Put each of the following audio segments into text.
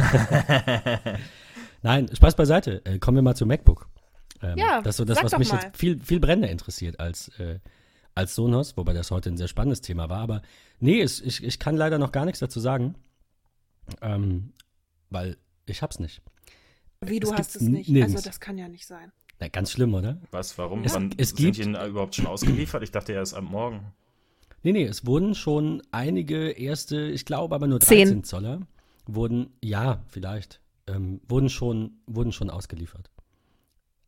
Nein, Spaß beiseite. Äh, kommen wir mal zu MacBook. Ähm, Ja, das ist so das, sag was mich mal. jetzt viel, viel brennender interessiert als, äh, als Sonos, wobei das heute ein sehr spannendes Thema war. Aber nee, es, ich, ich kann leider noch gar nichts dazu sagen, ähm, weil ich hab's nicht. Wie, du Es hast es nicht. nirgends. Also, das kann ja nicht sein. Na, ganz schlimm, oder? Was, warum? Es- Wann es sind gibt- die denn überhaupt schon ausgeliefert? Ich dachte, er ist am Morgen. Nee, nee, es wurden schon einige erste, ich glaube aber nur Zehn. 13 Zoller, wurden, ja, vielleicht, ähm, wurden, schon, wurden schon ausgeliefert.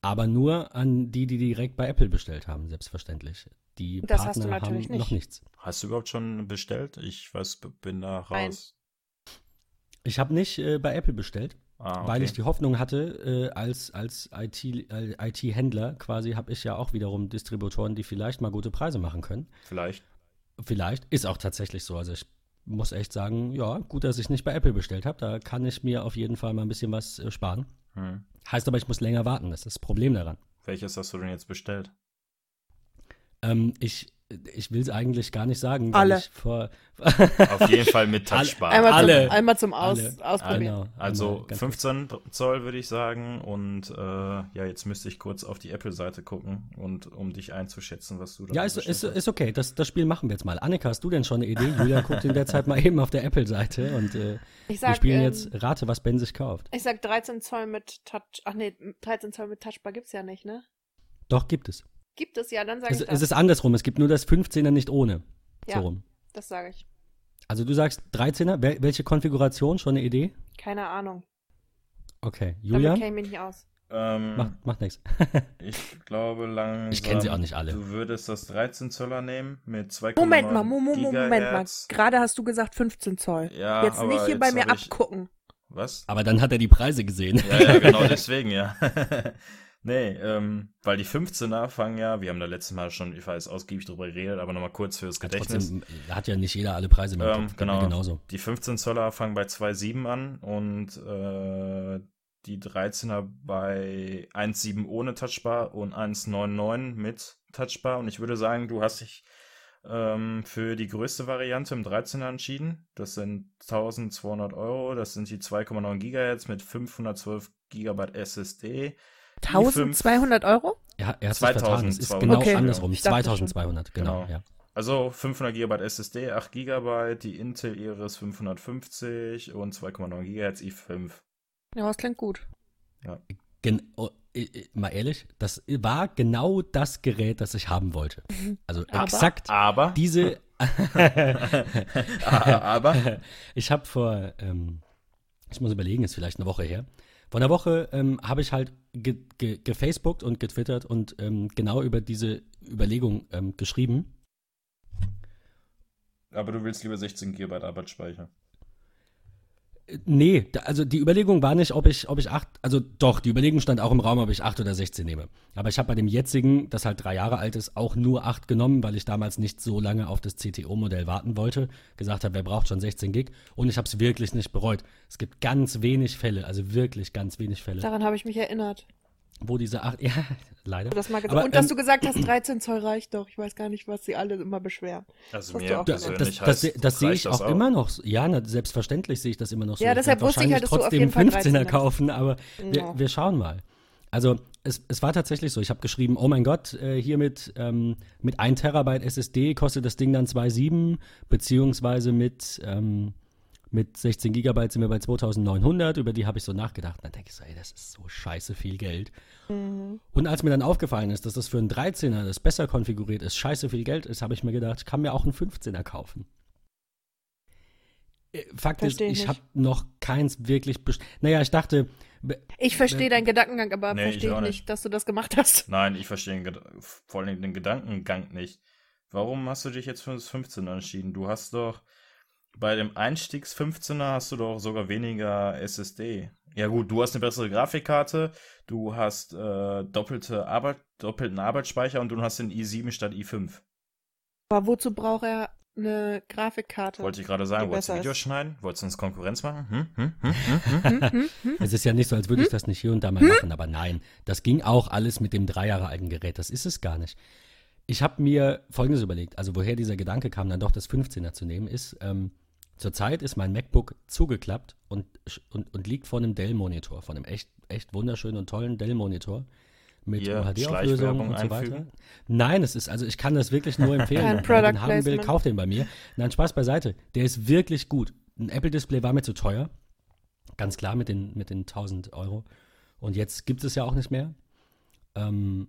Aber nur an die, die direkt bei Apple bestellt haben, selbstverständlich. Die Das hast du Partner haben natürlich nicht. noch nichts. Hast du überhaupt schon bestellt? Ich weiß, bin da Nein. raus. Ich habe nicht äh, bei Apple bestellt, Ah, okay. weil ich die Hoffnung hatte, äh, als, als IT äh, IT-Händler quasi habe ich ja auch wiederum Distributoren, die vielleicht mal gute Preise machen können. Vielleicht. Vielleicht. Ist auch tatsächlich so. Also ich muss echt sagen, ja, gut, dass ich nicht bei Apple bestellt habe. Da kann ich mir auf jeden Fall mal ein bisschen was äh, sparen. Hm. Heißt aber, ich muss länger warten. Das ist das Problem daran. Welches hast du denn jetzt bestellt? Ähm, ich ich will es eigentlich gar nicht sagen. weil Alle. Ich vor, Auf jeden Fall mit Touchbar. Einmal alle. zum, einmal zum Aus, Alle. Ausprobieren. Genau, Also einmal ganz 15 Zoll würde ich sagen und äh, ja, jetzt müsste ich kurz auf die Apple-Seite gucken und um dich einzuschätzen, was du da Ja, ist, ist, ist okay. Das, das Spiel machen wir jetzt mal. Annika, hast du denn schon eine Idee? Julia guckt in der Zeit mal eben auf der Apple-Seite und äh, Ich wir sag, spielen ähm, jetzt Rate, was Ben sich kauft. ich sag 13 Zoll mit Touch. Ach nee, 13 Zoll mit Touchbar gibt's ja nicht, ne? Doch, gibt es. Gibt es ja, dann sag Es, ich es das. ist andersrum. Es gibt nur das 15er nicht ohne. Ja. So rum. das sage ich. Also du sagst 13er. Wel welche Konfiguration? Schon eine Idee? Keine Ahnung. Okay. Damit Julia? kenne ich mich nicht aus. Ähm, Macht, macht nichts. ich glaube langsam. Ich kenn sie auch nicht alle. Du würdest das 13 Zoller nehmen mit 2,9 Moment mal, Mo- Mo- Mo- Moment mal. Gigahertz. Gerade hast du gesagt 15 Zoll. Ja, jetzt aber nicht hier jetzt bei mir ich- abgucken. Was? Aber dann hat er die Preise gesehen. Ja, ja, genau deswegen, ja. nee, ähm, weil die 15er fangen ja, wir haben da letztes Mal schon, ich weiß, ausgiebig drüber geredet, aber nochmal kurz fürs Gedächtnis. Trotzdem hat ja nicht jeder alle Preise im Ähm, genau. Genauso. Die 15 Zoller fangen bei 2,7 an und äh, die 13er bei 1,7 ohne Touchbar und 1,99 mit Touchbar. Und ich würde sagen, du hast dich ähm, für die größte Variante im 13er entschieden. Das sind 1200 Euro. Das sind die 2,9 Gigahertz mit 512 Gigabyte SSD. 1200 Euro? Ja, er hat sich vertan. Es ist 2200. genau Okay. andersrum. Ich dachte schon. 2200, genau. Genau. Ja. Also 500 GB SSD, 8 GB, die Intel Iris 550 und 2,9 GHz i5. Ja, das klingt gut. Gen oh, mal ehrlich, das war genau das Gerät, das ich haben wollte. Also Aber- exakt Aber, diese. aber, ich habe vor, ähm, ich muss überlegen, ist vielleicht eine Woche her. Vor einer Woche ähm, habe ich halt ge ge gefacebookt und getwittert und ähm, genau über diese Überlegung ähm, geschrieben. aber du willst lieber 16 GB Arbeitsspeicher. Nee, also die Überlegung war nicht, ob ich, ob ich acht, also doch, die Überlegung stand auch im Raum, ob ich acht oder 16 nehme. Aber ich habe bei dem jetzigen, das halt drei Jahre alt ist, auch nur acht genommen, weil ich damals nicht so lange auf das CTO-Modell warten wollte. Gesagt habe, wer braucht schon 16 Gig? Und ich habe es wirklich nicht bereut. Es gibt ganz wenig Fälle, also wirklich ganz wenig Fälle, Daran habe ich mich erinnert. Wo diese acht, ja, leider. Das mal. Aber, Und dass ähm, du gesagt hast, 13 Zoll reicht doch. Ich weiß gar nicht, was sie alle immer beschweren. Also Das mir auch persönlich das, das, heißt, das sehe ich reicht auch, immer noch. so. Ja, na, selbstverständlich sehe ich das immer noch so. Ja, deshalb wusste ich halt, dass du auf jeden trotzdem Fall 15er 13er kaufen, aber wir, Ja. wir schauen mal. Also es, es war tatsächlich so, ich habe geschrieben, oh mein Gott, äh, hier mit, ähm, mit 1 Terabyte SSD kostet das Ding dann 2,7, beziehungsweise mit, ähm, mit 16 Gigabyte sind wir bei 2900, über die habe ich so nachgedacht. Und dann denke ich so, ey, das ist so scheiße viel Geld. Und als mir dann aufgefallen ist, dass das für einen 13er, das besser konfiguriert ist, scheiße viel Geld ist, habe ich mir gedacht, ich kann mir auch einen 15er kaufen. Äh, Fakt Versteh ist, ich habe noch keins wirklich. best- Naja, ich dachte, Ich verstehe deinen Gedankengang, aber Nee, ich verstehe nicht. nicht, dass du das gemacht hast. Nein, ich verstehe vor allem den Gedankengang nicht. Warum hast du dich jetzt für das 15er entschieden? Du hast doch bei dem Einstiegs 15er hast du doch sogar weniger SSD. Ja gut, du hast eine bessere Grafikkarte, du hast äh, doppelte Arbeit, doppelten Arbeitsspeicher und du hast den i7 statt i5. Aber wozu braucht er eine Grafikkarte? Wollte ich gerade sagen, wolltest du Videos schneiden? Wolltest du uns Konkurrenz machen? Hm? Hm? Hm? Hm, hm, hm. es ist ja nicht so, als würde ich das nicht hier und da mal machen, aber nein, das ging auch alles mit dem drei Jahre alten Gerät. Das ist es gar nicht. Ich habe mir Folgendes überlegt, also woher dieser Gedanke kam, dann doch das 15er zu nehmen, ist, ähm, Zurzeit ist mein MacBook zugeklappt und, und, und liegt vor einem Dell-Monitor, von einem echt, echt wunderschönen und tollen Dell-Monitor mit UHD-Auflösung und so weiter. einfügen? Nein, es ist, also ich kann das wirklich nur empfehlen. Wer den Product haben will, kauft den bei mir. Nein, Spaß beiseite. Der ist wirklich gut. Ein Apple-Display war mir zu teuer. Ganz klar mit den, mit den 1000 Euro. Und jetzt gibt es ja auch nicht mehr. Ähm,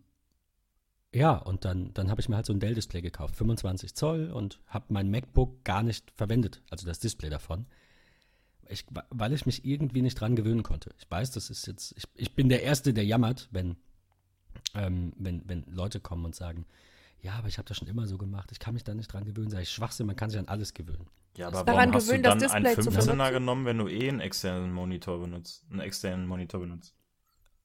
ja, und dann, dann habe ich mir halt so ein Dell-Display gekauft, 25 Zoll und habe mein MacBook gar nicht verwendet, also das Display davon. Ich, weil ich mich irgendwie nicht dran gewöhnen konnte. Ich weiß, das ist jetzt, ich, ich bin der Erste, der jammert, wenn, ähm, wenn, wenn Leute kommen und sagen, ja, aber ich habe das schon immer so gemacht, ich kann mich da nicht dran gewöhnen. Sag ich, Schwachsinn, man kann sich an alles gewöhnen. Ja, aber daran warum hast du gewöhnt, das dann einen Display zu 15er benutzen? genommen, wenn du eh einen externen Monitor benutzt? Einen externen Monitor benutzt?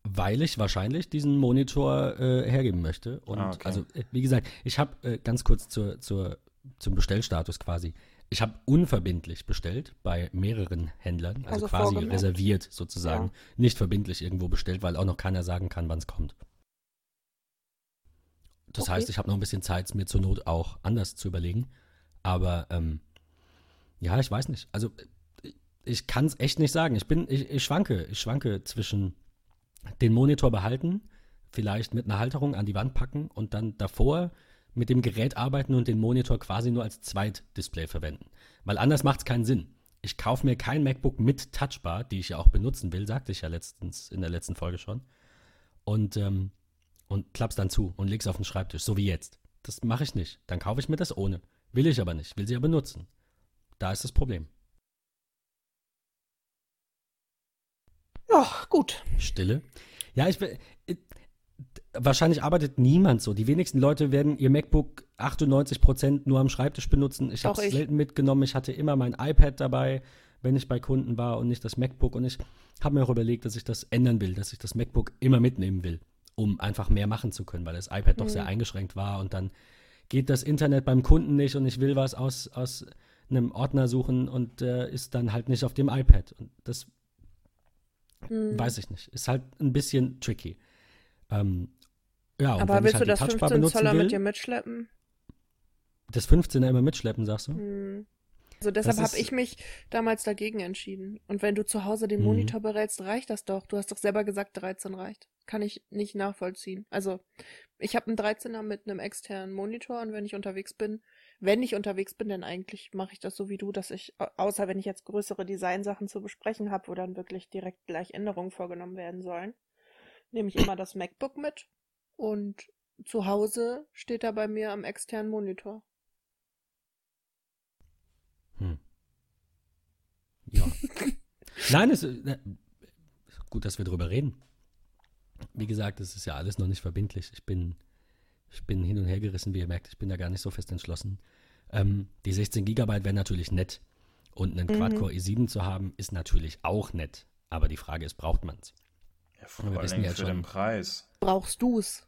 Weil ich wahrscheinlich diesen Monitor äh, hergeben möchte. Und Ah, okay. also, äh, wie gesagt, ich habe äh, ganz kurz zur, zur, zum Bestellstatus quasi. Ich habe unverbindlich bestellt bei mehreren Händlern, also, Also quasi vorgemerkt. reserviert sozusagen, nicht verbindlich irgendwo bestellt, weil auch noch keiner sagen kann, wann es kommt. Das Okay. heißt, ich habe noch ein bisschen Zeit, es mir zur Not auch anders zu überlegen. Aber ähm, ja, ich weiß nicht. Also äh, ich kann es echt nicht sagen. Ich bin, ich, ich schwanke, ich schwanke zwischen den Monitor behalten, vielleicht mit einer Halterung an die Wand packen und dann davor mit dem Gerät arbeiten und den Monitor quasi nur als Zweitdisplay verwenden. Weil anders macht es keinen Sinn. Ich kaufe mir kein MacBook mit Touchbar, die ich ja auch benutzen will, sagte ich ja letztens in der letzten Folge schon. Und, ähm, und klapp's dann zu und leg's auf den Schreibtisch, so wie jetzt. Das mache ich nicht. Dann kaufe ich mir das ohne. Will ich aber nicht, will sie aber nutzen. Da ist das Problem. Ja, gut. Stille. Ja, ich will. äh, Wahrscheinlich arbeitet niemand so. Die wenigsten Leute werden ihr MacBook 98% nur am Schreibtisch benutzen. Ich habe es selten mitgenommen. Ich hatte immer mein iPad dabei, wenn ich bei Kunden war und nicht das MacBook. Und ich habe mir auch überlegt, dass ich das ändern will, dass ich das MacBook immer mitnehmen will, um einfach mehr machen zu können, weil das iPad doch sehr eingeschränkt war. Und dann geht das Internet beim Kunden nicht und ich will was aus, aus einem Ordner suchen und äh, ist dann halt nicht auf dem iPad. Und das Hm. Weiß ich nicht. Ist halt ein bisschen tricky. Ähm, ja, und Aber wenn ich willst halt du das Touchbar 15 benutzen Zoller will, mit dir mitschleppen? das 15er immer mitschleppen, sagst du? Hm. Also deshalb habe ich mich damals dagegen entschieden. Und wenn du zu Hause den Mhm. Monitor berätst, reicht das doch. Du hast doch selber gesagt, 13 reicht. Kann ich nicht nachvollziehen. Also ich habe einen 13er mit einem externen Monitor und wenn ich unterwegs bin, wenn ich unterwegs bin, dann eigentlich mache ich das so wie du, dass ich, au- außer wenn ich jetzt größere Designsachen zu besprechen habe, wo dann wirklich direkt gleich Änderungen vorgenommen werden sollen, nehme ich immer das MacBook mit und zu Hause steht er bei mir am externen Monitor. Hm. Ja. Nein, es ist äh, gut, dass wir drüber reden. Wie gesagt, es ist ja alles noch nicht verbindlich. Ich bin, ich bin hin und her gerissen, wie ihr merkt. Ich bin da gar nicht so fest entschlossen. Ähm, die 16 Gigabyte wären natürlich nett. Und einen Mhm. Quad-Core i7 zu haben, ist natürlich auch nett. Aber die Frage ist, braucht man es? Ja, vor wir allen wissen ja für schon- den Preis. Brauchst du's?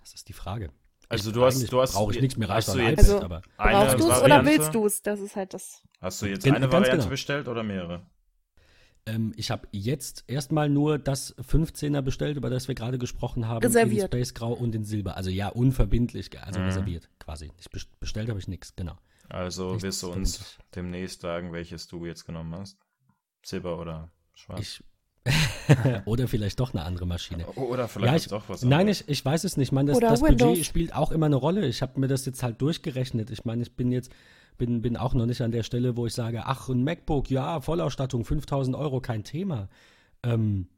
Das ist die Frage. Also Ich- du hast- du hast- brauche ich nichts mehr, reicht du jetzt- iPad, Also- aber Brauchst du's oder Variante? willst du's? Das ist halt das. Hast du jetzt Gen- eine Variante genau. bestellt oder mehrere? Ähm, ich habe jetzt erstmal nur das 15er bestellt, über das wir gerade gesprochen haben. Reserviert. In Space Grau und in Silber. Also ja, unverbindlich, also Mhm. reserviert quasi. Ich best- bestellt habe ich nichts, genau. Also Nichts wirst du uns demnächst sagen, welches du jetzt genommen hast? Silber oder schwarz? Ich oder vielleicht doch eine andere Maschine. oder vielleicht Ja, ich, doch was nein, anderes. ich, ich weiß es nicht. Ich meine, das, das. Budget spielt auch immer eine Rolle. Ich habe mir das jetzt halt durchgerechnet. Ich meine, ich bin jetzt, bin, bin auch noch nicht an der Stelle, wo ich sage, ach, ein MacBook, ja, Vollausstattung, 5000 Euro, kein Thema. Ähm,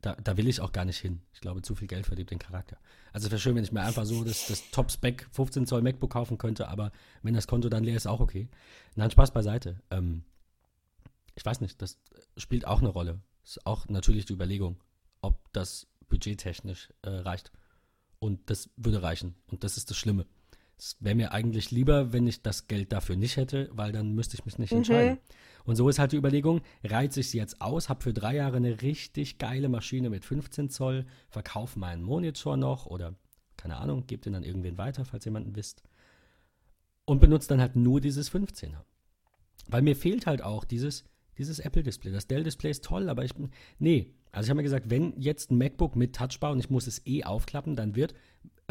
da, da will ich auch gar nicht hin. Ich glaube, zu viel Geld verdirbt den Charakter. Also es wäre schön, wenn ich mir einfach so das, das Top-Spec 15 Zoll MacBook kaufen könnte, aber wenn das Konto dann leer ist, auch okay. Nein, Spaß beiseite. Ähm, ich weiß nicht, das spielt auch eine Rolle. Ist auch natürlich die Überlegung, ob das budgettechnisch äh, reicht. Und das würde reichen. Und das ist das Schlimme. Es wäre mir eigentlich lieber, wenn ich das Geld dafür nicht hätte, weil dann müsste ich mich nicht Mhm. entscheiden. Und so ist halt die Überlegung, reize ich sie jetzt aus, habe für drei Jahre eine richtig geile Maschine mit 15 Zoll, verkaufe meinen Monitor noch oder keine Ahnung, gebe den dann irgendwen weiter, falls jemanden wisst. Und benutze dann halt nur dieses 15er. Weil mir fehlt halt auch dieses, dieses Apple-Display. Das Dell-Display ist toll, aber ich bin. Nee. Also ich habe mir gesagt, wenn jetzt ein MacBook mit Touchbar und ich muss es eh aufklappen, dann wird,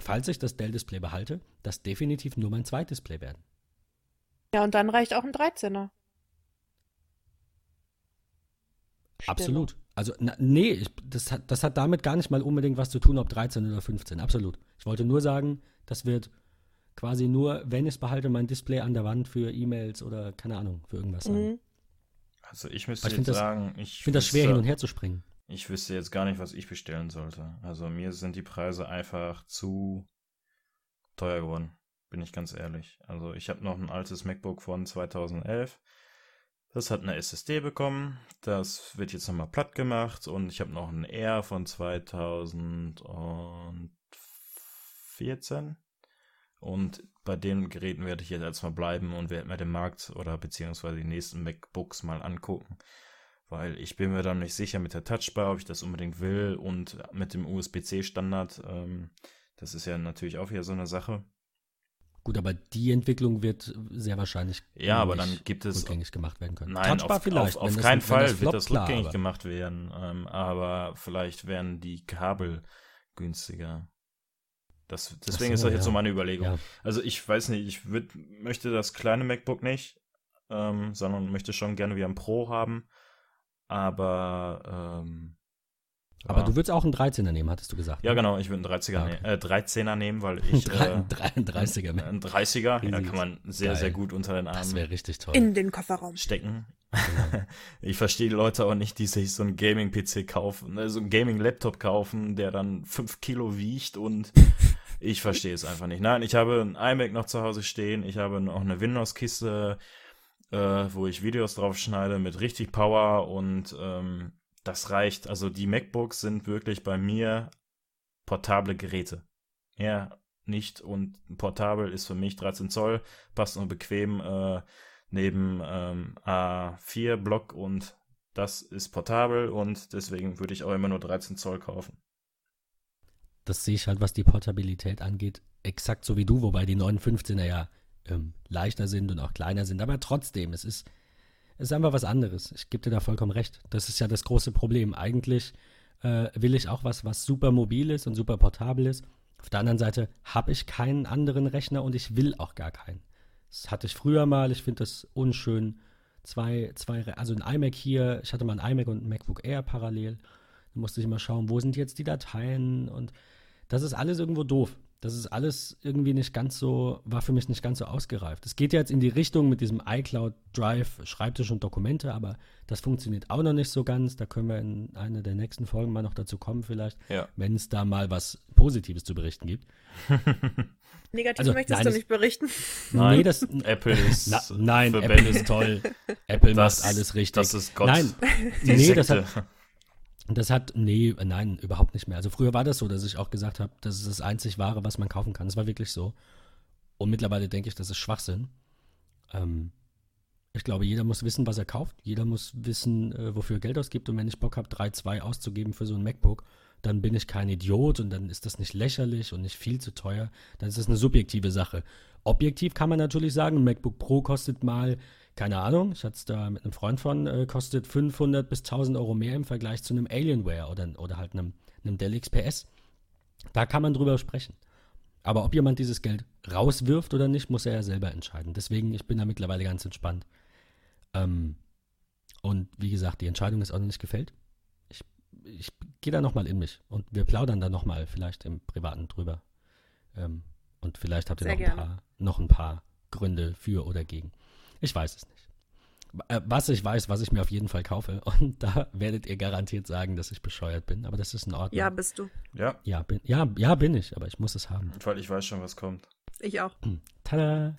falls ich das Dell-Display behalte, das definitiv nur mein Zweitdisplay werden. Ja, und dann reicht auch ein 13er. Stille. Absolut. Also, na, nee, ich, das, hat, das hat damit gar nicht mal unbedingt was zu tun, ob 13 oder 15. Absolut. Ich wollte nur sagen, das wird quasi nur, wenn ich es behalte, mein Display an der Wand für E-Mails oder keine Ahnung, für irgendwas sein. Mhm. Also ich müsste ich jetzt find das- sagen, ich, Ich finde das schwer hin und her zu springen. Ich wüsste jetzt gar nicht, was ich bestellen sollte. Also mir sind die Preise einfach zu teuer geworden, bin ich ganz ehrlich. Also ich habe noch ein altes MacBook von 2011. Das hat eine SSD bekommen. Das wird jetzt nochmal platt gemacht. Und ich habe noch ein R von 2014. Und bei den Geräten werde ich jetzt erstmal bleiben und werde mir den Markt oder beziehungsweise die nächsten MacBooks mal angucken. Weil ich bin mir dann nicht sicher mit der Touchbar, ob ich das unbedingt will und mit dem USB-C-Standard. Ähm, das ist ja natürlich auch wieder so eine Sache. Gut, aber die Entwicklung wird sehr wahrscheinlich Ja, aber dann gibt es rückgängig gemacht werden können. Nein, Touchbar auf, vielleicht. auf, auf das- keinen wenn Fall floppt, wird das klar, rückgängig aber- gemacht werden. Ähm, aber vielleicht werden die Kabel günstiger. Das, deswegen Ach ist so, das jetzt ja. so meine Überlegung. Ja. Also ich weiß nicht, ich würd, möchte das kleine MacBook nicht, ähm, sondern möchte schon gerne wie ein Pro haben. Aber ähm, Aber ja. du würdest auch einen 13er nehmen, hattest du gesagt. Ja, ne? genau, ich würde einen 30er, Ah, okay. ne äh, 13er nehmen, weil ich äh, ein drei- ein 30er. mehr. ein 30er, ja, Riesiges. kann man sehr, Geil. sehr gut unter den Das Armen wäre richtig toll. In den Kofferraum. stecken. Genau. ich verstehe die Leute auch nicht, die sich so einen Gaming-PC kaufen, ne, so einen Gaming-Laptop kaufen, der dann 5 Kilo wiegt und ich verstehe es einfach nicht. Nein, ich habe ein iMac noch zu Hause stehen, ich habe noch eine Windows-Kiste, äh, wo ich Videos drauf schneide mit richtig Power und ähm, das reicht. Also die MacBooks sind wirklich bei mir portable Geräte. Ja, nicht und portabel ist für mich 13 Zoll, passt und bequem äh, neben ähm, A4 Block und das ist portabel und deswegen würde ich auch immer nur 13 Zoll kaufen. Das sehe ich halt, was die Portabilität angeht, exakt so wie du, wobei die 59er ja ähm, leichter sind und auch kleiner sind. Aber trotzdem, es ist, es ist einfach was anderes. Ich gebe dir da vollkommen recht. Das ist ja das große Problem. Eigentlich äh, will ich auch was, was super mobil ist und super portabel ist. Auf der anderen Seite habe ich keinen anderen Rechner und ich will auch gar keinen. Das hatte ich früher mal. Ich finde das unschön. Zwei, zwei, also ein iMac hier. Ich hatte mal ein iMac und ein MacBook Air parallel. Da musste ich mal schauen, wo sind jetzt die Dateien und das ist alles irgendwo doof. Das ist alles irgendwie nicht ganz so, war für mich nicht ganz so ausgereift. Es geht jetzt in die Richtung mit diesem iCloud Drive, Schreibtisch und Dokumente, aber das funktioniert auch noch nicht so ganz. Da können wir in einer der nächsten Folgen mal noch dazu kommen, vielleicht, Ja. wenn es da mal was Positives zu berichten gibt. Negativ Also, möchtest nein, du das- nicht berichten. Nein, Nee, das, Apple ist na, nein, für Apple Ben- ist toll. Apple das, macht alles richtig. Das ist Gott. Nein, die nee, das Sekte. hat, Das hat, nee, nein, überhaupt nicht mehr. Also früher war das so, dass ich auch gesagt habe, das ist das einzig Wahre, was man kaufen kann. Das war wirklich so. Und mittlerweile denke ich, das ist Schwachsinn. Ähm, ich glaube, jeder muss wissen, was er kauft. Jeder muss wissen, äh, wofür er Geld ausgibt. Und wenn ich Bock habe, 3,2 auszugeben für so ein MacBook, dann bin ich kein Idiot und dann ist das nicht lächerlich und nicht viel zu teuer. Dann ist das eine subjektive Sache. Objektiv kann man natürlich sagen, ein MacBook Pro kostet mal, keine Ahnung, ich hatte es da mit einem Freund von, äh, kostet 500 bis 1000 Euro mehr im Vergleich zu einem Alienware oder, oder halt einem, einem Dell XPS. Da kann man drüber sprechen. Aber ob jemand dieses Geld rauswirft oder nicht, muss er ja selber entscheiden. Deswegen, ich bin da mittlerweile ganz entspannt. Ähm, und wie gesagt, die Entscheidung ist auch noch nicht gefällt. Ich, ich gehe da nochmal in mich und wir plaudern da nochmal vielleicht im Privaten drüber. Ähm, und vielleicht habt ihr Sehr noch ein, gerne. paar, noch ein paar Gründe für oder gegen. Ich weiß es nicht. Äh, Was ich weiß, was ich mir auf jeden Fall kaufe, und da werdet ihr garantiert sagen, dass ich bescheuert bin, aber das ist in Ordnung. Ja, bist du. Ja, ja, bin, ja, ja, bin ich, aber ich muss es haben. weil ich weiß schon, was kommt. Ich auch. Tada!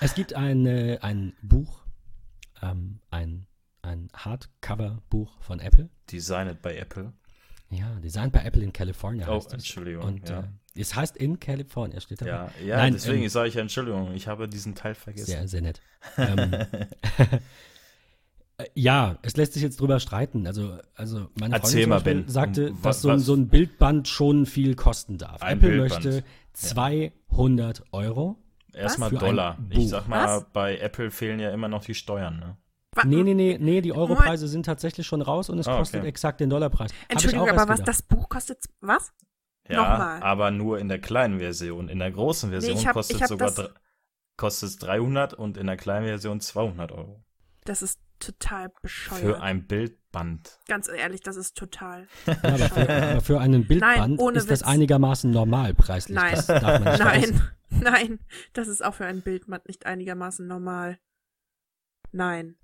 Es gibt ein, äh, ein Buch, ähm, ein, ein Hardcover-Buch von Apple. Designed by Apple. Ja, designed bei Apple in California Oh, heißt es. Entschuldigung. Und ja. äh, es heißt in California, steht da. ja, ja, Nein, deswegen ähm, sage ich ja Entschuldigung. Ich habe diesen Teil Sehr, vergessen. sehr nett. ähm, äh, ja, es lässt sich jetzt drüber streiten. Also, also meine Erzähl Freundin mal, Ben. sagte, Um, wa- dass so, ein- was- so ein Bildband schon viel kosten darf. Ein Apple Bildband. möchte 200 Euro. Erstmal Dollar. Ich sag mal, Was? bei Apple fehlen ja immer noch die Steuern. Ne? Nee, nee, nee, nee, die Europreise sind tatsächlich schon raus und es Ah, kostet okay. exakt den Dollarpreis. Entschuldigung, aber was gedacht. das Buch kostet, was? Ja, Nochmal. aber nur in der kleinen Version. In der großen Version ich hab- kostet sogar das- kostet es 300 und in der kleinen Version 200 Euro. Das ist total bescheuert. Für ein Bildband. Ganz ehrlich, das ist total. Ja, aber, für, aber für einen Bildband ohne ist das Witz. einigermaßen normal preislich. Nein. Das darf man nicht vergessen. Nein, nein, das ist auch für ein Bildband nicht einigermaßen normal. Nein.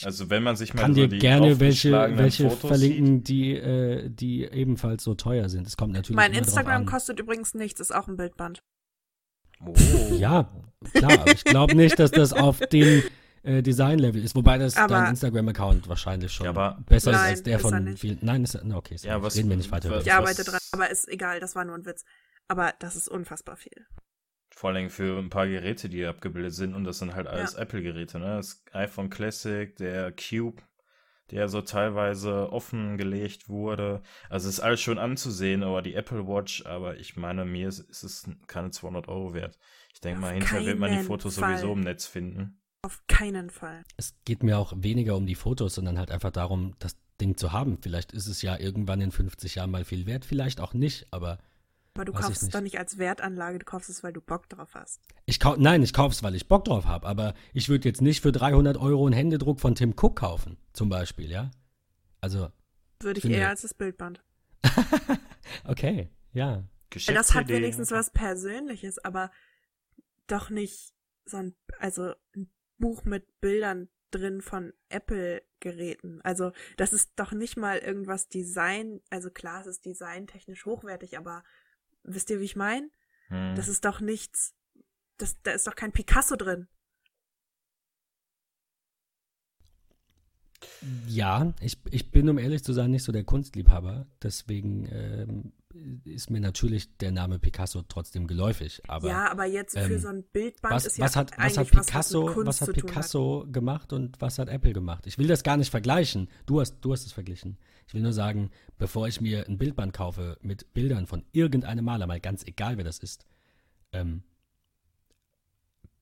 Ich Also wenn man sich mal kann dir die gerne welche, welche Fotos verlinken, die, äh, die ebenfalls so teuer sind. Es kommt natürlich Mein Instagram an. kostet übrigens nichts, ist auch ein Bildband. sieht. Oh. Ja, klar, aber ich glaube nicht, dass das auf dem äh, Design-Level ist. Wobei das Aber- dein Instagram-Account wahrscheinlich schon Ja, aber- besser ist Nein, als der ist von vielen. Nein, ist er, na, okay, Ja, sorry, was- reden wir nicht weiter. was- Ich arbeite dran, aber ist egal, das war nur ein Witz. Aber das ist unfassbar viel. Vor allem für ein paar Geräte, die abgebildet sind und das sind halt alles Apple-Geräte, ne? Das iPhone Classic, der Cube, der so teilweise offengelegt wurde. Also ist alles schon anzusehen, aber die Apple Watch, aber ich meine, mir ist, ist es keine 200 Euro wert. Ich denke mal, hinterher wird man die Fotos Fall. sowieso im Netz finden. Auf keinen Fall. Es geht mir auch weniger um die Fotos, sondern halt einfach darum, das Ding zu haben. Vielleicht ist es ja irgendwann in 50 Jahren mal viel wert, vielleicht auch nicht, aber Aber du Weiß kaufst es doch nicht als Wertanlage, du kaufst es, weil du Bock drauf hast. ich kauf, nein, ich kauf's, weil ich Bock drauf habe, aber ich würde jetzt nicht für 300 Euro einen Händedruck von Tim Cook kaufen, zum Beispiel, ja? Also, Würde ich eher als das Bildband. okay, ja. Weil das hat Geschäftsidee. wenigstens was Persönliches, aber doch nicht so ein, also ein Buch mit Bildern drin von Apple-Geräten. Also das ist doch nicht mal irgendwas Design, also klar, es ist designtechnisch hochwertig, aber wisst ihr, wie ich meine? Hm. Das ist doch nichts, das, da ist doch kein Picasso drin. Ja, ich, ich bin, um ehrlich zu sein, nicht so der Kunstliebhaber. Deswegen ähm, ist mir natürlich der Name Picasso trotzdem geläufig. Aber ja, aber jetzt für ähm, so ein Bildband was, ist ja was hat, was hat was, was Picasso, Kunst was hat Picasso gemacht und was hat Apple gemacht? Ich will das gar nicht vergleichen. Du hast, du hast es verglichen. Ich will nur sagen, bevor ich mir ein Bildband kaufe mit Bildern von irgendeinem Maler, mal ganz egal wer das ist, ähm,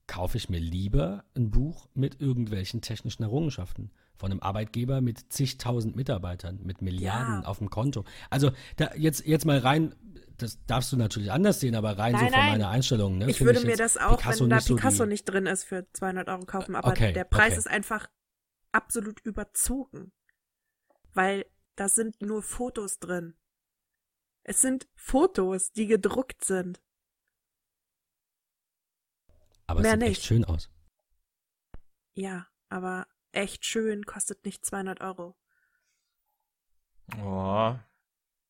kaufe ich mir lieber ein Buch mit irgendwelchen technischen Errungenschaften. Von einem Arbeitgeber mit zigtausend Mitarbeitern, mit Milliarden Ja. auf dem Konto. Also da, jetzt, jetzt mal rein, das darfst du natürlich anders sehen, aber rein so Nein, von nein. meiner Einstellung. Ne, Ich würde mir jetzt das auch, Picasso wenn da nicht so Picasso die- nicht drin ist, für 200 Euro kaufen. Aber Okay, der Preis okay. ist einfach absolut überzogen. Weil da sind nur Fotos drin. Es sind Fotos, die gedruckt sind. Aber es Mehr sieht echt nicht. schön aus. Ja, aber echt schön kostet nicht 200 Euro. Oh,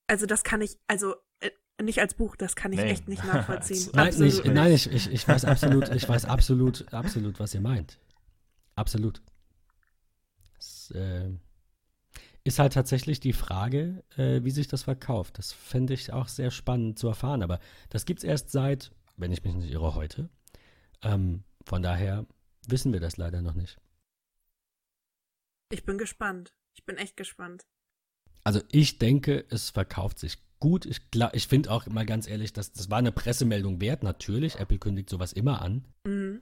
Also das kann ich, also äh, nicht als Buch, das kann ich Nee. echt nicht nachvollziehen. Nein, nicht, nein ich, ich, ich weiß absolut, ich weiß absolut, absolut, was ihr meint. Absolut. Es, äh, ist halt tatsächlich die Frage, äh, wie sich das verkauft. Das fände ich auch sehr spannend zu erfahren. Aber das gibt es erst seit, wenn ich mich nicht irre, heute. Ähm, von daher wissen wir das leider noch nicht. Ich bin gespannt. Ich bin echt gespannt. Also ich denke, es verkauft sich gut. Ich, ich finde auch mal ganz ehrlich, dass, das war eine Pressemeldung wert. Natürlich, Apple kündigt sowas immer an. Mhm.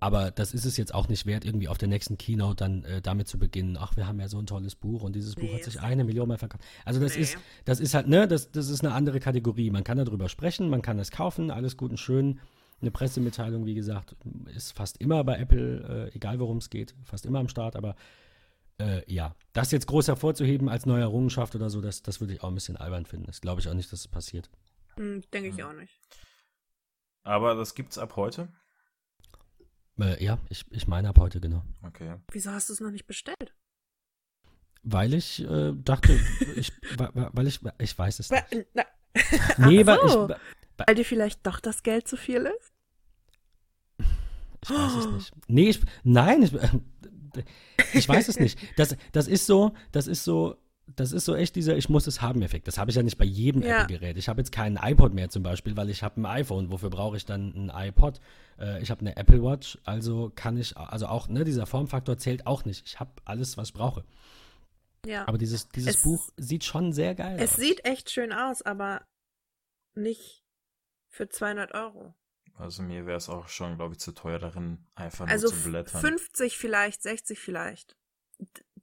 Aber das ist es jetzt auch nicht wert, irgendwie auf der nächsten Keynote dann äh, damit zu beginnen, ach, wir haben ja so ein tolles Buch und dieses Buch Nee, hat sich eine Million mal verkauft. Also das Nee. ist, das ist halt, ne, das, das ist eine andere Kategorie. Man kann darüber sprechen, man kann es kaufen, alles gut und schön. Eine Pressemitteilung, wie gesagt, ist fast immer bei Apple, äh, egal worum es geht, fast immer am Start, aber äh, ja, das jetzt groß hervorzuheben als neue Errungenschaft oder so, das, das würde ich auch ein bisschen albern finden. Das glaube ich auch nicht, dass es passiert. Mhm, Denke ich Mhm. auch nicht. aber das gibt's ab heute? Äh, ja, ich, ich meine ab heute, genau. Okay. Wieso hast du es noch nicht bestellt? Weil ich äh, dachte, ich, weil ich, ich weiß es nicht. Nee, weil so. ich, weil dir vielleicht doch das Geld zu viel ist? ich weiß es nicht. Nee, ich, nein, ich, ich weiß es nicht. Das, das ist so, das ist so, das ist so echt dieser Ich muss es haben Effekt. Das habe ich ja nicht bei jedem Ja. Apple-Gerät. Ich habe jetzt keinen iPod mehr zum Beispiel, weil ich habe ein iPhone. Wofür brauche ich dann ein iPod? Äh, ich habe eine Apple Watch, also kann ich, also auch, ne, dieser Formfaktor zählt auch nicht. Ich habe alles, was ich brauche. Ja. Aber dieses, dieses Es- Buch sieht schon sehr geil es aus. sieht echt schön aus, aber nicht für 200 Euro. Also mir wäre es auch schon, glaube ich, zu teuer darin, einfach nur Also zu blättern. 50 vielleicht, 60 vielleicht.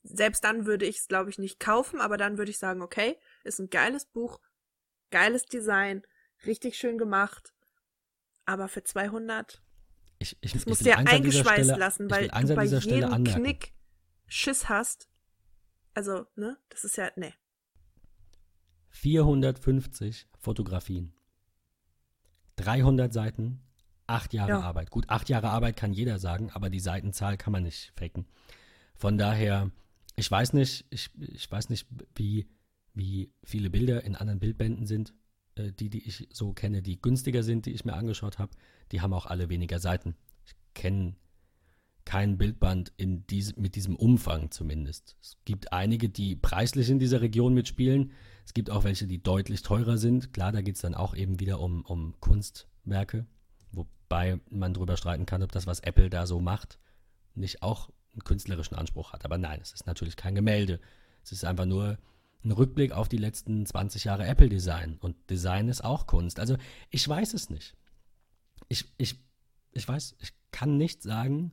Selbst dann würde ich es, glaube ich, nicht kaufen, aber dann würde ich sagen, okay, ist ein geiles Buch, geiles Design, richtig schön gemacht, aber für 200 Ich, ich, Das ich musst du ja eingeschweißt Stelle- lassen, weil du bei jedem. Knick Schiss hast. Also, ne? Das ist ja, ne. 450 Fotografien. 300 Seiten, 8 Jahre Ja. Arbeit. Gut, 8 Jahre Arbeit kann jeder sagen, aber die Seitenzahl kann man nicht faken. Von daher, ich weiß nicht, ich, ich weiß nicht, wie, wie viele Bilder in anderen Bildbänden sind, äh, die, die ich so kenne, die günstiger sind, die ich mir angeschaut habe. Die haben auch alle weniger Seiten. Ich kenne kein Bildband in diese, mit diesem Umfang zumindest. Es gibt einige, die preislich in dieser Region mitspielen. Es gibt auch welche, die deutlich teurer sind. Klar, da geht es dann auch eben wieder um, um Kunstwerke, wobei man drüber streiten kann, ob das, was Apple da so macht, nicht auch einen künstlerischen Anspruch hat. Aber nein, es ist natürlich kein Gemälde. Es ist einfach nur ein Rückblick auf die letzten 20 Jahre Apple-Design. Und Design ist auch Kunst. Also ich weiß es nicht. Ich, ich, ich weiß, ich kann nicht sagen,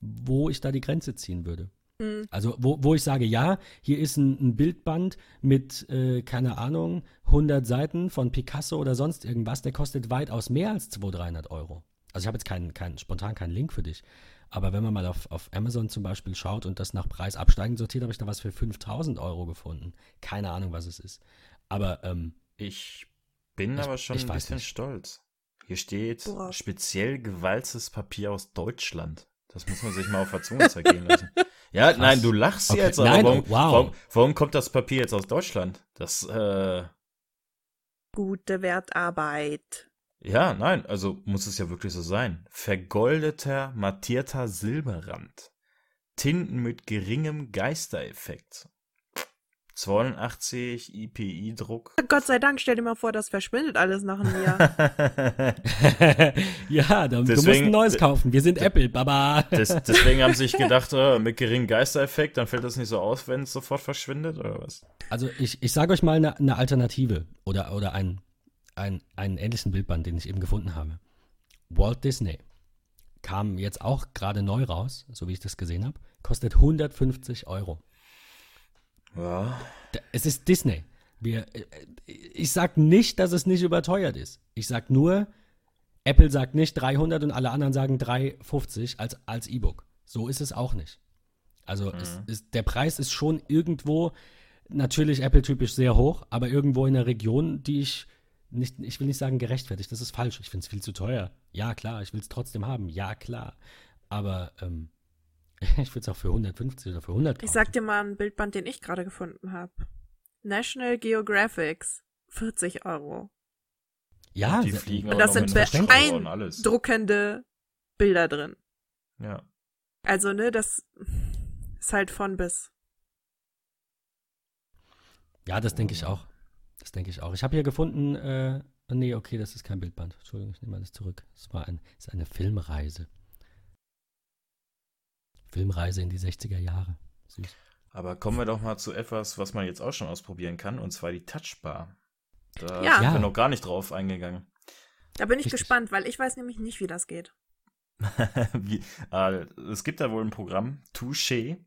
wo ich da die Grenze ziehen würde. Hm. Also, wo, wo ich sage, ja, hier ist ein, ein Bildband mit, äh, keine Ahnung, 100 Seiten von Picasso oder sonst irgendwas, der kostet weitaus mehr als 200, 300 Euro. Also, ich habe jetzt keinen, keinen, spontan keinen Link für dich. Aber wenn man mal auf, auf Amazon zum Beispiel schaut und das nach Preis absteigend sortiert, habe ich da was für 5000 Euro gefunden. Keine Ahnung, was es ist. Aber, ähm, Ich bin Ich- aber schon ich ein weiß bisschen nicht. stolz. Hier steht Worauf? speziell gewalztes Papier aus Deutschland. Das muss man sich mal auf der Zunge zergehen lassen. Ja, nein, du lachst Okay. jetzt, aber Nein, warum, wow. warum, warum kommt das Papier jetzt aus Deutschland? Das, äh, Gute Wertarbeit. ja, nein, also muss es ja wirklich so sein. Vergoldeter, mattierter Silberrand. Tinten mit geringem Geistereffekt. 82 IPI-Druck. Gott sei Dank, stell dir mal vor, das verschwindet alles nach einem Jahr. ja, dann, du musst Deswegen- ein neues kaufen. Wir sind Apple, Baba. Des, deswegen haben sie sich gedacht, äh, mit geringem Geistereffekt, dann fällt das nicht so aus, wenn es sofort verschwindet, oder was? Also ich, ich sage euch mal eine, eine Alternative oder, oder ein, ein, einen ähnlichen Bildband, den ich eben gefunden habe. Walt Disney kam jetzt auch gerade neu raus, so wie ich das gesehen habe, kostet 150 Euro. Ja. Es ist Disney. Wir, äh, ich sage nicht, dass es nicht überteuert ist. Ich sage nur, Apple sagt nicht 300 und alle anderen sagen 350 als, als E-Book. So ist es auch nicht. Also es ist, der Preis ist schon irgendwo, natürlich Apple-typisch sehr hoch, aber irgendwo in einer Region, die ich nicht, ich will nicht sagen gerechtfertigt, das ist falsch. Ich finde es viel zu teuer. Ja, klar, ich will es trotzdem haben. Ja, klar. Aber ähm, ich würde es auch für 150 oder für 100 kaufen. Ich sag dir mal ein Bildband, den ich gerade gefunden habe. National Geographics. 40 Euro. ja, die se- fliegen Und das sind mit verständlich. Festschrauber und alles. Druckende Bilder drin. Ja. Also, ne, das ist halt von bis. Ja, das denke ich auch. Das denke ich auch. Ich habe hier gefunden, äh, nee, okay, das ist kein Bildband. Entschuldigung, ich nehme alles zurück. Es war ein, es ist eine Filmreise. Filmreise in die 60er Jahre. Süß. Aber kommen wir doch mal zu etwas, was man jetzt auch schon ausprobieren kann, und zwar die Touchbar. Da Ja. sind wir Ja. noch gar nicht drauf eingegangen. Da bin ich Richtig. gespannt, weil ich weiß nämlich nicht, wie das geht. Wie, äh, es gibt da wohl ein Programm, Touché.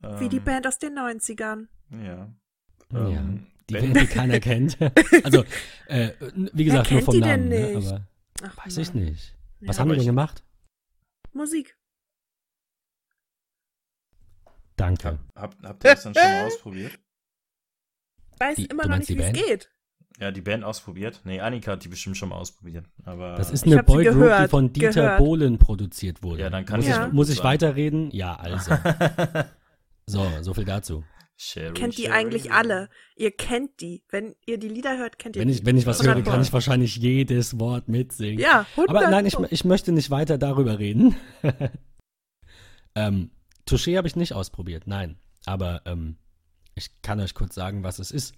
Wie die Ähm, Band aus den 90ern. Ja. ja, Ähm, die, wenn- die keiner kennt. also, äh, wie gesagt, nur kennt vom die denn Namen. Ne? nicht? Aber Ach, weiß ich Mann. nicht. Was Ja. haben die denn ich- gemacht? Musik. Danke. Hab, hab, habt ihr das dann schon mal ausprobiert? Weiß Die- immer du noch meinst nicht, die wie es Band? geht. Ja, die Band ausprobiert? Nee, Annika hat die bestimmt schon mal ausprobiert. Aber Das ist eine Boygroup, die von Dieter gehört. Bohlen produziert wurde. Ja, dann kann muss ich ich, ja muss ich weiterreden? Ja, also. So, so viel dazu. Sherry, Kennt die Sherry. eigentlich alle? Ihr kennt die. Wenn ihr die Lieder hört, kennt ihr Wenn die. ich, wenn ich was höre, kann ich wahrscheinlich jedes Wort mitsingen. ja, 100 Aber nein, ich, ich möchte nicht weiter darüber reden. ähm, Touché habe ich nicht ausprobiert, nein. Aber ähm, ich kann euch kurz sagen, was es ist.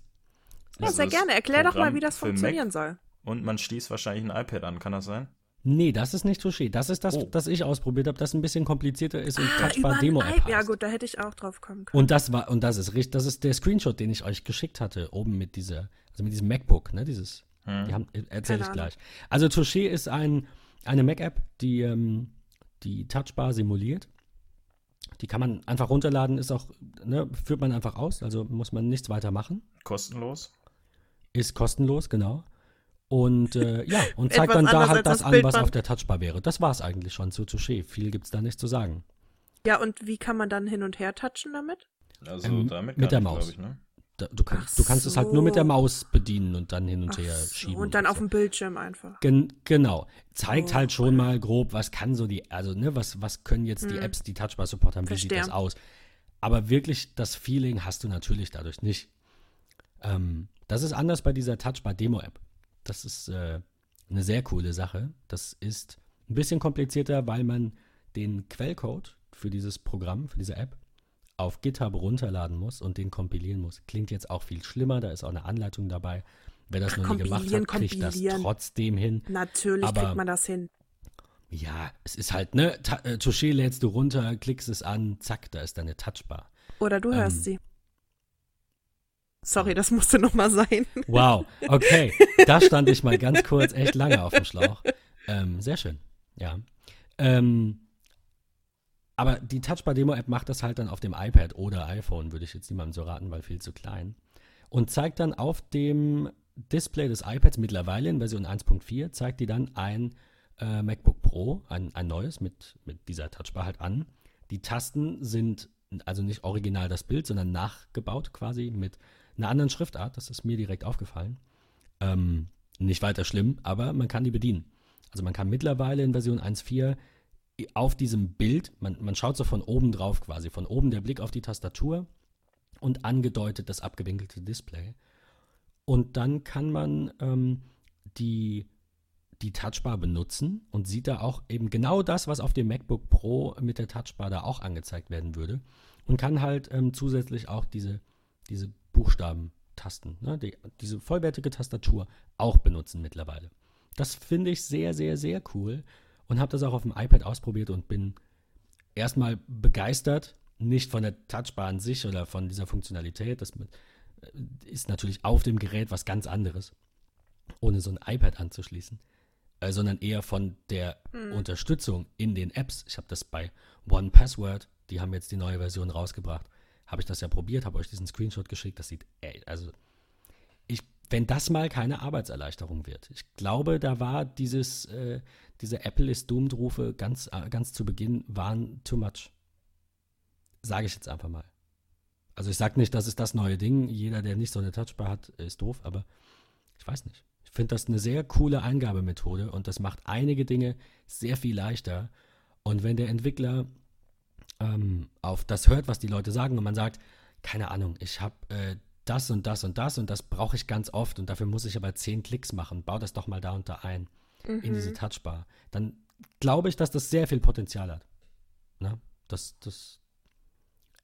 Ja, sehr gerne. Erklär doch mal, Programm wie das funktionieren Mac. soll. Und man schließt wahrscheinlich ein iPad an, kann das sein? Nee, das ist nicht Touché. Das ist das, Oh. das ich ausprobiert habe, das ein bisschen komplizierter ist und Ah, Touchbar ein Demo-App iP- Ja gut, da hätte ich auch drauf kommen können. Und das war, und das ist richtig, das ist der Screenshot, den ich euch geschickt hatte, oben mit dieser, also mit diesem MacBook, ne, dieses, Hm. die haben, erzähle ich gleich. Also Touché ist ein, eine Mac-App, die ähm, die Touchbar simuliert. Die kann man einfach runterladen, ist auch, ne, führt man einfach aus, also muss man nichts weiter machen. Kostenlos? Ist kostenlos, genau. Und äh, ja, und zeigt dann da halt das das an, was auf der Touchbar wäre. Das war es eigentlich schon zu Touché. Viel gibt's da nicht zu sagen. Ja, und wie kann man dann hin und her touchen damit? Also Ähm, damit mit der nicht, Maus. glaube ich, ne? Da, du, kann, du kannst es halt nur mit der. Maus bedienen und dann hin und Ach her so, schieben. und dann auf so. dem Bildschirm einfach. Gen genau. Zeigt Oh, halt schon mal grob, was kann so die, also ne, was, was können jetzt die Hm. Apps, die Touchbar Support haben, wie sieht Verstehe. das aus? Aber wirklich das Feeling hast du natürlich dadurch nicht. Ähm, das ist anders bei dieser Touchbar Demo App. Das ist äh, eine sehr coole Sache. Das ist ein bisschen komplizierter, weil man den Quellcode für dieses Programm, für diese App, auf GitHub runterladen muss und den kompilieren muss. Klingt jetzt auch viel schlimmer, da ist auch eine Anleitung dabei. Wer das Ach, noch nie gemacht hat, kriegt das trotzdem hin. Natürlich Aber- kriegt man das hin. Ja, es ist halt, ne, Ta äh, Touché lädst du runter, klickst es an, zack, da ist deine Touchbar. Oder du hörst Ähm, sie. Sorry, das musste nochmal sein. Wow, okay, da stand ich mal ganz kurz echt lange auf dem Schlauch. Ähm, sehr schön, ja. Ähm, aber die Touchbar-Demo-App macht das halt dann auf dem iPad oder iPhone, würde ich jetzt niemandem so raten, weil viel zu klein. Und zeigt dann auf dem Display des iPads mittlerweile in Version 1.4, zeigt die dann ein äh, MacBook Pro, ein, ein neues mit, mit dieser Touchbar halt an. Die Tasten sind also nicht original das Bild, sondern nachgebaut quasi mit einer anderen Schriftart. Das ist mir direkt aufgefallen. Ähm, nicht weiter schlimm, aber man kann die bedienen. Also man kann mittlerweile in Version 1.4 auf diesem Bild, man, man schaut so von oben drauf quasi, von oben der Blick auf die Tastatur und angedeutet das abgewinkelte Display. Und dann kann man ähm, die, die Touchbar benutzen und sieht da auch eben genau das, was auf dem MacBook Pro mit der Touchbar da auch angezeigt werden würde. Und kann halt ähm, zusätzlich auch diese, diese Buchstabentasten, ne, die, diese vollwertige Tastatur auch benutzen mittlerweile. Das finde ich sehr, sehr, sehr cool und habe das auch auf dem iPad ausprobiert und bin erstmal begeistert, nicht von der Touchbar an sich oder von dieser Funktionalität. Das äh, ist natürlich auf dem Gerät was ganz anderes, ohne so ein iPad anzuschließen, äh, sondern eher von der Unterstützung in den Apps. Ich habe das bei One Password, die haben jetzt die neue Version rausgebracht, habe ich das ja probiert, habe euch diesen Screenshot geschickt. Das sieht, ey, also wenn das mal keine Arbeitserleichterung wird. Ich glaube, da war dieses, äh, diese Apple ist Doomed-Rufe ganz, äh, ganz zu Beginn waren too much. Sage ich jetzt einfach mal. Also ich sage nicht, das ist das neue Ding. Jeder, der nicht so eine Touchbar hat, ist doof, aber ich weiß nicht. Ich finde das eine sehr coole Eingabemethode und das macht einige Dinge sehr viel leichter. Und wenn der Entwickler ähm, auf das hört, was die Leute sagen und man sagt, keine Ahnung, ich habe äh, das und das und das und das brauche ich ganz oft und dafür muss ich aber zehn Klicks machen, bau das doch mal da und da ein in diese Touchbar, dann glaube ich, dass das sehr viel Potenzial hat. Ne? Dass das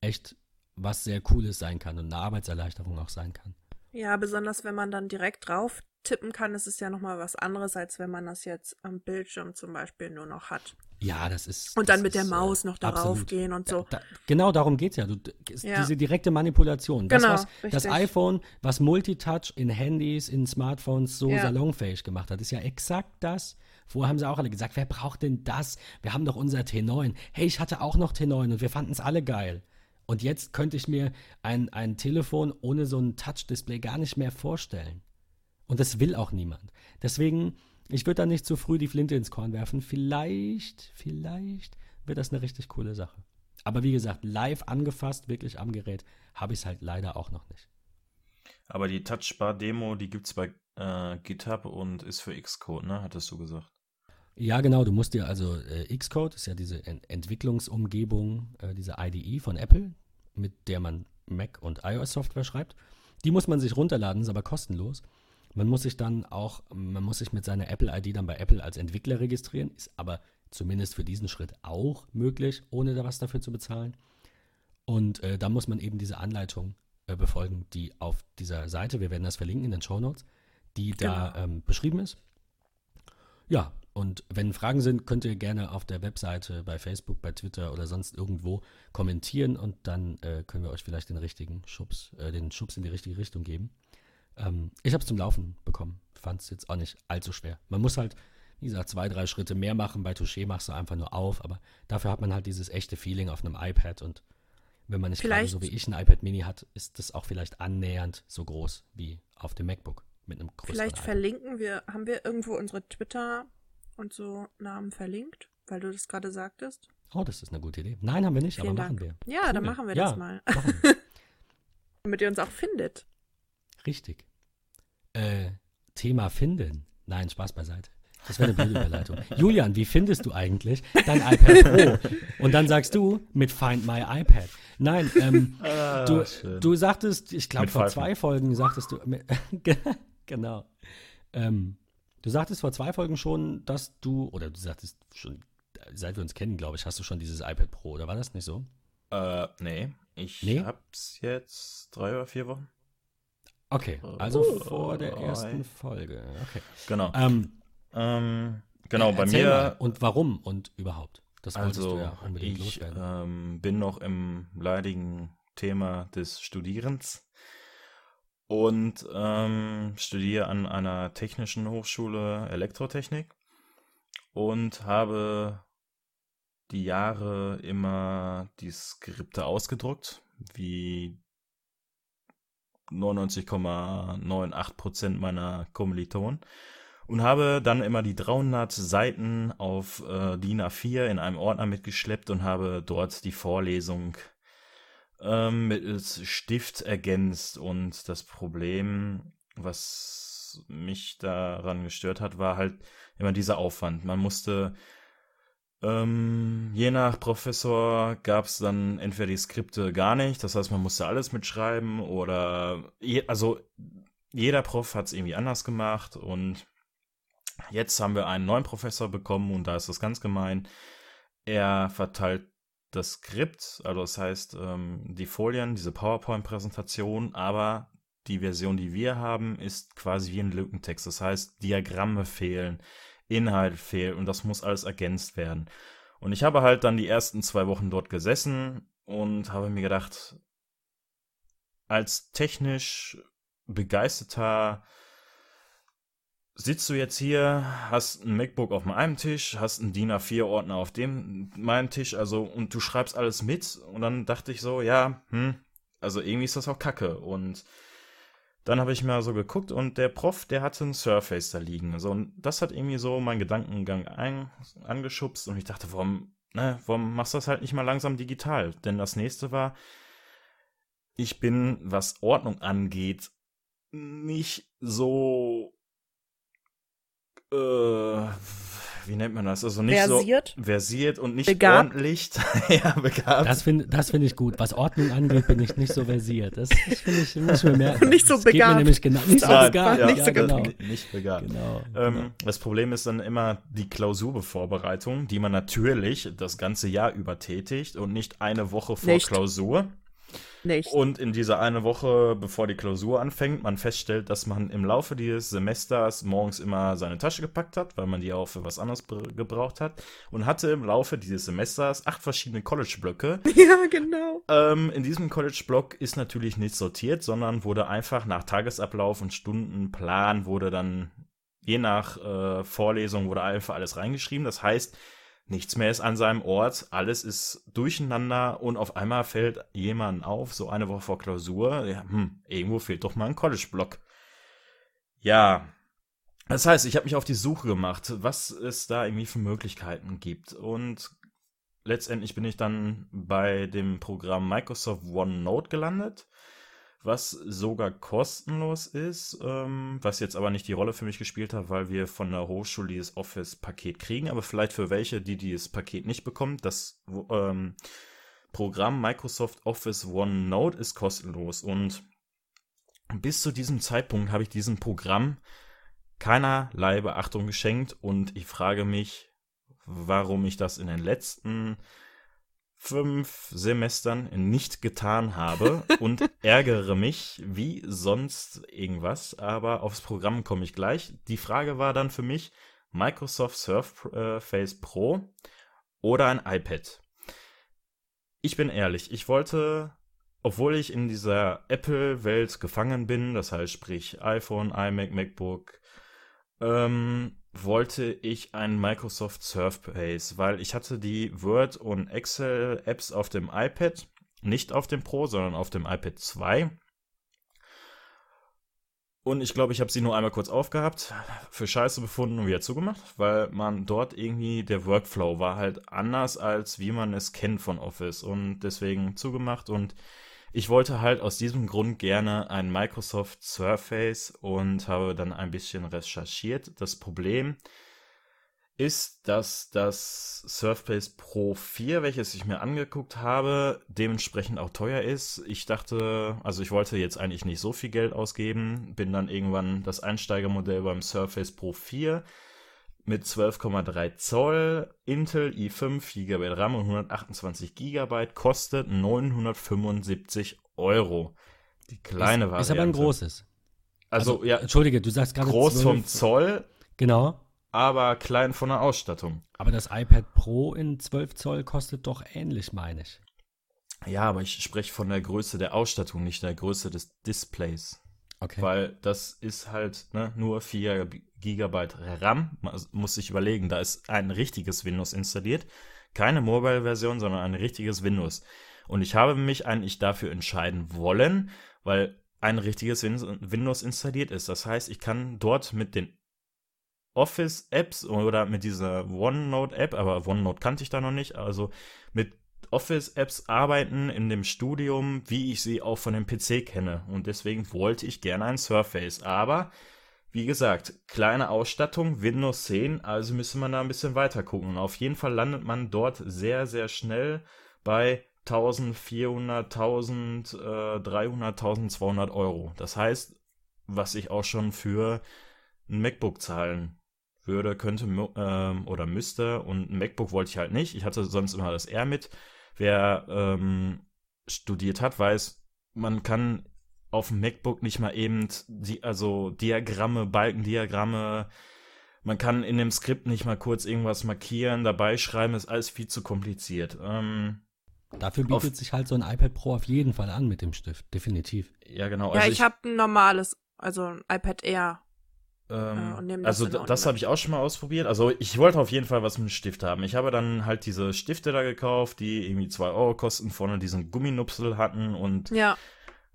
echt was sehr Cooles sein kann und eine Arbeitserleichterung auch sein kann. Ja, besonders wenn man dann direkt drauf tippen kann, ist es ja nochmal was anderes, als wenn man das jetzt am Bildschirm zum Beispiel nur noch hat. Ja, das ist. Und dann mit der ist, äh, Maus noch darauf gehen und so. Da, da, genau darum geht es ja. Du, Ja. Diese direkte Manipulation. Das, Genau, was das iPhone, was Multitouch in Handys, in Smartphones so Ja. salonfähig gemacht hat, ist ja exakt das. Vorher haben sie auch alle gesagt, wer braucht denn das? Wir haben doch unser T9. Hey, ich hatte auch noch T9 und wir fanden es alle geil. Und jetzt könnte ich mir ein, ein Telefon ohne so ein Touch-Display gar nicht mehr vorstellen. Und das will auch niemand. Deswegen, ich würde da nicht zu früh die Flinte ins Korn werfen. Vielleicht, vielleicht wird das eine richtig coole Sache. Aber wie gesagt, live angefasst, wirklich am Gerät, habe ich es halt leider auch noch nicht. Aber die Touchbar-Demo, die gibt es bei äh, GitHub und ist für Xcode, ne? Hattest du gesagt. Ja, genau, du musst dir also äh, Xcode, ist ja diese Ent Entwicklungsumgebung, äh, diese IDE von Apple, mit der man Mac und iOS-Software schreibt. Die muss man sich runterladen, ist aber kostenlos. Man muss sich dann auch, man muss sich mit seiner Apple-ID dann bei Apple als Entwickler registrieren, ist aber zumindest für diesen Schritt auch möglich, ohne da was dafür zu bezahlen. Und äh, da muss man eben diese Anleitung äh, befolgen, die auf dieser Seite, wir werden das verlinken in den Show Notes, die da Genau. ähm, beschrieben ist. Ja, und wenn Fragen sind, könnt ihr gerne auf der Webseite, bei Facebook, bei Twitter oder sonst irgendwo kommentieren und dann äh, können wir euch vielleicht den richtigen Schubs, äh, den Schubs in die richtige Richtung geben. Ähm, ich habe es zum Laufen bekommen. Fand es jetzt auch nicht allzu schwer. Man muss halt, wie gesagt, zwei, drei Schritte mehr machen. Bei Touché machst du einfach nur auf, aber dafür hat man halt dieses echte Feeling auf einem iPad und wenn man nicht gerade Vielleicht- so wie ich ein iPad Mini hat, ist das auch vielleicht annähernd so groß wie auf dem MacBook mit einem größeren Vielleicht iPad. verlinken wir, haben wir irgendwo unsere Twitter und so Namen verlinkt, weil du das gerade sagtest? Oh, das ist eine gute Idee. Nein, haben wir nicht, Vielen aber machen Dank. wir. Ja, Tun dann machen wir Ja, das mal. Machen wir. Damit ihr uns auch findet. Richtig. Äh, Thema finden. Nein, Spaß beiseite. Das wäre eine blöde Überleitung. Julian, wie findest du eigentlich dein iPad Pro? Und dann sagst du mit Find My iPad. Nein, ähm, Ah, du, du sagtest, ich glaube vor zwei Folgen sagtest du, genau. Ähm, du sagtest vor zwei Folgen schon, dass du, oder du sagtest schon, seit wir uns kennen, glaube ich, hast du schon dieses iPad Pro, oder war das nicht so? Äh, nee. Ich Nee? hab's jetzt drei oder vier Wochen. Okay, also Oh, vor der ersten Folge. Okay. Genau. Ähm, Ähm, genau, bei mir. Mal. Und warum und überhaupt? Das Also, du ja unbedingt ich ähm, bin noch im leidigen Thema des Studierens und ähm, studiere an einer technischen Hochschule Elektrotechnik und habe die Jahre immer die Skripte ausgedruckt, wie 99,98% meiner Kommilitonen und habe dann immer die 300 Seiten auf äh, DIN A4 in einem Ordner mitgeschleppt und habe dort die Vorlesung ähm, mittels Stift ergänzt. Und das Problem, was mich daran gestört hat, war halt immer dieser Aufwand. Man musste ähm, je nach Professor gab es dann entweder die Skripte gar nicht, das heißt, man musste alles mitschreiben oder je, also jeder Prof hat es irgendwie anders gemacht und jetzt haben wir einen neuen Professor bekommen und da ist das ganz gemein. Er verteilt das Skript, also das heißt ähm, die Folien, diese PowerPoint-Präsentation, aber die Version, die wir haben, ist quasi wie ein Lückentext. Das heißt, Diagramme fehlen, Inhalt fehlt und das muss alles ergänzt werden. Und ich habe halt dann die ersten zwei Wochen dort gesessen und habe mir gedacht, als technisch begeisterter sitzt du jetzt hier, hast ein MacBook auf meinem Tisch, hast einen DIN A4-Ordner auf dem meinem Tisch, also und du schreibst alles mit und dann dachte ich so, ja, hm, also irgendwie ist das auch Kacke und dann habe ich mal so geguckt und der Prof, der hatte ein Surface da liegen. Also, und das hat irgendwie so meinen Gedankengang ein, angeschubst und ich dachte, warum, ne, warum machst du das halt nicht mal langsam digital? Denn das nächste war, ich bin, was Ordnung angeht, nicht so, äh, wie nennt man das? Also nicht Versiert? so versiert und nicht Begabt? ordentlich. ja, begabt. Das finde das find ich gut. Was Ordnung angeht, bin ich nicht so versiert. Das, das finde ich, muss ich mir merken. Nicht so das geht mir begabt. nämlich genau, nicht so begabt. ja, ja, nicht so genau. begabt. Nicht begabt. genau. Ähm, das Problem ist dann immer die Klausurbevorbereitung, die man natürlich das ganze Jahr über tätigt und nicht eine Woche vor Nicht. Klausur. Nicht. Und in dieser eine Woche, bevor die Klausur anfängt, man feststellt, dass man im Laufe dieses Semesters morgens immer seine Tasche gepackt hat, weil man die auch für was anderes br- gebraucht hat. Und hatte im Laufe dieses Semesters acht verschiedene College-Blöcke. Ja, genau. Ähm, in diesem College-Block ist natürlich nicht sortiert, sondern wurde einfach nach Tagesablauf und Stundenplan wurde dann je nach äh, Vorlesung wurde einfach alles reingeschrieben. Das heißt, nichts mehr ist an seinem Ort, alles ist durcheinander und auf einmal fällt jemand auf, so eine Woche vor Klausur, ja, hm, irgendwo fehlt doch mal ein College-Block. Ja, das heißt, ich habe mich auf die Suche gemacht, was es da irgendwie für Möglichkeiten gibt. Und letztendlich bin ich dann bei dem Programm Microsoft OneNote gelandet, was sogar kostenlos ist, ähm, was jetzt aber nicht die Rolle für mich gespielt hat, weil wir von der Hochschule dieses Office-Paket kriegen, aber vielleicht für welche, die dieses Paket nicht bekommen, das ähm, Programm Microsoft Office OneNote ist kostenlos und bis zu diesem Zeitpunkt habe ich diesem Programm keinerlei Beachtung geschenkt und ich frage mich, warum ich das in den letzten fünf Semestern nicht getan habe und ärgere mich wie sonst irgendwas, aber aufs Programm komme ich gleich. Die Frage war dann für mich Microsoft Surface Pro oder ein iPad. Ich bin ehrlich, ich wollte, obwohl ich in dieser Apple-Welt gefangen bin, das heißt sprich iPhone, iMac, MacBook, ähm, wollte ich ein Microsoft Surface, weil ich hatte die Word und Excel Apps auf dem iPad, nicht auf dem Pro, sondern auf dem iPad 2. Und ich glaube, ich habe sie nur einmal kurz aufgehabt, für scheiße befunden und wieder zugemacht, weil man dort irgendwie, der Workflow war halt anders, als wie man es kennt von Office. Und deswegen zugemacht. Und ich wollte halt aus diesem Grund gerne ein Microsoft Surface und habe dann ein bisschen recherchiert. Das Problem ist, dass das Surface Pro 4, welches ich mir angeguckt habe, dementsprechend auch teuer ist. Ich dachte, also ich wollte jetzt eigentlich nicht so viel Geld ausgeben, bin dann irgendwann das Einsteigermodell beim Surface Pro 4 mit 12,3 Zoll, Intel i5, GB RAM und 128 GB, kostet 975 Euro. Die kleine ist, Variante. Ist aber ein großes. Also, also ja. Entschuldige, du sagst gerade groß 12, vom Zoll. Genau aber klein von der Ausstattung. Aber das iPad Pro in 12 Zoll kostet doch ähnlich, meine ich. Ja, aber ich spreche von der Größe der Ausstattung, nicht der Größe des Displays. Okay. Weil das ist halt ne, nur 4 GB RAM. Man muss sich überlegen, da ist ein richtiges Windows installiert. Keine Mobile-Version, sondern ein richtiges Windows. Und ich habe mich eigentlich dafür entscheiden wollen, weil ein richtiges Windows installiert ist. Das heißt, ich kann dort mit den Office-Apps oder mit dieser OneNote-App, aber OneNote kannte ich da noch nicht, also mit Office-Apps arbeiten in dem Studium, wie ich sie auch von dem PC kenne. Und deswegen wollte ich gerne ein Surface. Aber, wie gesagt, kleine Ausstattung, Windows 10, also müsste man da ein bisschen weiter gucken. Auf jeden Fall landet man dort sehr, sehr schnell bei 1400, 1300, 1200 Euro. Das heißt, was ich auch schon für ein MacBook zahlen würde, könnte ähm, oder müsste. Und ein MacBook wollte ich halt nicht. Ich hatte sonst immer das R mit. Wer ähm, studiert hat, weiß, man kann auf dem MacBook nicht mal eben die, also Diagramme, Balkendiagramme, man kann in dem Skript nicht mal kurz irgendwas markieren, dabei schreiben, ist alles viel zu kompliziert. Ähm, Dafür bietet sich halt so ein iPad Pro auf jeden Fall an mit dem Stift, definitiv. Ja, genau. Ja, also ich, ich habe ein normales, also ein iPad Air ähm, äh, also das, das habe ich auch schon mal ausprobiert. Also ich wollte auf jeden Fall was mit einem Stift haben. Ich habe dann halt diese Stifte da gekauft, die irgendwie 2 Euro kosten, vorne diesen Gumminupsel hatten und ja.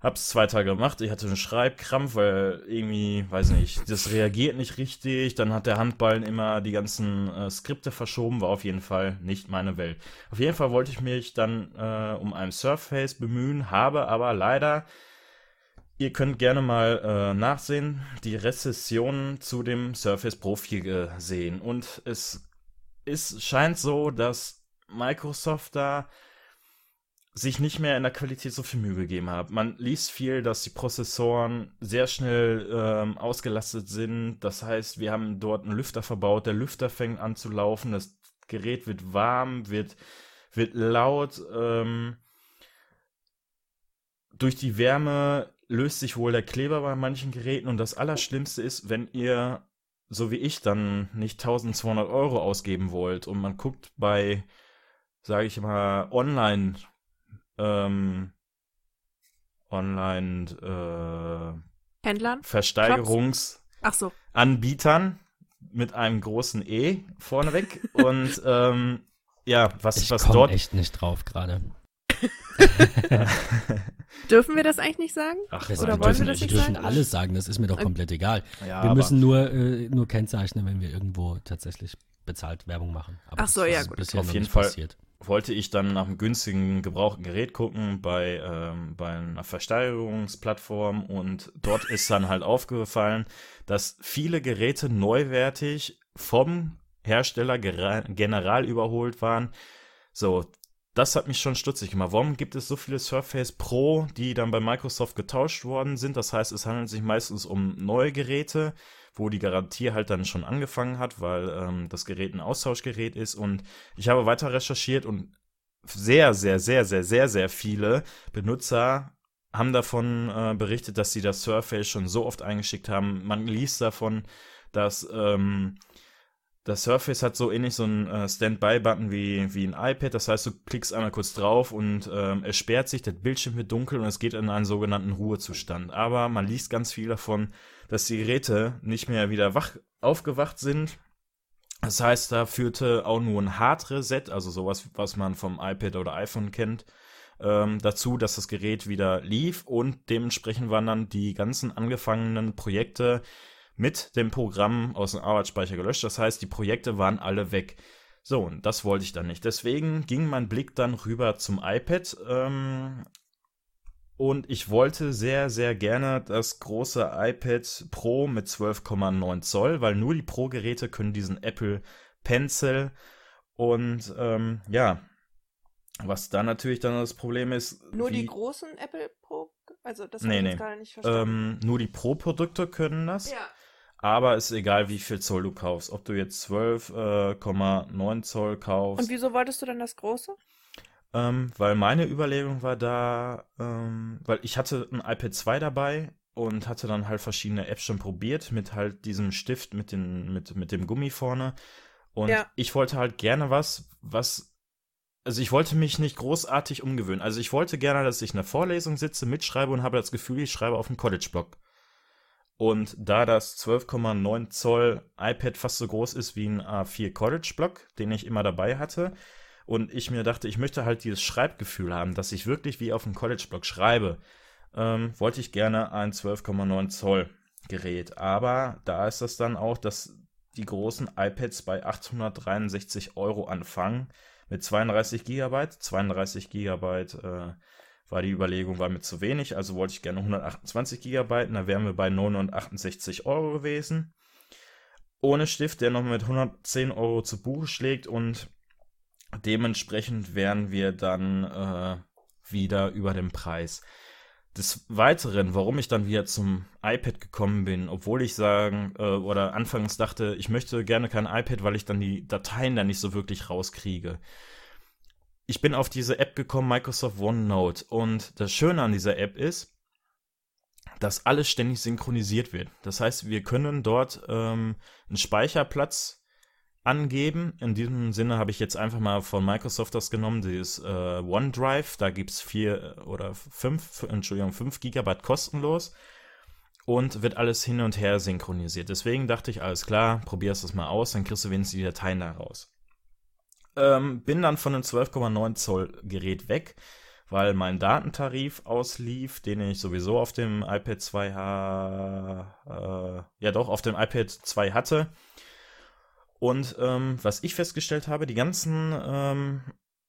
Hab's zwei Tage gemacht. Ich hatte einen Schreibkrampf, weil irgendwie, weiß nicht, das reagiert nicht richtig. Dann hat der Handballen immer die ganzen äh, Skripte verschoben, war auf jeden Fall nicht meine Welt. Auf jeden Fall wollte ich mich dann äh, um ein Surface bemühen, habe aber leider Ihr könnt gerne mal äh, nachsehen, die Rezession zu dem Surface Pro 4 sehen. Und es ist, scheint so, dass Microsoft da sich nicht mehr in der Qualität so viel Mühe gegeben hat. Man liest viel, dass die Prozessoren sehr schnell ähm, ausgelastet sind. Das heißt, wir haben dort einen Lüfter verbaut. Der Lüfter fängt an zu laufen. Das Gerät wird warm, wird, wird laut. Ähm, durch die Wärme löst sich wohl der Kleber bei manchen Geräten und das Allerschlimmste ist, wenn ihr, so wie ich, dann nicht 1200 Euro ausgeben wollt und man guckt bei, sage ich mal, online, ähm, online, äh, Händlern? Versteigerungsanbietern so. mit einem großen E vorneweg und, ähm, ja, was, ich was dort. echt nicht drauf gerade. Dürfen wir das eigentlich nicht sagen? Ach, Oder wollen dürfen, wir das nicht dürfen sagen? alles sagen, das ist mir doch komplett egal. Ja, wir müssen nur, äh, nur kennzeichnen, wenn wir irgendwo tatsächlich bezahlt Werbung machen. Aber Ach so, ja, gut. Auf jeden Fall passiert. Wollte ich dann nach einem günstigen gebrauchten Gerät gucken bei, ähm, bei einer Versteigerungsplattform und dort ist dann halt aufgefallen, dass viele Geräte neuwertig vom Hersteller general überholt waren. So, das hat mich schon stutzig gemacht. Warum gibt es so viele Surface Pro, die dann bei Microsoft getauscht worden sind? Das heißt, es handelt sich meistens um neue Geräte, wo die Garantie halt dann schon angefangen hat, weil ähm, das Gerät ein Austauschgerät ist. Und ich habe weiter recherchiert und sehr, sehr, sehr, sehr, sehr, sehr viele Benutzer haben davon äh, berichtet, dass sie das Surface schon so oft eingeschickt haben. Man liest davon, dass ähm, das Surface hat so ähnlich so einen äh, Standby-Button wie, wie ein iPad. Das heißt, du klickst einmal kurz drauf und ähm, es sperrt sich, der Bildschirm wird dunkel und es geht in einen sogenannten Ruhezustand. Aber man liest ganz viel davon, dass die Geräte nicht mehr wieder wach aufgewacht sind. Das heißt, da führte auch nur ein Hard Reset, also sowas, was man vom iPad oder iPhone kennt, ähm, dazu, dass das Gerät wieder lief und dementsprechend waren dann die ganzen angefangenen Projekte mit dem Programm aus dem Arbeitsspeicher gelöscht. Das heißt, die Projekte waren alle weg. So, und das wollte ich dann nicht. Deswegen ging mein Blick dann rüber zum iPad. Ähm, und ich wollte sehr, sehr gerne das große iPad Pro mit 12,9 Zoll, weil nur die Pro-Geräte können diesen Apple Pencil. Und ähm, ja, was da natürlich dann das Problem ist. Nur die großen Apple Pro, also das nee, habe ich nee. gerade nicht verstanden. Ähm, nur die Pro-Produkte können das. ja. Aber ist egal, wie viel Zoll du kaufst. Ob du jetzt 12,9 Zoll kaufst. Und wieso wolltest du denn das große? Ähm, weil meine Überlegung war da, ähm, weil ich hatte ein iPad 2 dabei und hatte dann halt verschiedene Apps schon probiert mit halt diesem Stift mit, den, mit, mit dem Gummi vorne. Und Ja. ich wollte halt gerne was, was, also ich wollte mich nicht großartig umgewöhnen. Also ich wollte gerne, dass ich in der Vorlesung sitze, mitschreibe und habe das Gefühl, ich schreibe auf dem College-Blog. Und da das 12,9 Zoll iPad fast so groß ist wie ein A4 College-Block, den ich immer dabei hatte, und ich mir dachte, ich möchte halt dieses Schreibgefühl haben, dass ich wirklich wie auf einem College-Block schreibe, ähm, wollte ich gerne ein 12,9 Zoll Gerät. Aber da ist das dann auch, dass die großen iPads bei 863 Euro anfangen mit 32 Gigabyte. 32 Gigabyte äh, war die Überlegung, war mir zu wenig, also wollte ich gerne 128 Gigabyte, da wären wir bei 968 Euro gewesen. Ohne Stift, der noch mit 110 Euro zu Buche schlägt und dementsprechend wären wir dann äh, wieder über dem Preis. Des Weiteren, warum ich dann wieder zum iPad gekommen bin, obwohl ich sagen äh, oder anfangs dachte, ich möchte gerne kein iPad, weil ich dann die Dateien da nicht so wirklich rauskriege. Ich bin auf diese App gekommen, Microsoft OneNote. Und das Schöne an dieser App ist, dass alles ständig synchronisiert wird. Das heißt, wir können dort ähm, einen Speicherplatz angeben. In diesem Sinne habe ich jetzt einfach mal von Microsoft das genommen, dieses äh, OneDrive. Da gibt es vier oder fünf, Entschuldigung, fünf Gigabyte kostenlos und wird alles hin und her synchronisiert. Deswegen dachte ich, alles klar, probierst das mal aus, dann kriegst du wenigstens die Dateien da raus. Ähm, bin dann von einem 12,9 Zoll Gerät weg, weil mein Datentarif auslief, den ich sowieso auf dem iPad 2 ha äh, ja doch auf dem iPad 2 hatte. Und ähm, was ich festgestellt habe, die ganzen ähm,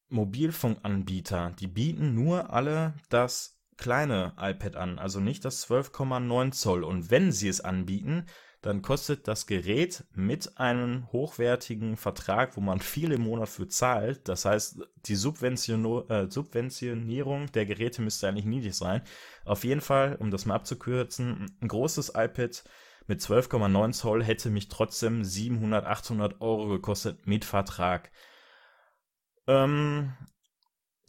Mobilfunkanbieter, die bieten nur alle das kleine iPad an, also nicht das 12,9 Zoll. Und wenn sie es anbieten, dann kostet das Gerät mit einem hochwertigen Vertrag, wo man viel im Monat für zahlt, das heißt, die äh, Subventionierung der Geräte müsste eigentlich niedrig sein. Auf jeden Fall, um das mal abzukürzen, ein großes iPad mit 12,9 Zoll hätte mich trotzdem 700, 800 Euro gekostet mit Vertrag. Ähm,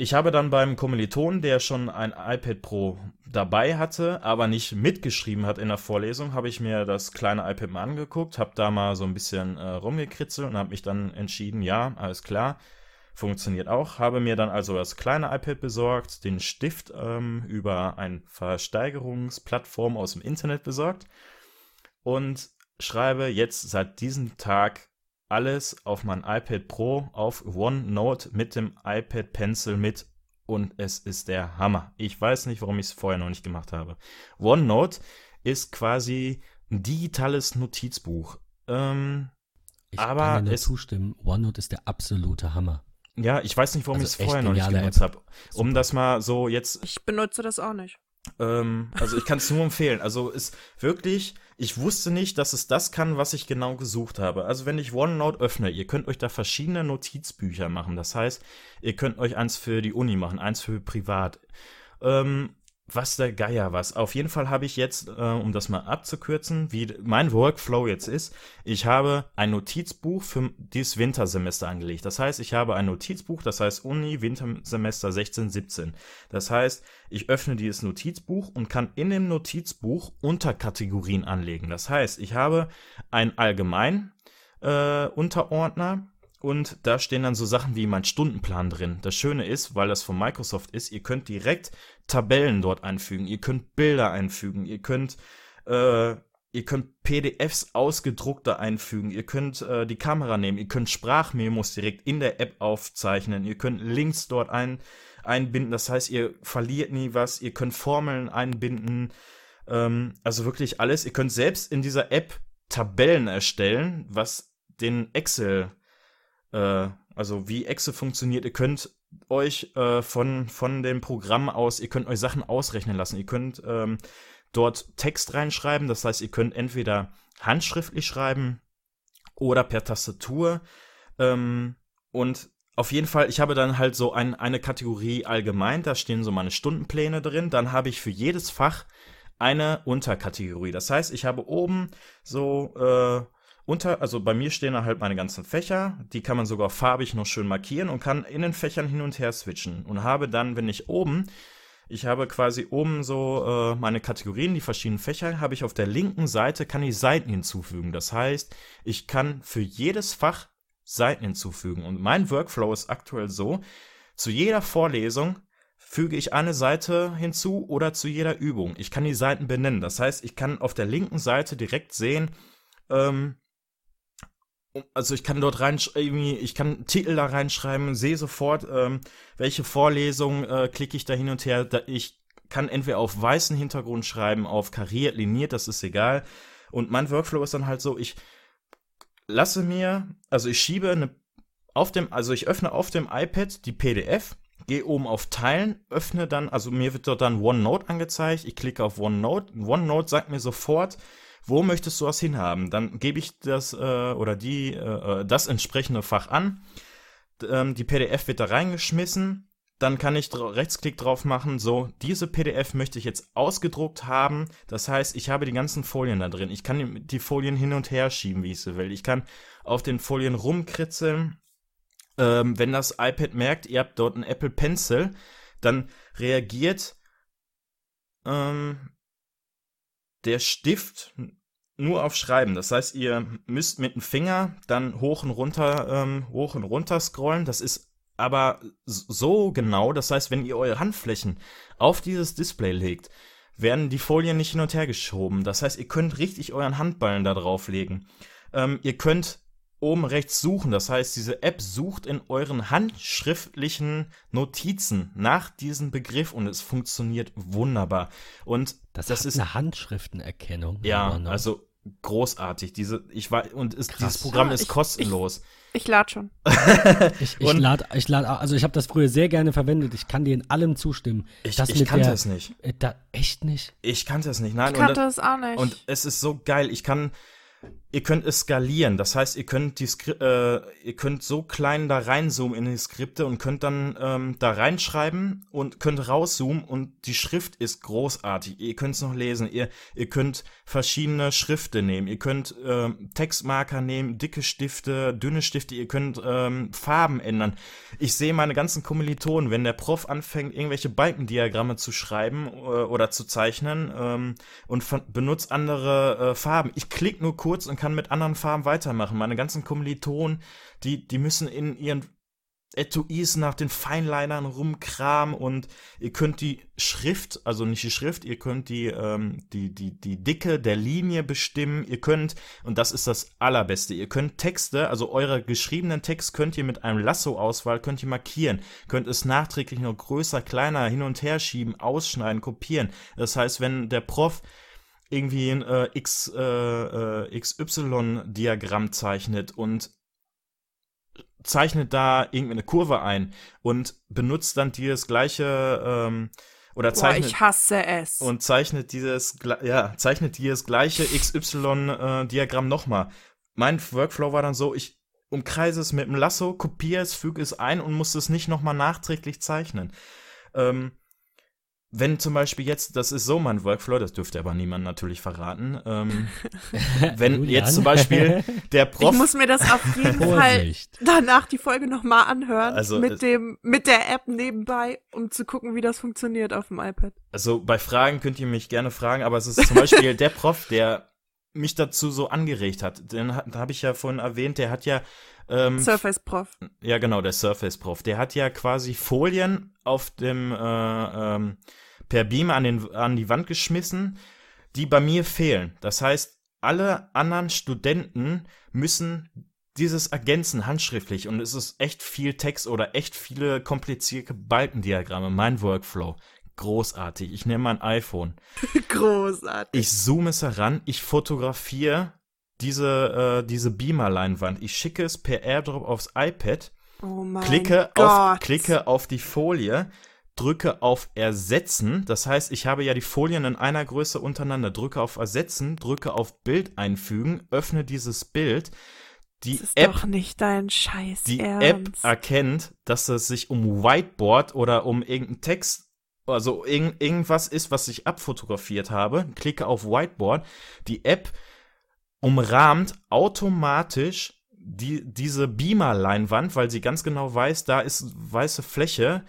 ich habe dann beim Kommiliton, der schon ein iPad Pro dabei hatte, aber nicht mitgeschrieben hat in der Vorlesung, habe ich mir das kleine iPad mal angeguckt, habe da mal so ein bisschen äh, rumgekritzelt und habe mich dann entschieden, ja, alles klar, funktioniert auch. Habe mir dann also das kleine iPad besorgt, den Stift ähm, über eine Versteigerungsplattform aus dem Internet besorgt und schreibe jetzt seit diesem Tag alles auf mein iPad Pro auf OneNote mit dem iPad Pencil mit und es ist der Hammer. Ich weiß nicht, warum ich es vorher noch nicht gemacht habe. OneNote ist quasi ein digitales Notizbuch. Ähm, Ich Aber kann dir nur es- zustimmen. OneNote ist der absolute Hammer. ja, ich weiß nicht, warum Also ich es vorher noch nicht genutzt habe. Um das mal so jetzt Ich benutze das auch nicht. Ähm, also ich kann es nur empfehlen. Also ist wirklich, ich wusste nicht, dass es das kann, was ich genau gesucht habe. Also wenn ich OneNote öffne, ihr könnt euch da verschiedene Notizbücher machen. Das heißt, ihr könnt euch eins für die Uni machen, eins für privat. Ähm, was der Geier was. Auf jeden Fall habe ich jetzt, äh, um das mal abzukürzen, wie mein Workflow jetzt ist, ich habe ein Notizbuch für dieses Wintersemester angelegt. Das heißt, ich habe ein Notizbuch, das heißt Uni Wintersemester 16, 17. Das heißt, ich öffne dieses Notizbuch und kann in dem Notizbuch Unterkategorien anlegen. Das heißt, ich habe ein allgemein äh, Unterordner und da stehen dann so Sachen wie mein Stundenplan drin. Das Schöne ist, weil das von Microsoft ist, ihr könnt direkt Tabellen dort einfügen, ihr könnt Bilder einfügen, ihr könnt äh, ihr könnt PDFs ausgedruckte einfügen, ihr könnt äh, die Kamera nehmen, ihr könnt Sprachmemos direkt in der App aufzeichnen, ihr könnt Links dort ein, einbinden. Das heißt, ihr verliert nie was. Ihr könnt Formeln einbinden. Ähm, also wirklich alles. Ihr könnt selbst in dieser App Tabellen erstellen, was den Excel, äh, also wie Excel funktioniert. Ihr könnt euch äh, von, von dem Programm aus, ihr könnt euch Sachen ausrechnen lassen. Ihr könnt ähm, dort Text reinschreiben. Das heißt, ihr könnt entweder handschriftlich schreiben oder per Tastatur. Ähm, und auf jeden Fall, ich habe dann halt so ein, eine Kategorie allgemein, da stehen so meine Stundenpläne drin. Dann habe ich für jedes Fach eine Unterkategorie. Das heißt, ich habe oben so äh, unter, also bei mir stehen da halt meine ganzen Fächer, die kann man sogar farbig noch schön markieren und kann in den Fächern hin und her switchen und habe dann, wenn ich oben, ich habe quasi oben so äh, meine Kategorien, die verschiedenen Fächer, habe ich auf der linken Seite, kann ich Seiten hinzufügen. Das heißt, ich kann für jedes Fach Seiten hinzufügen und mein Workflow ist aktuell so, zu jeder Vorlesung füge ich eine Seite hinzu oder zu jeder Übung. Ich kann die Seiten benennen. Das heißt, ich kann auf der linken Seite direkt sehen, ähm, also ich kann dort rein, irgendwie, ich kann Titel da reinschreiben, sehe sofort, ähm, welche Vorlesung äh, klicke ich da hin und her. Da, ich kann entweder auf weißen Hintergrund schreiben, auf kariert, liniert, das ist egal. Und mein Workflow ist dann halt so, ich lasse mir, also ich schiebe eine, auf dem, also ich öffne auf dem iPad die PDF gehe oben auf Teilen, öffne dann, also mir wird dort dann OneNote angezeigt, ich klicke auf OneNote, OneNote sagt mir sofort, wo möchtest du was hinhaben? Dann gebe ich das äh, oder die äh, äh das entsprechende Fach an. Ähm, die PDF wird da reingeschmissen. Dann kann ich dra Rechtsklick drauf machen. So, diese PDF möchte ich jetzt ausgedruckt haben. Das heißt, ich habe die ganzen Folien da drin. Ich kann die Folien hin und her schieben, wie ich sie will. Ich kann auf den Folien rumkritzeln ähm, wenn das iPad merkt, ihr habt dort einen Apple Pencil, dann reagiert ähm, der Stift nur auf Schreiben. Das heißt, ihr müsst mit dem Finger dann hoch und runter, ähm, hoch und runter scrollen. Das ist aber so genau. Das heißt, wenn ihr eure Handflächen auf dieses Display legt, werden die Folien nicht hin und her geschoben. Das heißt, ihr könnt richtig euren Handballen da drauflegen. Ähm, ihr könnt oben rechts suchen. Das heißt, diese App sucht in euren handschriftlichen Notizen nach diesem Begriff und es funktioniert wunderbar. Und das, das ist eine Handschriftenerkennung. Ja, also großartig. Diese, ich war, und ist, dieses Programm ja, ist kostenlos. Ich, ich lade schon. ich ich lade, ich lad, also ich habe das früher sehr gerne verwendet. Ich kann dir in allem zustimmen. Ich, das ich kannte es nicht. Äh, da, echt nicht? Ich kannte es nicht. Nein, ich kannte es auch nicht. Und es ist so geil. Ich kann Ihr könnt es skalieren, das heißt, ihr könnt die Skri äh, ihr könnt so klein da reinzoomen in die Skripte und könnt dann ähm, da reinschreiben und könnt rauszoomen und die Schrift ist großartig. Ihr könnt es noch lesen. Ihr, ihr könnt verschiedene Schriften nehmen. Ihr könnt ähm, Textmarker nehmen, dicke Stifte, dünne Stifte. Ihr könnt ähm, Farben ändern. Ich sehe meine ganzen Kommilitonen, wenn der Prof anfängt, irgendwelche Balkendiagramme zu schreiben äh, oder zu zeichnen ähm, und benutzt andere äh, Farben. Ich klicke nur kurz und kann mit anderen Farben weitermachen. Meine ganzen Kommilitonen, die, die müssen in ihren Etuis nach den Feinlinern rumkramen und ihr könnt die Schrift, also nicht die Schrift, ihr könnt die, ähm, die, die, die Dicke der Linie bestimmen. Ihr könnt, und das ist das Allerbeste, ihr könnt Texte, also eure geschriebenen Text könnt ihr mit einem Lasso-Auswahl, könnt ihr markieren, könnt es nachträglich noch größer, kleiner hin und her schieben, ausschneiden, kopieren. Das heißt, wenn der Prof irgendwie ein äh, X, äh, äh, XY-Diagramm zeichnet und zeichnet da irgendwie eine Kurve ein und benutzt dann dieses gleiche ähm, oder zeichnet Boah, ich hasse es und zeichnet dieses ja zeichnet dieses gleiche XY-Diagramm äh, nochmal. Mein Workflow war dann so, ich umkreise es mit dem Lasso, kopiere es, füge es ein und muss es nicht nochmal nachträglich zeichnen. Ähm, wenn zum Beispiel jetzt, das ist so mein Workflow, das dürfte aber niemand natürlich verraten, ähm, wenn jetzt zum Beispiel der Prof. Ich muss mir das auf jeden Fall danach die Folge nochmal anhören, also, mit dem, mit der App nebenbei, um zu gucken, wie das funktioniert auf dem iPad. Also bei Fragen könnt ihr mich gerne fragen, aber es ist zum Beispiel der Prof, der mich dazu so angeregt hat. Den habe ich ja vorhin erwähnt, der hat ja ähm, Surface Prof. Ja, genau, der Surface Prof. Der hat ja quasi Folien auf dem äh, ähm, per Beamer an, den, an die Wand geschmissen, die bei mir fehlen. Das heißt, alle anderen Studenten müssen dieses Ergänzen handschriftlich und es ist echt viel Text oder echt viele komplizierte Balkendiagramme, mein Workflow. Großartig. Ich nehme mein iPhone. Großartig. Ich zoome es heran, ich fotografiere diese, äh, diese Beamer-Leinwand. Ich schicke es per AirDrop aufs iPad, oh mein klicke Gott. auf, klicke auf die Folie, drücke auf Ersetzen. Das heißt, ich habe ja die Folien in einer Größe untereinander. Drücke auf Ersetzen, drücke auf Bild einfügen, öffne dieses Bild. Die Das ist App doch nicht dein Scheiß die Ernst. App erkennt, dass es sich um Whiteboard oder um irgendeinen Text, also irgend, irgendwas ist, was ich abfotografiert habe, klicke auf Whiteboard, die App umrahmt automatisch die, diese Beamer-Leinwand, weil sie ganz genau weiß, da ist weiße Fläche.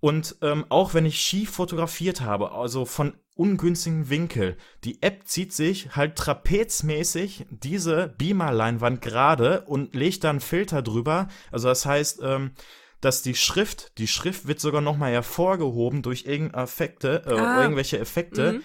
Und ähm, auch wenn ich schief fotografiert habe, also von ungünstigen Winkel, die App zieht sich halt trapezmäßig diese Beamer-Leinwand gerade und legt dann Filter drüber. Also das heißt, ähm, dass die Schrift, die Schrift wird sogar nochmal hervorgehoben durch Effekte, äh, Ah. irgendwelche Effekte Mhm.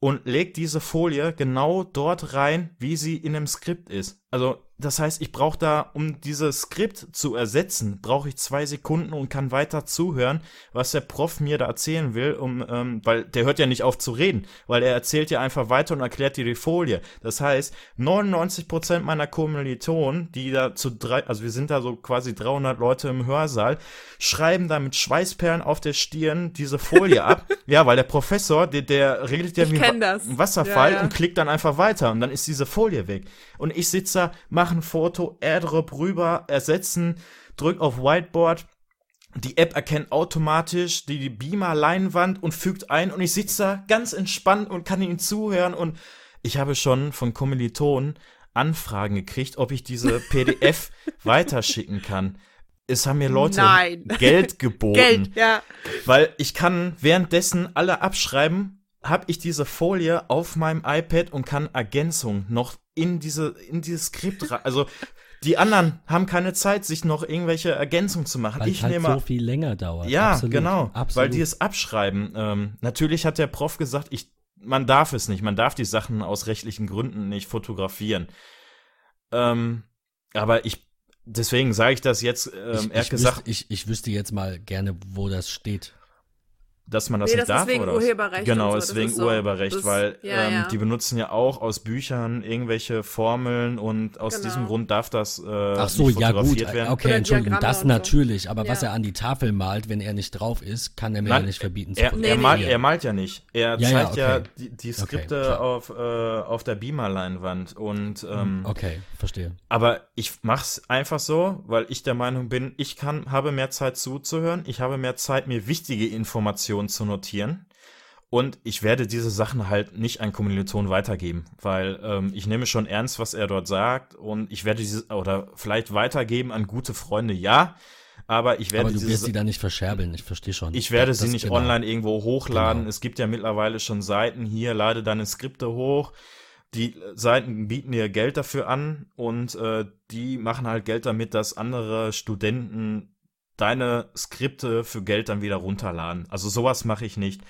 und legt diese Folie genau dort rein, wie sie in dem Skript ist. Also das heißt, ich brauche da, um dieses Skript zu ersetzen, brauche ich zwei Sekunden und kann weiter zuhören, was der Prof mir da erzählen will, um, ähm, weil der hört ja nicht auf zu reden, weil er erzählt ja einfach weiter und erklärt dir die Folie. Das heißt, 99% meiner Kommilitonen, die da zu drei, also wir sind da so quasi 300 Leute im Hörsaal, schreiben da mit Schweißperlen auf der Stirn diese Folie ab. Ja, weil der Professor, der, der redet ja wie ein Wasserfall Ja, ja. und klickt dann einfach weiter und dann ist diese Folie weg. Und ich sitze da, mache ein Foto, AirDrop rüber, ersetzen, drück auf Whiteboard. Die App erkennt automatisch die, die Beamer-Leinwand und fügt ein und ich sitze da ganz entspannt und kann ihnen zuhören und ich habe schon von Kommilitonen Anfragen gekriegt, ob ich diese PDF weiterschicken kann. Es haben mir Leute Nein. Geld geboten. Geld, ja. Weil ich kann währenddessen alle abschreiben, habe ich diese Folie auf meinem iPad und kann Ergänzungen noch in diese in dieses Skript rein. Also die anderen haben keine Zeit, sich noch irgendwelche Ergänzungen zu machen. Weil ich es halt nehme so viel länger dauert. ja, Absolut, genau, Absolut. weil die es abschreiben. Ähm, natürlich hat der Prof gesagt, ich, man darf es nicht, man darf die Sachen aus rechtlichen Gründen nicht fotografieren. Ähm, aber ich, deswegen sage ich das jetzt, ähm, ich, er hat ich, gesagt, wüsste, ich, ich wüsste jetzt mal gerne, wo das steht. Dass man das Nee, nicht das ist darf, wegen oder? was? Urheberrecht Genau, und so, ist das wegen ist so. Urheberrecht, Das- weil ja, ähm, ja. die benutzen ja auch aus Büchern irgendwelche Formeln und aus Genau. diesem Grund darf das äh, Ach so, nicht ja gut, fotografiert werden. okay, Oder Entschuldigung, Diagramme das so. natürlich, aber was Ja. er an die Tafel malt, wenn er nicht drauf ist, kann er mir Nein, ja nicht verbieten zu Er, Nee, er, nee, malt, nee. er malt ja nicht. Er zeigt ja, okay. die, die Okay, Skripte klar. auf, äh, auf der Beamer-Leinwand. Und ähm, Okay, verstehe. Aber ich mach's einfach so, weil ich der Meinung bin, ich kann, habe mehr Zeit zuzuhören, ich habe mehr Zeit, mir wichtige Informationen zu notieren. Und ich werde diese Sachen halt nicht an Kommilitonen weitergeben, weil ähm, ich nehme schon ernst, was er dort sagt und ich werde diese oder vielleicht weitergeben an gute Freunde, ja, aber ich werde Aber du diese wirst sie da nicht verscherbeln, ich verstehe schon. ich werde Das- sie das- nicht genau. online irgendwo hochladen. Genau. Es gibt ja mittlerweile schon Seiten hier, lade deine Skripte hoch. Die Seiten bieten dir Geld dafür an und äh, die machen halt Geld damit, dass andere Studenten deine Skripte für Geld dann wieder runterladen. Also sowas mache ich nicht.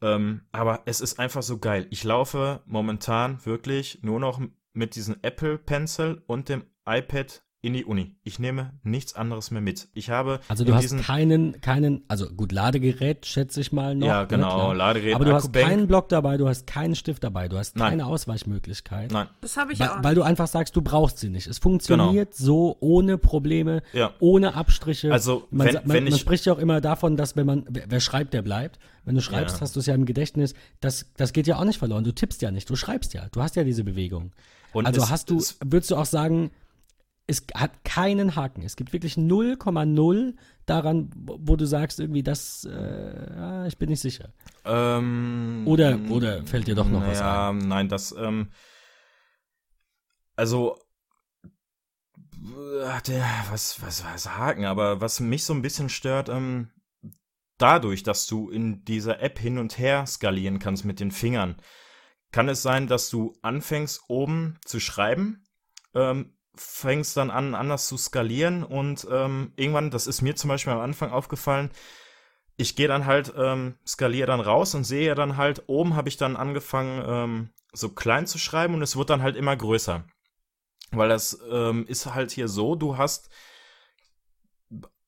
Ähm, aber es ist einfach so geil. Ich laufe momentan wirklich nur noch mit diesem Apple Pencil und dem iPad in die Uni. Ich nehme nichts anderes mehr mit. Ich habe Also du hast keinen, keinen, also gut, Ladegerät schätze ich mal noch. Ja, ne, genau, klar. Ladegerät, Aber du hast keinen Block dabei, du hast keinen Stift dabei, du hast Nein. keine Ausweichmöglichkeit. Nein, Das habe ich Weil, auch. weil du einfach sagst, du brauchst sie nicht. Es funktioniert so ohne Probleme, Ja. ohne Abstriche. Also, man, wenn- man, wenn man ich- spricht ja auch immer davon, dass wenn man, wer, wer schreibt, der bleibt. Wenn du schreibst, Ja. hast du es ja im Gedächtnis. Das, das geht ja auch nicht verloren. Du tippst ja nicht, du schreibst ja. Du hast ja diese Bewegung. Und also es- hast du, es- würdest du auch sagen, es hat keinen Haken. Es gibt wirklich 0,0 daran, wo du sagst, irgendwie, das, äh, ich bin nicht sicher. Ähm, Oder- oder fällt dir doch noch was Ja, nein, das, ähm, also, äh, der, was, was, was Haken, aber was mich so ein bisschen stört, ähm, dadurch, dass du in dieser App hin und her skalieren kannst mit den Fingern, kann es sein, dass du anfängst oben zu schreiben, ähm, fängst dann an, anders zu skalieren und ähm, irgendwann, das ist mir zum Beispiel am Anfang aufgefallen, ich gehe dann halt, ähm, skaliere dann raus und sehe dann halt, oben habe ich dann angefangen, ähm, so klein zu schreiben und es wird dann halt immer größer. Weil das ähm, ist halt hier so, du hast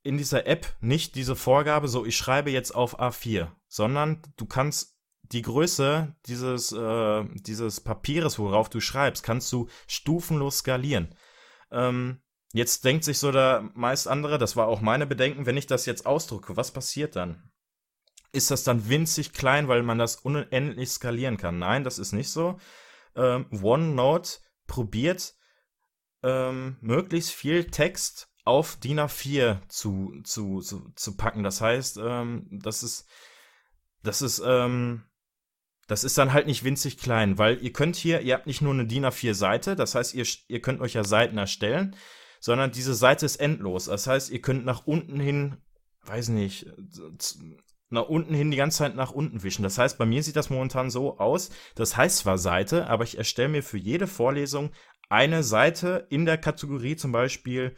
in dieser App nicht diese Vorgabe, so ich schreibe jetzt auf A4, sondern du kannst die Größe dieses, äh, dieses Papieres, worauf du schreibst, kannst du stufenlos skalieren. Ähm, jetzt denkt sich so der meist andere, das war auch meine Bedenken, wenn ich das jetzt ausdrucke, was passiert dann? Ist das dann winzig klein, weil man das unendlich skalieren kann? Nein, das ist nicht so. Ähm, OneNote probiert ähm, möglichst viel Text auf DIN A4 zu, zu, zu, zu packen. Das heißt, ähm, das ist, das ist, ähm, das ist dann halt nicht winzig klein, weil ihr könnt hier, ihr habt nicht nur eine DIN A4 Seite, das heißt, ihr, ihr könnt euch ja Seiten erstellen, sondern diese Seite ist endlos. Das heißt, ihr könnt nach unten hin, weiß nicht, nach unten hin die ganze Zeit nach unten wischen. Das heißt, bei mir sieht das momentan so aus, das heißt zwar Seite, aber ich erstelle mir für jede Vorlesung eine Seite in der Kategorie zum Beispiel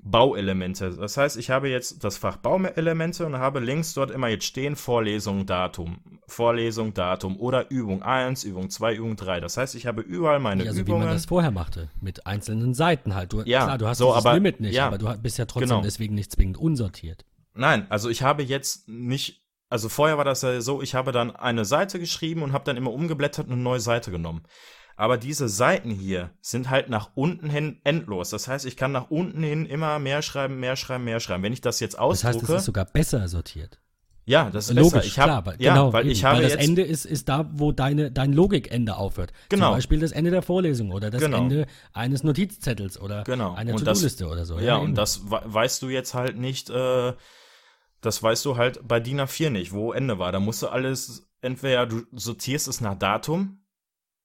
Bauelemente. Das heißt, ich habe jetzt das Fach Bauelemente und habe links dort immer jetzt stehen Vorlesung, Datum, Vorlesung, Datum oder Übung 1, Übung 2, Übung 3. Das heißt, ich habe überall meine ja, also Übungen. wie man das vorher machte, mit einzelnen Seiten halt. Du, ja, klar, du hast so, aber, Limit nicht, ja, aber du bist ja trotzdem genau. deswegen nicht zwingend unsortiert. Nein, also ich habe jetzt nicht, also vorher war das ja so, ich habe dann eine Seite geschrieben und habe dann immer umgeblättert und eine neue Seite genommen. Aber diese Seiten hier sind halt nach unten hin endlos. Das heißt, ich kann nach unten hin immer mehr schreiben, mehr schreiben, mehr schreiben. Wenn ich das jetzt ausdrucke. Das heißt, es ist sogar besser sortiert. Ja, das ist Logisch, besser. Ich hab, klar, weil, ja, genau, weil eben, ich habe weil das jetzt, Ende ist, ist da, wo deine, dein Logikende aufhört. Genau. Zum Beispiel das Ende der Vorlesung oder das Genau. Ende eines Notizzettels oder Genau. einer To-Do-Liste oder so. Ja, eben. und das we- weißt du jetzt halt nicht, äh, das weißt du halt bei DIN A4 nicht, wo Ende war. Da musst du alles, entweder du sortierst es nach Datum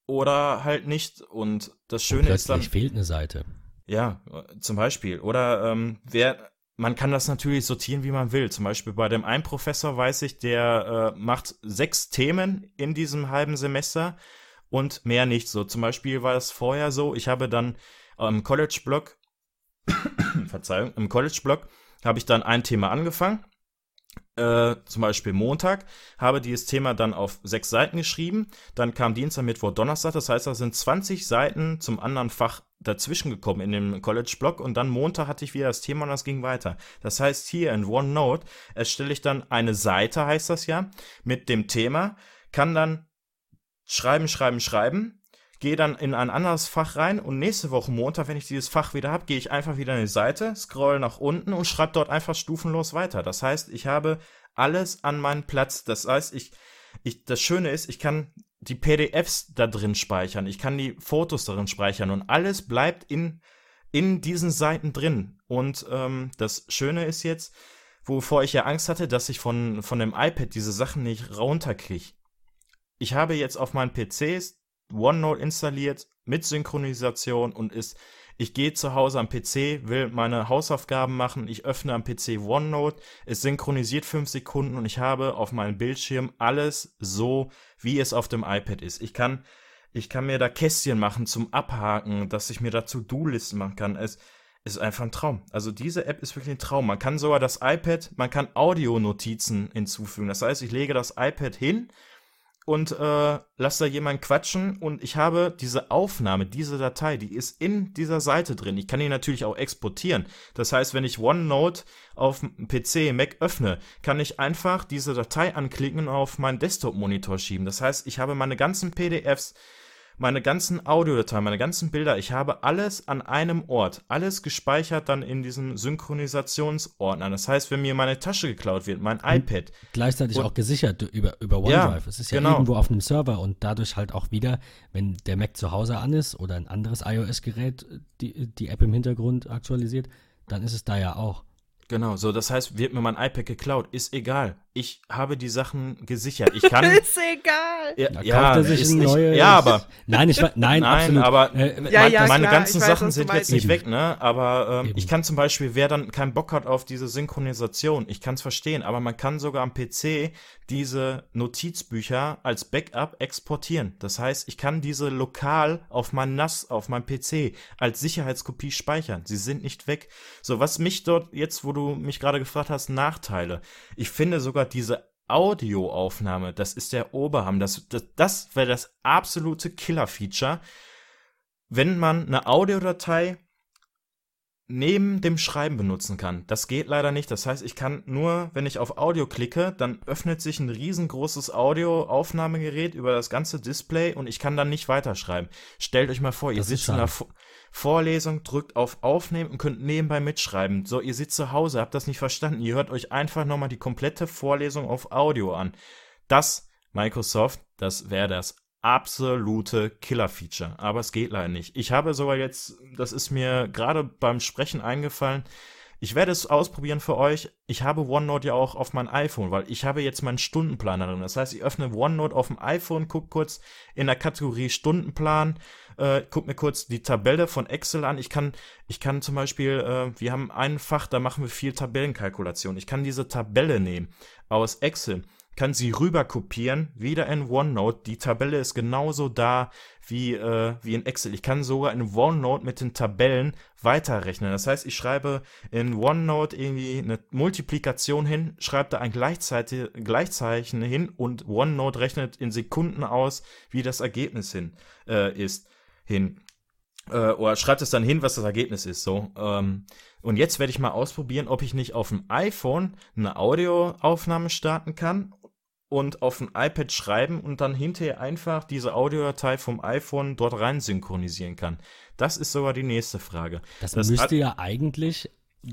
oder halt nicht. Und das Schöne ist dann. plötzlich fehlt eine Seite. Ja, zum Beispiel. Oder ähm, wer, man kann das natürlich sortieren, wie man will. Zum Beispiel bei dem einen Professor weiß ich, der äh, macht sechs Themen in diesem halben Semester und mehr nicht. So zum Beispiel war es vorher so, ich habe dann im College-Blog, Verzeihung, im College-Blog habe ich dann ein Thema angefangen. Äh, zum Beispiel Montag, habe dieses Thema dann auf sechs Seiten geschrieben, dann kam Dienstag, Mittwoch, Donnerstag, das heißt, da sind 20 Seiten zum anderen Fach dazwischen gekommen in dem College-Blog und dann Montag hatte ich wieder das Thema und das ging weiter. Das heißt, hier in OneNote erstelle ich dann eine Seite, heißt das ja, mit dem Thema, kann dann schreiben, schreiben, schreiben, gehe dann in ein anderes Fach rein und nächste Woche Montag, wenn ich dieses Fach wieder habe, gehe ich einfach wieder in die Seite, scroll nach unten und schreibe dort einfach stufenlos weiter. Das heißt, ich habe alles an meinem Platz. Das heißt, ich, ich, das Schöne ist, ich kann die PDFs da drin speichern, ich kann die Fotos darin speichern und alles bleibt in, in diesen Seiten drin. Und ähm, das Schöne ist jetzt, wovor ich ja Angst hatte, dass ich von, von dem iPad diese Sachen nicht runterkriege. Ich habe jetzt auf meinen PCs OneNote installiert mit Synchronisation und ist, ich gehe zu Hause am PC, will meine Hausaufgaben machen, ich öffne am PC OneNote, es synchronisiert fünf Sekunden und ich habe auf meinem Bildschirm alles so, wie es auf dem iPad ist. Ich kann, ich kann mir da Kästchen machen zum Abhaken, dass ich mir da To-Do-Listen machen kann. Es ist einfach ein Traum. Also diese App ist wirklich ein Traum. Man kann sogar das iPad, man kann Audionotizen hinzufügen. Das heißt, ich lege das iPad hin und äh, lass da jemanden quatschen und ich habe diese Aufnahme, diese Datei, die ist in dieser Seite drin. Ich kann die natürlich auch exportieren. Das heißt, wenn ich OneNote auf PC, Mac öffne, kann ich einfach diese Datei anklicken und auf meinen Desktop-Monitor schieben. Das heißt, ich habe meine ganzen PDFs, meine ganzen Audiodateien, meine ganzen Bilder, ich habe alles an einem Ort, alles gespeichert dann in diesem Synchronisationsordner. Das heißt, wenn mir meine Tasche geklaut wird, mein iPad, Gleichzeitig Und- auch gesichert über, über Ja, OneDrive. es ist ja genau. irgendwo auf einem Server und dadurch halt auch wieder, wenn der Mac zu Hause an ist oder ein anderes iOS-Gerät die, die App im Hintergrund aktualisiert, dann ist es da ja auch. Genau, so das heißt, wird mir mein iPad geklaut, ist egal. Ich habe die Sachen gesichert. Ich kann. Ist egal. ja, Da ja, kauft er sich ist ein nicht, neues. ja, aber Nein, ich, nein, nein, absolut. aber Äh, mein, Ja, ja, meine klar, ganzen weiß, Sachen sind jetzt nicht Eben. weg, ne? Aber ähm, Eben. ich kann zum Beispiel, wer dann keinen Bock hat auf diese Synchronisation, ich kann es verstehen, aber man kann sogar am PC diese Notizbücher als Backup exportieren. Das heißt, ich kann diese lokal auf mein NAS, auf meinem PC als Sicherheitskopie speichern. Sie sind nicht weg. So, was mich dort jetzt, wo du mich gerade gefragt hast, Nachteile. Ich finde sogar diese Audioaufnahme, das ist der Oberham. Das, das, das wäre das absolute Killer-Feature. wenn man eine Audiodatei neben dem Schreiben benutzen kann. Das geht leider nicht. Das heißt, ich kann nur, wenn ich auf Audio klicke, dann öffnet sich ein riesengroßes Audioaufnahmegerät über das ganze Display und ich kann dann nicht weiterschreiben. Stellt euch mal vor, ihr Das sitzt in einer Vorlesung, drückt auf Aufnehmen und könnt nebenbei mitschreiben. So, ihr sitzt zu Hause, habt das nicht verstanden. Ihr hört euch einfach nochmal die komplette Vorlesung auf Audio an. Das, Microsoft, das wäre das absolute Killer-Feature. Aber es geht leider nicht. Ich habe sogar jetzt, das ist mir gerade beim Sprechen eingefallen, ich werde es ausprobieren für euch. Ich habe OneNote ja auch auf mein iPhone, weil ich habe jetzt meinen Stundenplaner drin. Das heißt, ich öffne OneNote auf dem iPhone, gucke kurz in der Kategorie Stundenplan, äh, guck mir kurz die Tabelle von Excel an. Ich kann, ich kann zum Beispiel, äh, wir haben ein Fach, da machen wir viel Tabellenkalkulation. Ich kann diese Tabelle nehmen aus Excel, kann sie rüber kopieren, wieder in OneNote. Die Tabelle ist genauso da wie, äh, wie in Excel. Ich kann sogar in OneNote mit den Tabellen weiterrechnen. Das heißt, ich schreibe in OneNote irgendwie eine Multiplikation hin, schreibe da ein Gleichzeitig Gleichzeichen hin und OneNote rechnet in Sekunden aus, wie das Ergebnis hin äh, ist hin. Äh, oder schreibt es dann hin, was das Ergebnis ist. So. Ähm, und jetzt werde ich mal ausprobieren, ob ich nicht auf dem iPhone eine Audioaufnahme starten kann und auf dem iPad schreiben und dann hinterher einfach diese Audiodatei vom iPhone dort rein synchronisieren kann. Das ist sogar die nächste Frage. Das, Das müsste ja eigentlich.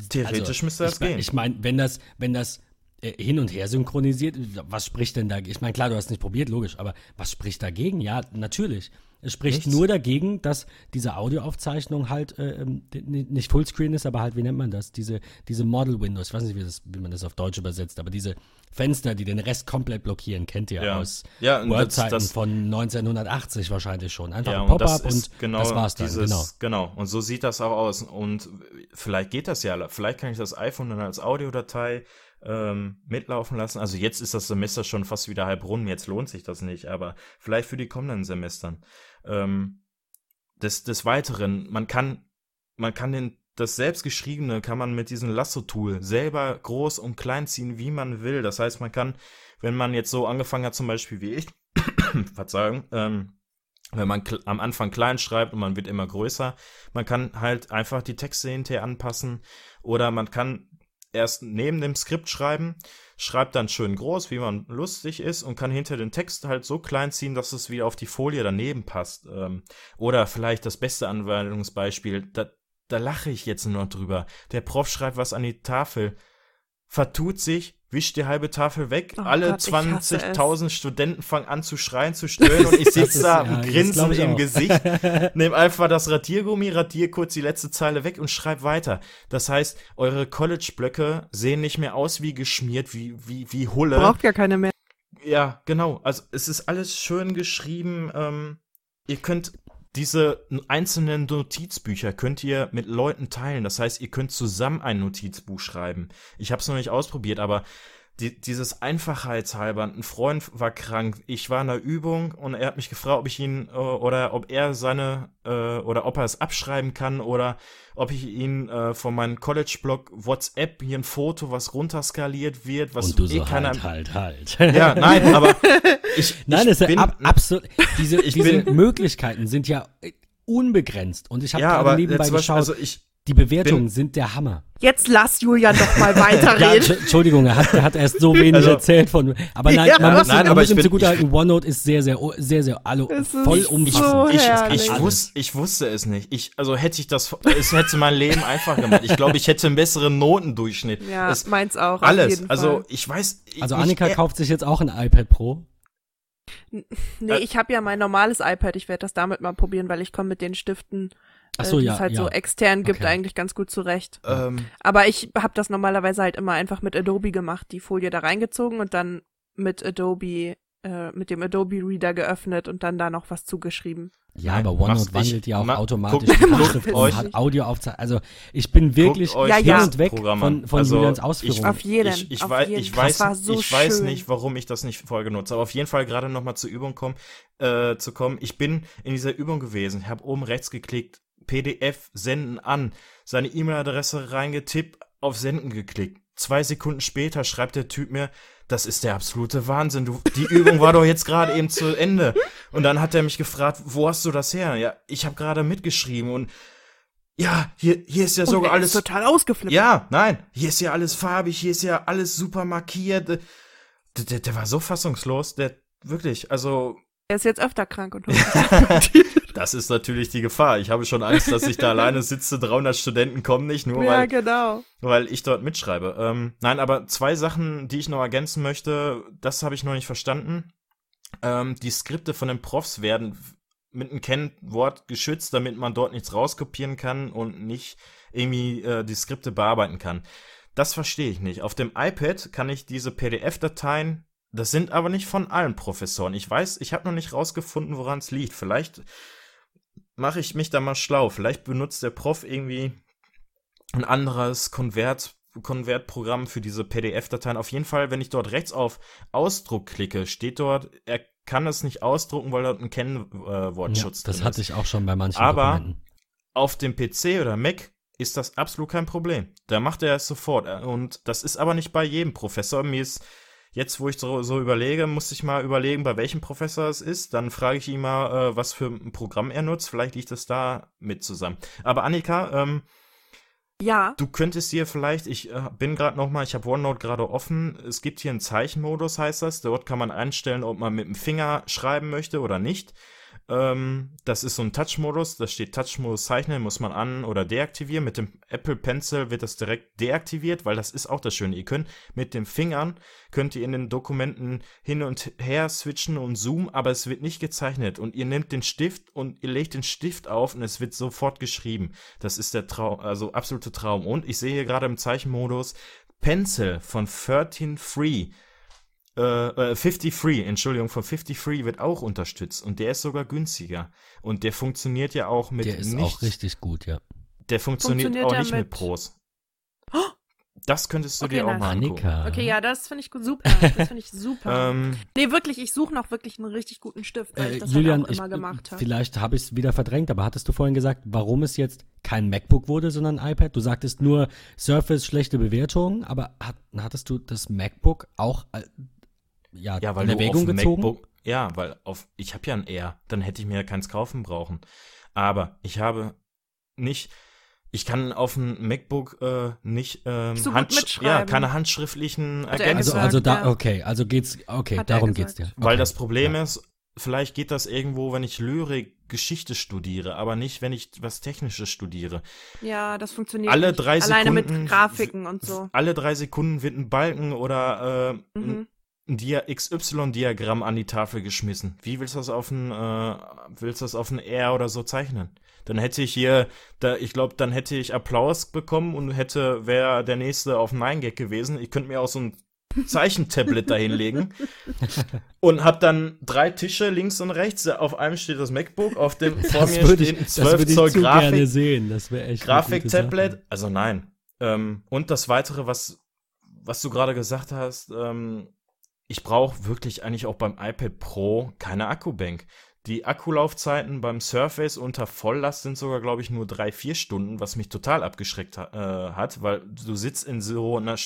Theoretisch müsste das ich, gehen. Ich meine, wenn das, wenn das äh, hin und her synchronisiert, was spricht denn dagegen? Ich meine, klar, du hast nicht probiert, logisch, aber was spricht dagegen? Ja, natürlich. Es spricht Nichts. nur dagegen, dass diese Audioaufzeichnung halt äh, ähm, nicht Fullscreen ist, aber halt, wie nennt man das? Diese, diese Model Windows, ich weiß nicht, wie, das, wie man das auf Deutsch übersetzt, aber diese Fenster, die den Rest komplett blockieren, kennt ihr Ja. aus Ja, und Word-Zeiten von 1980 wahrscheinlich schon. Einfach Ja, ein und Pop-up und, ist genau das war's dann, dieses, genau. genau. Und so sieht das auch aus. Und vielleicht geht das ja. Vielleicht kann ich das iPhone dann als Audiodatei ähm, mitlaufen lassen. Also jetzt ist das Semester schon fast wieder halb rum. Jetzt lohnt sich das nicht. Aber vielleicht für die kommenden Semestern. Ähm, des, des Weiteren, man kann, man kann den, das selbstgeschriebene kann man mit diesem Lasso-Tool selber groß und klein ziehen, wie man will. Das heißt, man kann, wenn man jetzt so angefangen hat, zum Beispiel wie ich, Verzeihung, ähm, wenn man am Anfang klein schreibt und man wird immer größer, man kann halt einfach die Texte hinterher anpassen oder man kann erst neben dem Skript schreiben, schreibt dann schön groß, wie man lustig ist und kann hinter den Text halt so klein ziehen, dass es wieder auf die Folie daneben passt. Ähm, oder vielleicht das beste Anwendungsbeispiel, da, da lache ich jetzt nur drüber. Der Prof schreibt was an die Tafel, vertut sich, wischt die halbe Tafel weg, Oh alle Gott, ich hasse es. 20.000 Studenten fangen an zu schreien, zu stöhnen und ich sitze da ja, grinsen im auch. Gesicht, nehme einfach das Radiergummi, radiere kurz die letzte Zeile weg und schreibe weiter. Das heißt, eure College-Blöcke sehen nicht mehr aus wie geschmiert, wie, wie, wie Hulle. Braucht ja keine mehr. Ja, genau. Also es ist alles schön geschrieben. Ähm, ihr könnt diese einzelnen Notizbücher könnt ihr mit Leuten teilen. Das heißt, ihr könnt zusammen ein Notizbuch schreiben. Ich habe es noch nicht ausprobiert, aber die, dieses Einfachheitshalber, ein Freund war krank, ich war in der Übung und er hat mich gefragt, ob ich ihn äh, oder ob er seine äh, oder ob er es abschreiben kann oder ob ich ihn äh, von meinem College-Blog WhatsApp hier ein Foto, was runterskaliert wird, was Und du eh so keiner halt, halt, halt. ja, nein, aber ich, Nein, ich das ist bin, ja ab, absolut. Diese, diese Möglichkeiten sind ja unbegrenzt. Und ich habe ja, aber nebenbei Beispiel, geschaut, also ich, die Bewertungen bin- sind der Hammer. Jetzt lass Julian doch mal Ja, weiterreden. Entsch- Entschuldigung, er hat, er hat erst so wenig Also- erzählt von. Aber nein, Ja. man muss, Nein, man aber muss ich ihm zugutehalten, OneNote ist sehr, sehr, sehr, sehr, alle, voll so umfassend. ich, ich, Alles. wus, ich wusste es nicht. Ich, also hätte ich das, es hätte mein Leben einfach gemacht. Ich glaube, ich hätte einen besseren Notendurchschnitt. Ja, es, meins auch. auf alles. jeden Also ich weiß. Ich, Also ich- Annika äh, kauft sich jetzt auch ein iPad Pro. Nee, ich habe ja mein normales iPad. Ich werde das damit mal probieren, weil ich komme mit den Stiften, Ach so, äh, die ja, es halt ja. so extern gibt, Okay. eigentlich ganz gut zurecht. Ähm, Aber ich habe das normalerweise halt immer einfach mit Adobe gemacht, die Folie da reingezogen und dann mit Adobe, äh, mit dem Adobe Reader geöffnet und dann da noch was zugeschrieben. Ja, Nein, aber OneNote wandelt ja auch Ma- automatisch guckt- die guckt euch- hat Audio aufzeichnet. Also ich bin wirklich Guckt hin ja. und weg Programm von, von Also, Julians ich- Ausführungen. Auf jeden, Ich, ich, auf weiß, jeden. ich, weiß, so ich weiß nicht, warum ich das nicht vorher genutzt habe. Auf jeden Fall gerade nochmal zur Übung kommen, äh, zu kommen. Ich bin in dieser Übung gewesen. Ich habe oben rechts geklickt, PDF senden an, seine E-Mail-Adresse reingetippt, auf Senden geklickt. Zwei Sekunden später schreibt der Typ mir, das ist der absolute Wahnsinn. Du, die Übung war doch jetzt gerade eben zu Ende. Und dann hat er mich gefragt, wo hast du das her? Ja, ich habe gerade mitgeschrieben und ja, hier, hier ist ja Und sogar alles. ist total ausgeflippt. Ja, nein, hier ist ja alles farbig, hier ist ja alles super markiert. Der, der, der war so fassungslos, der wirklich, also Er ist jetzt öfter krank und das ist natürlich die Gefahr. Ich habe schon Angst, dass ich da alleine sitze, 300 Studenten kommen nicht, nur Ja, weil, genau. weil ich dort mitschreibe. Ähm, nein, aber zwei Sachen, die ich noch ergänzen möchte, das habe ich noch nicht verstanden. Ähm, die Skripte von den Profs werden mit einem Kennwort geschützt, damit man dort nichts rauskopieren kann und nicht irgendwie äh, die Skripte bearbeiten kann. Das verstehe ich nicht. Auf dem iPad kann ich diese PDF-Dateien, das sind aber nicht von allen Professoren. Ich weiß, ich habe noch nicht rausgefunden, woran es liegt. Vielleicht mache ich mich da mal schlau. Vielleicht benutzt der Prof irgendwie ein anderes Konvert, Konvertprogramm für diese PDF-Dateien. Auf jeden Fall, wenn ich dort rechts auf Ausdruck klicke, steht dort, er kann es nicht ausdrucken, weil dort ein Ja, Kennwortschutz das drin hatte ist. ich auch schon bei manchen Aber- Dokumenten. Auf dem PC oder Mac ist das absolut kein Problem. Da macht er es sofort. Und das ist aber nicht bei jedem Professor. Mir ist jetzt, wo ich so, so überlege, muss ich mal überlegen, bei welchem Professor es ist. Dann frage ich ihn mal, äh, was für ein Programm er nutzt. Vielleicht liegt das da mit zusammen. Aber Annika, ähm, Ja. Du könntest dir vielleicht, ich äh, bin gerade noch mal, ich habe OneNote gerade offen. Es gibt hier einen Zeichenmodus, heißt das. Dort kann man einstellen, ob man mit dem Finger schreiben möchte oder nicht. Ähm, das ist so ein Touch-Modus. Da steht Touch-Modus zeichnen, muss man an- oder deaktivieren. Mit dem Apple Pencil wird das direkt deaktiviert, weil das ist auch das Schöne. Ihr könnt mit den Fingern, könnt ihr in den Dokumenten hin und her switchen und zoomen, aber es wird nicht gezeichnet. Und ihr nehmt den Stift und ihr legt den Stift auf und es wird sofort geschrieben. Das ist der Traum, also absolute Traum. Und ich sehe hier gerade im Zeichenmodus Pencil von 13 Free. Äh, äh, 50 Free, Entschuldigung, von 50 Free wird auch unterstützt und der ist sogar günstiger. Und der funktioniert ja auch mit Der ist nicht, auch richtig gut, ja. der funktioniert, Funktioniert auch nicht mit, mit- Pros. Das könntest du Okay, dir auch nice. mal angucken. Okay, ja, das finde ich gut, super. Das finde ich super. Ähm, nee, wirklich, ich suche noch wirklich einen richtig guten Stift, weil Äh, ich das Julian, halt auch ich, immer gemacht habe. vielleicht habe ich es wieder verdrängt, aber hattest du vorhin gesagt, warum es jetzt kein MacBook wurde, sondern ein iPad? Du sagtest nur Surface schlechte Bewertungen, aber hat, hattest du das MacBook auch äh, ja, ja, weil in du auf Erwägung dem gezogen? MacBook, ja, weil auf, ich habe ja ein R, dann hätte ich mir ja keins kaufen brauchen. Aber ich habe nicht, ich kann auf dem MacBook äh, nicht ähm, So ja, keine handschriftlichen er Ergänzungen. Also, also da, okay, also geht's, okay, Hat darum geht's dir. Weil okay. das Problem ja. ist, vielleicht geht das irgendwo, wenn ich Lyrik, Geschichte studiere, aber nicht, wenn ich was Technisches studiere. Ja, das funktioniert Alle nicht. drei Alleine Sekunden- mit Grafiken und so. Alle drei Sekunden wird ein Balken oder äh, Mhm. Ein Dia XY-Diagramm an die Tafel geschmissen. Wie willst du das auf ein, äh, willst du das auf ein R oder so zeichnen? Dann hätte ich hier, da, ich glaube, dann hätte ich Applaus bekommen und hätte, wäre der nächste auf 9gag gewesen. Ich könnte mir auch so ein Zeichentablet da hinlegen und hab dann drei Tische links und rechts. Auf einem steht das MacBook, auf dem vor das mir steht ein das 12 würde ich Zoll zu gerne Grafik, sehen. Das wäre echt Grafiktablet. Also nein. Ähm, und das weitere, was, was du gerade gesagt hast, ähm, ich brauche wirklich eigentlich auch beim iPad Pro keine Akkubank. Die Akkulaufzeiten beim Surface unter Volllast sind sogar, glaube ich, nur drei, vier Stunden, was mich total abgeschreckt ha äh, hat, weil du sitzt in so einer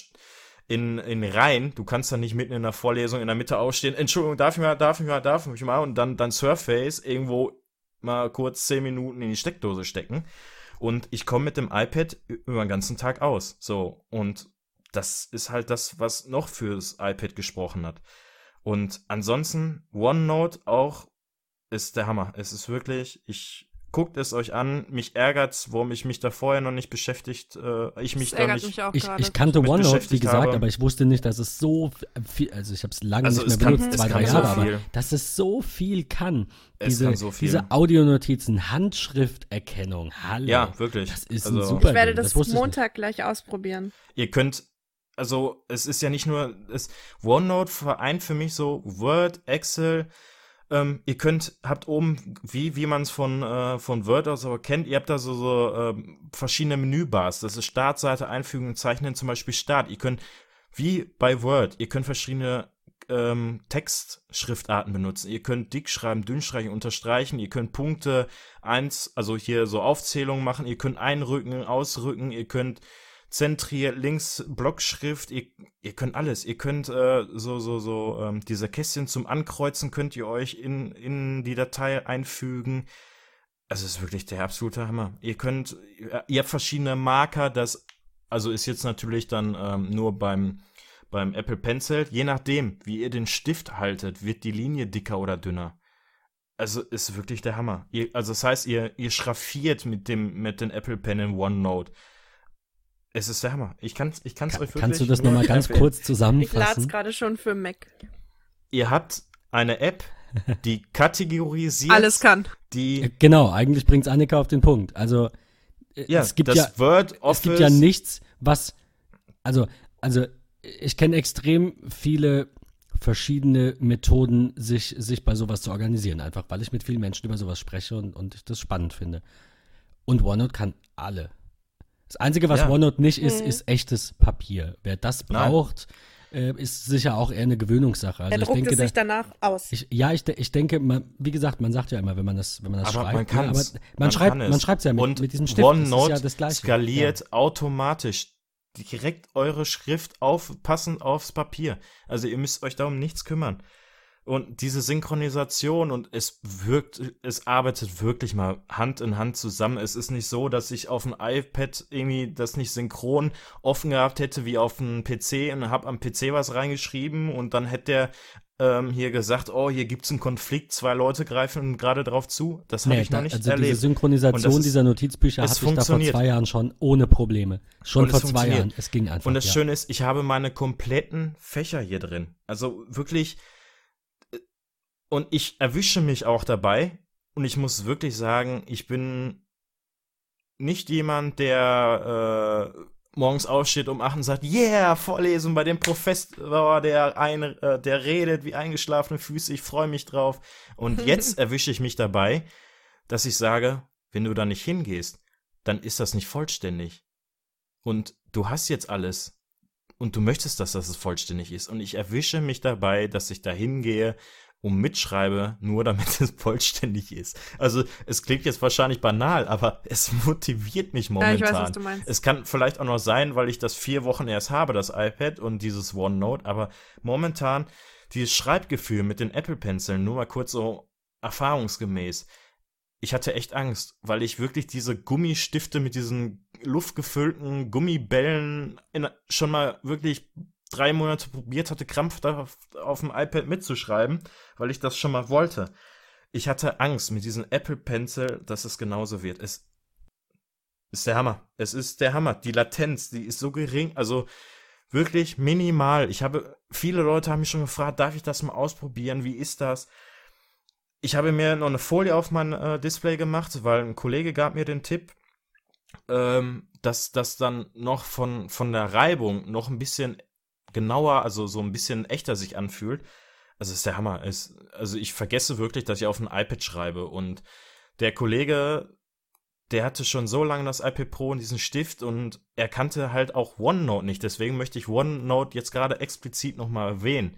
in, in Reihen, du kannst dann nicht mitten in der Vorlesung in der Mitte aufstehen, Entschuldigung, darf ich mal, darf ich mal, darf ich mal, und dann, dann Surface irgendwo mal kurz zehn Minuten in die Steckdose stecken. Und ich komme mit dem iPad über den ganzen Tag aus. So, und das ist halt das, was noch fürs iPad gesprochen hat. Und ansonsten, OneNote auch ist der Hammer. Es ist wirklich, ich guckt es euch an. Mich ärgert's, warum ich mich da vorher noch nicht beschäftigt, äh, ich mich Das da ärgert nicht. mich auch Ich, gerade. ich kannte OneNote, wie gesagt, habe. aber ich wusste nicht, dass es so viel, also ich habe es lange Also nicht es mehr kann- benutzt, es zwei, kann drei so Jahre, aber viel. dass es so viel kann. Es diese, kann so viel. diese Audionotizen, Handschrifterkennung, hallo. Ja, wirklich. Das ist also, ein super ich werde das, nicht. Montag gleich ausprobieren. ihr könnt, also es ist ja nicht nur, es, OneNote vereint für mich so Word, Excel, ähm, ihr könnt, habt oben, wie, wie man es von, äh, von Word aus aber kennt, ihr habt da so, so ähm, verschiedene Menübars. Das ist Startseite, Einfügen, Zeichnen, zum Beispiel Start. Ihr könnt, wie bei Word, ihr könnt verschiedene ähm, Textschriftarten benutzen. Ihr könnt dick schreiben, dünn streichen, unterstreichen. Ihr könnt Punkte eins, also hier so Aufzählungen machen. Ihr könnt einrücken, ausrücken. Ihr könnt zentriert, links Blockschrift, ihr, ihr könnt alles. Ihr könnt äh, so, so, so, ähm, diese Kästchen zum Ankreuzen könnt ihr euch in, in die Datei einfügen. Also es ist wirklich der absolute Hammer. Ihr könnt, ihr habt verschiedene Marker, das, also ist jetzt natürlich dann ähm, nur beim, beim Apple Pencil, je nachdem, wie ihr den Stift haltet, wird die Linie dicker oder dünner. Also ist wirklich der Hammer. Ihr, also das heißt, ihr, ihr schraffiert mit dem, mit den Apple Pen in OneNote. Es ist der Hammer. Ich kann es ich kann's Kann, euch wirklich kannst du das nur nochmal ganz empfehlen. kurz Ich lade es zusammenfassen? gerade schon für Mac. Ihr habt eine App, die kategorisiert, Alles kann. die Genau, eigentlich bringt Annika auf den Punkt. Also äh, ja, es gibt das ja Word Office es gibt ja nichts, was also also ich kenne extrem viele verschiedene Methoden, sich, sich bei sowas zu organisieren, einfach weil ich mit vielen Menschen über sowas spreche und, und ich das spannend finde. Und OneNote kann alle. Das Einzige, was Ja. OneNote nicht ist, Mhm. ist echtes Papier. Wer das Nein. braucht, äh, ist sicher auch eher eine Gewöhnungssache. Also er ich druckt denke, es da, sich danach aus. ich, ja, ich, ich denke, man, wie gesagt, man sagt ja immer, wenn man das, wenn man das Aber schreibt, man ne, kann's. aber man, Man schreibt, kann es. man schreibt es ja mit, und mit diesem Stift. OneNote das ist ja das Gleiche. skaliert automatisch direkt eure Schrift auf, passend aufs Papier. Also ihr müsst euch darum nichts kümmern. Und diese Synchronisation und es wirkt, es arbeitet wirklich mal Hand in Hand zusammen. Es ist nicht so, dass ich auf dem iPad irgendwie das nicht synchron offen gehabt hätte wie auf dem PC und habe am PC was reingeschrieben und dann hätte der ähm, hier gesagt, oh, hier gibt's einen Konflikt, zwei Leute greifen gerade drauf zu. Das habe Nee, ich noch da, nicht also erlebt. diese Synchronisation ist- dieser Notizbücher hatte ich da vor zwei Jahren schon ohne Probleme. Schon vor zwei. Jahren. Es ging einfach. Und das ja. Schöne ist, ich habe meine kompletten Fächer hier drin. Also wirklich. Und ich erwische mich auch dabei. Und ich muss wirklich sagen, ich bin nicht jemand, der äh, morgens aufsteht um 8 und sagt, yeah, Vorlesung bei dem Professor, der, eine, äh, der redet wie eingeschlafene Füße, ich freue mich drauf. Und jetzt erwische ich mich dabei, dass ich sage, wenn du da nicht hingehst, dann ist das nicht vollständig. Und du hast jetzt alles. Und du möchtest, dass das vollständig ist. Und ich erwische mich dabei, dass ich da hingehe und mitschreibe, nur damit es vollständig ist. Also es klingt jetzt wahrscheinlich banal, aber es motiviert mich Ja, momentan. ich weiß, was du meinst. Es kann vielleicht auch noch sein, weil ich das vier Wochen erst habe, das iPad und dieses OneNote, aber momentan dieses Schreibgefühl mit den Apple Penciln, nur mal kurz so erfahrungsgemäß. Ich hatte echt Angst, weil ich wirklich diese Gummistifte mit diesen luftgefüllten Gummibällen in, schon mal wirklich drei Monate probiert hatte, krampfhaft auf, dem iPad mitzuschreiben, weil ich das schon mal wollte. Ich hatte Angst mit diesem Apple Pencil, dass es genauso wird. Es ist der Hammer. Es ist der Hammer. Die Latenz, die ist so gering, also wirklich minimal. Ich habe, viele Leute haben mich schon gefragt, darf ich das mal ausprobieren? Wie ist das? Ich habe mir noch eine Folie auf mein äh, Display gemacht, weil ein Kollege gab mir den Tipp, ähm, dass das dann noch von, von der Reibung noch ein bisschen genauer, also so ein bisschen echter sich anfühlt. Also ist der Hammer. Es, also ich vergesse wirklich, dass ich auf ein iPad schreibe. Und der Kollege, der hatte schon so lange das iPad Pro und diesen Stift und er kannte halt auch OneNote nicht. Deswegen möchte ich OneNote jetzt gerade explizit nochmal erwähnen.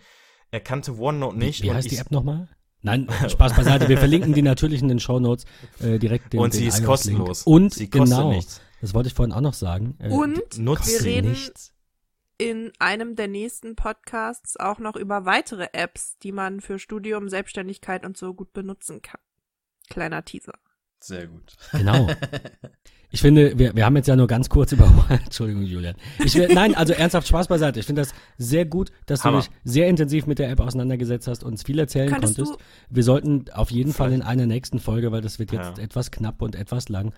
Er kannte OneNote nicht. Wie und heißt die App nochmal? Nein, Spaß beiseite. Wir verlinken die natürlich in den Shownotes äh, direkt den und den sie ist iOS-Link. kostenlos. Und sie kostet genau, nichts. das wollte ich vorhin auch noch sagen. Äh, Und Nutzt wir sie reden nichts. In einem der nächsten Podcasts auch noch über weitere Apps, die man für Studium, Selbstständigkeit und so gut benutzen kann. Kleiner Teaser. Sehr gut. Genau. Ich finde, wir, wir haben jetzt ja nur ganz kurz über. Entschuldigung, Julian. Ich will, nein, also ernsthaft Spaß beiseite. Ich finde das sehr gut, dass Hammer. du dich sehr intensiv mit der App auseinandergesetzt hast und uns viel erzählen Könntest konntest. du- Wir sollten auf jeden Fall in einer nächsten Folge, weil das wird jetzt Ja. etwas knapp und etwas lang,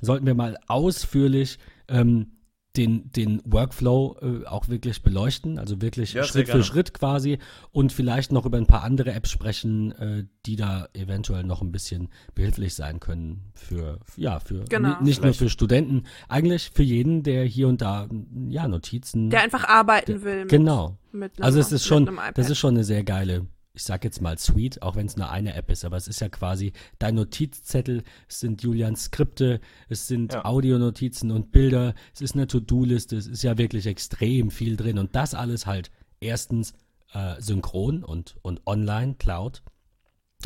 sollten wir mal ausführlich ähm, den, den Workflow äh, auch wirklich beleuchten, also wirklich Ja, Schritt für. Schritt quasi und vielleicht noch über ein paar andere Apps sprechen, äh, die da eventuell noch ein bisschen behilflich sein können für, ja, für Genau. ni- nicht nur Vielleicht. für Studenten, eigentlich für jeden, der hier und da ja Notizen. Der einfach arbeiten will. Mit, genau. Mit einem, Also es ist schon, das ist schon eine sehr geile, ich sag jetzt mal Suite, auch wenn es nur eine App ist, aber es ist ja quasi dein Notizzettel, es sind Julians Skripte, es sind Ja. Audionotizen und Bilder, es ist eine To-Do-Liste, es ist ja wirklich extrem viel drin und das alles halt erstens äh, synchron und, und online, Cloud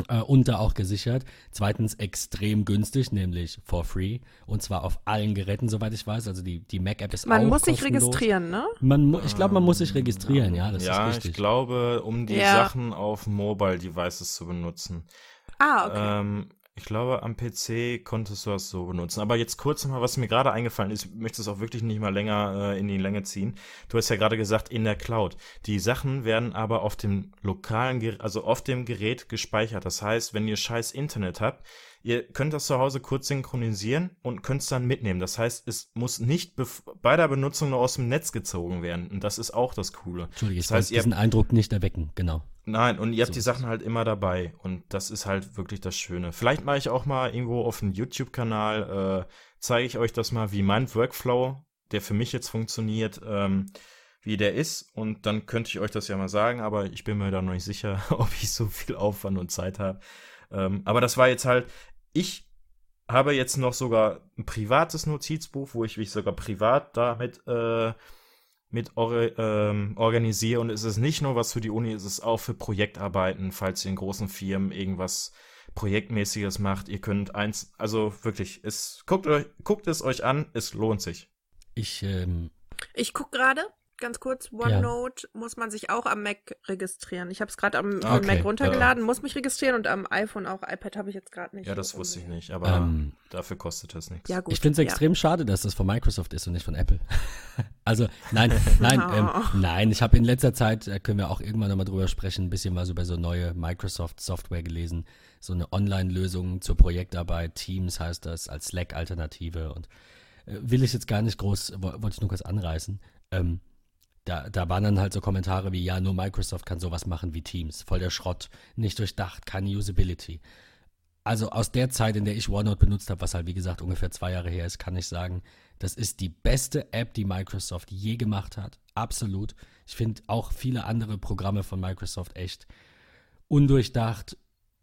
Äh, und da auch gesichert. Zweitens extrem günstig, nämlich for free. Und zwar auf allen Geräten, soweit ich weiß. Also die, die Mac-App ist Man auch muss sich kostenlos. registrieren, ne? Man, mu- ich glaube, man muss sich registrieren, ja, das ja, ist richtig. ich glaube, um die Ja. Sachen auf Mobile Devices zu benutzen. Ah, okay. Ähm, ich glaube, am PC konntest du das so benutzen. Aber jetzt kurz nochmal, was mir gerade eingefallen ist, ich möchte es auch wirklich nicht mal länger äh, in die Länge ziehen. Du hast ja gerade gesagt, in der Cloud. Die Sachen werden aber auf dem lokalen, Ger also auf dem Gerät gespeichert. Das heißt, wenn ihr scheiß Internet habt, ihr könnt das zu Hause kurz synchronisieren und könnt es dann mitnehmen. Das heißt, es muss nicht bei der Benutzung nur aus dem Netz gezogen werden. Und das ist auch das Coole. Entschuldige, ich das heißt, wollte ihr diesen Eindruck nicht erwecken, genau. Nein, und ihr habt So die Sachen halt immer dabei und das ist halt wirklich das Schöne. Vielleicht mache ich auch mal irgendwo auf dem YouTube-Kanal, äh, zeige ich euch das mal, wie mein Workflow, der für mich jetzt funktioniert, ähm, wie der ist und dann könnte ich euch das ja mal sagen, aber ich bin mir da noch nicht sicher, ob ich so viel Aufwand und Zeit habe. Ähm, aber das war jetzt halt, ich habe jetzt noch sogar ein privates Notizbuch, wo ich mich sogar privat damit äh, mit or ähm, organisiere und es ist nicht nur was für die Uni, es ist auch für Projektarbeiten, falls ihr in großen Firmen irgendwas Projektmäßiges macht. Ihr könnt eins, also wirklich, es guckt euch, guckt es euch an, es lohnt sich. Ich, ähm, Ich guck gerade, ganz kurz, OneNote muss man sich auch am Mac registrieren. Ich habe es gerade am am Mac okay. runtergeladen, muss mich registrieren und am iPhone auch. iPad habe ich jetzt gerade nicht. Ja, das wusste ich nicht, aber Ähm, dafür kostet es nichts. Ja, gut. ich finde es ja. extrem schade, dass das von Microsoft ist und nicht von Apple. also, nein, nein, ähm, Oh. nein, ich habe in letzter Zeit, äh, können wir auch irgendwann nochmal drüber sprechen, ein bisschen was über so neue Microsoft-Software gelesen. So eine Online-Lösung zur Projektarbeit, Teams heißt das, als Slack-Alternative und äh, will ich jetzt gar nicht groß, wo- wollte ich nur kurz anreißen. Ähm, da, da waren dann halt so Kommentare wie, ja, nur Microsoft kann sowas machen wie Teams. Voll der Schrott, nicht durchdacht, keine Usability. Also aus der Zeit, in der ich OneNote benutzt habe, was halt wie gesagt ungefähr zwei Jahre her ist, kann ich sagen, das ist die beste App, die Microsoft je gemacht hat. Absolut. Ich finde auch viele andere Programme von Microsoft echt undurchdacht,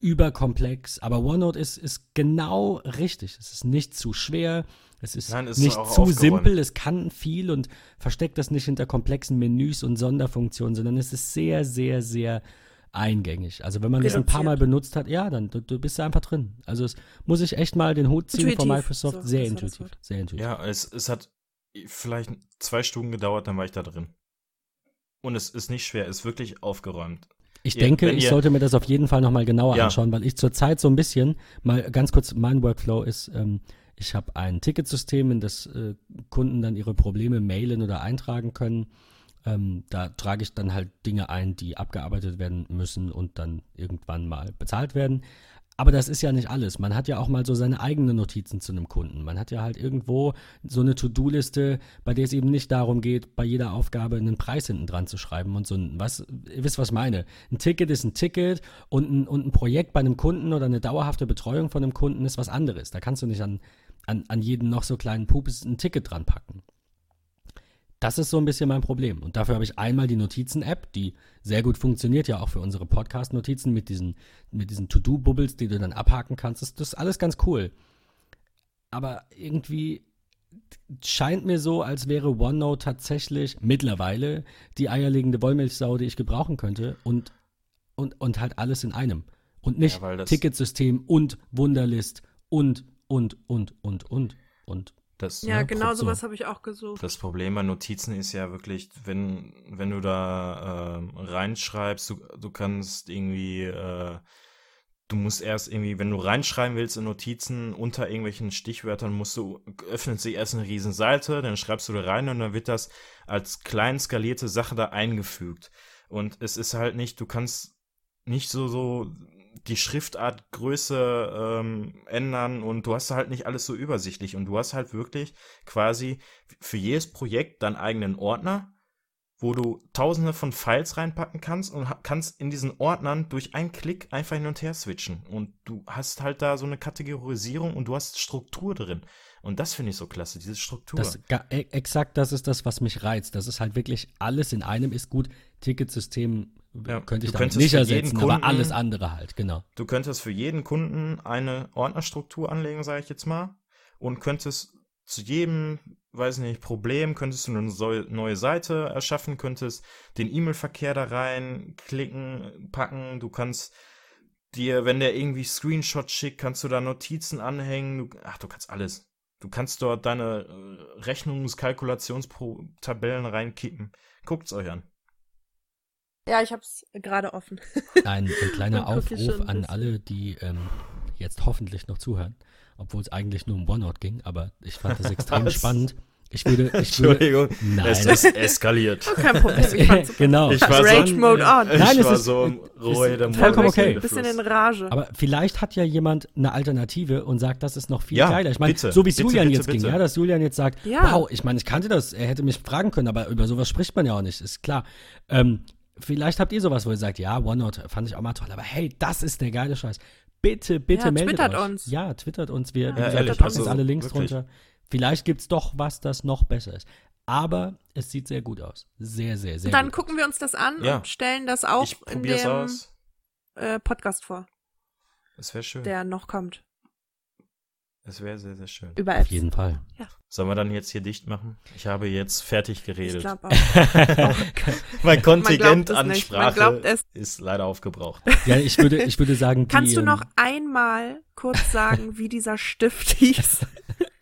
überkomplex. Aber OneNote ist, ist genau richtig. Es ist nicht zu schwer. Es ist Nein, ist nicht zu aufgeräumt. simpel. Es kann viel und versteckt das nicht hinter komplexen Menüs und Sonderfunktionen, sondern es ist sehr, sehr, sehr eingängig. Also wenn man das ein paar Mal Reduziert. benutzt hat, ja, dann du, du bist da einfach drin. Also es muss ich echt mal den Hut ziehen von Intuitiv. Microsoft. So, sehr intuitiv. Sehr intuitiv. Ja, es, es hat vielleicht zwei Stunden gedauert, dann war ich da drin. Und es ist nicht schwer, es ist wirklich aufgeräumt. Ich denke, ich sollte mir das auf jeden Fall nochmal genauer Ja. anschauen, weil ich zurzeit so ein bisschen, mal ganz kurz, mein Workflow ist, ähm, ich habe ein Ticketsystem, in das äh, Kunden dann ihre Probleme mailen oder eintragen können. Ähm, da trage ich dann halt Dinge ein, die abgearbeitet werden müssen und dann irgendwann mal bezahlt werden. Aber das ist ja nicht alles. Man hat ja auch mal so seine eigenen Notizen zu einem Kunden. Man hat ja halt irgendwo so eine To-Do-Liste, bei der es eben nicht darum geht, bei jeder Aufgabe einen Preis hinten dran zu schreiben und so ein, was, ihr wisst, was ich meine. Ein Ticket ist ein Ticket und ein, und ein Projekt bei einem Kunden oder eine dauerhafte Betreuung von einem Kunden ist was anderes. Da kannst du nicht an, an, an jeden noch so kleinen Pupes ein Ticket dran packen. Das ist so ein bisschen mein Problem. Und dafür habe ich einmal die Notizen-App, die sehr gut funktioniert, ja auch für unsere Podcast-Notizen mit diesen, mit diesen To-Do-Bubbles, die du dann abhaken kannst. Das, das ist alles ganz cool. Aber irgendwie scheint mir so, als wäre OneNote tatsächlich mittlerweile die eierlegende Wollmilchsau, die ich gebrauchen könnte und, und, und halt alles in einem. Und nicht Ja, Ticketsystem und Wunderlist und, und, und, und, und, und. Das, Ja, ne, genau so. sowas habe ich auch gesucht. Das Problem bei Notizen ist ja wirklich, wenn, wenn du da ähm, reinschreibst, du, du kannst irgendwie, äh, du musst erst irgendwie, wenn du reinschreiben willst in Notizen unter irgendwelchen Stichwörtern, musst du, öffnet sich erst eine riesen Seite, dann schreibst du da rein und dann wird das als klein skalierte Sache da eingefügt. Und es ist halt nicht, du kannst nicht so, so die Schriftart Größe ähm, ändern und du hast halt nicht alles so übersichtlich und du hast halt wirklich quasi für jedes Projekt deinen eigenen Ordner, wo du tausende von Files reinpacken kannst und kannst in diesen Ordnern durch einen Klick einfach hin und her switchen. Und du hast halt da so eine Kategorisierung und du hast Struktur drin. Und das finde ich so klasse, diese Struktur. Das, e- exakt das ist das, was mich reizt. Das ist halt wirklich alles in einem ist gut. Ticketsystem Ja, könnte ich du damit könntest nicht für jeden ersetzen, Kunden- aber alles andere halt, genau. Du könntest für jeden Kunden eine Ordnerstruktur anlegen, sage ich jetzt mal, und könntest zu jedem, weiß nicht, Problem, könntest du eine neue Seite erschaffen, könntest den E-Mail-Verkehr da rein klicken, packen, du kannst dir, wenn der irgendwie Screenshot schickt, kannst du da Notizen anhängen. Du, ach, du kannst alles. Du kannst dort deine äh, Rechnungskalkulationstabellen reinkippen. Guckt's euch an. Ja, ich hab's gerade offen. Ein, ein kleiner Aufruf an alle, die ähm, jetzt hoffentlich noch zuhören, obwohl es eigentlich nur um OneNote ging, aber ich fand das extrem spannend. Ich würde, ich würde, Entschuldigung, nein, es ist eskaliert. Kein Problem. Ich fand's genau. Ich war Rage so, Mode on. Ich Nein, es war ist- so im Ruhe der vollkommen okay. Ein bisschen in Rage. Aber vielleicht hat ja jemand eine Alternative und sagt, das ist noch viel Ja, geiler. Ich meine, so wie es Julian bitte, jetzt ging, bitte. ja, dass Julian jetzt sagt, Ja. wow, ich meine, ich kannte das, er hätte mich fragen können, aber über sowas spricht man ja auch nicht, ist klar. Ähm, vielleicht habt ihr sowas, wo ihr sagt, ja, OneNote fand ich auch mal toll, aber hey, das ist der geile Scheiß. Bitte, bitte Ja, meldet twittert euch. uns. Ja, twittert uns. Wir, Ja, wie gesagt, ehrlich, ich packe also uns alle Links wirklich. drunter. Vielleicht gibt es doch was, das noch besser ist. Aber es sieht sehr gut aus. Sehr, sehr, sehr Dann gut. gucken wir uns das an Ja. und stellen das auch in dem aus. äh, Podcast vor, Es wäre schön. der noch kommt. Es wäre sehr, sehr schön. Über Auf Apps. jeden Fall. Sollen wir dann jetzt hier dicht machen? Ich habe jetzt fertig Ich geredet. glaube auch. mein Kontingent an Sprache glaubt es. ist leider aufgebraucht. Ja, ich würde, ich würde sagen, Kannst die, du noch ähm, einmal kurz sagen, wie dieser Stift hieß?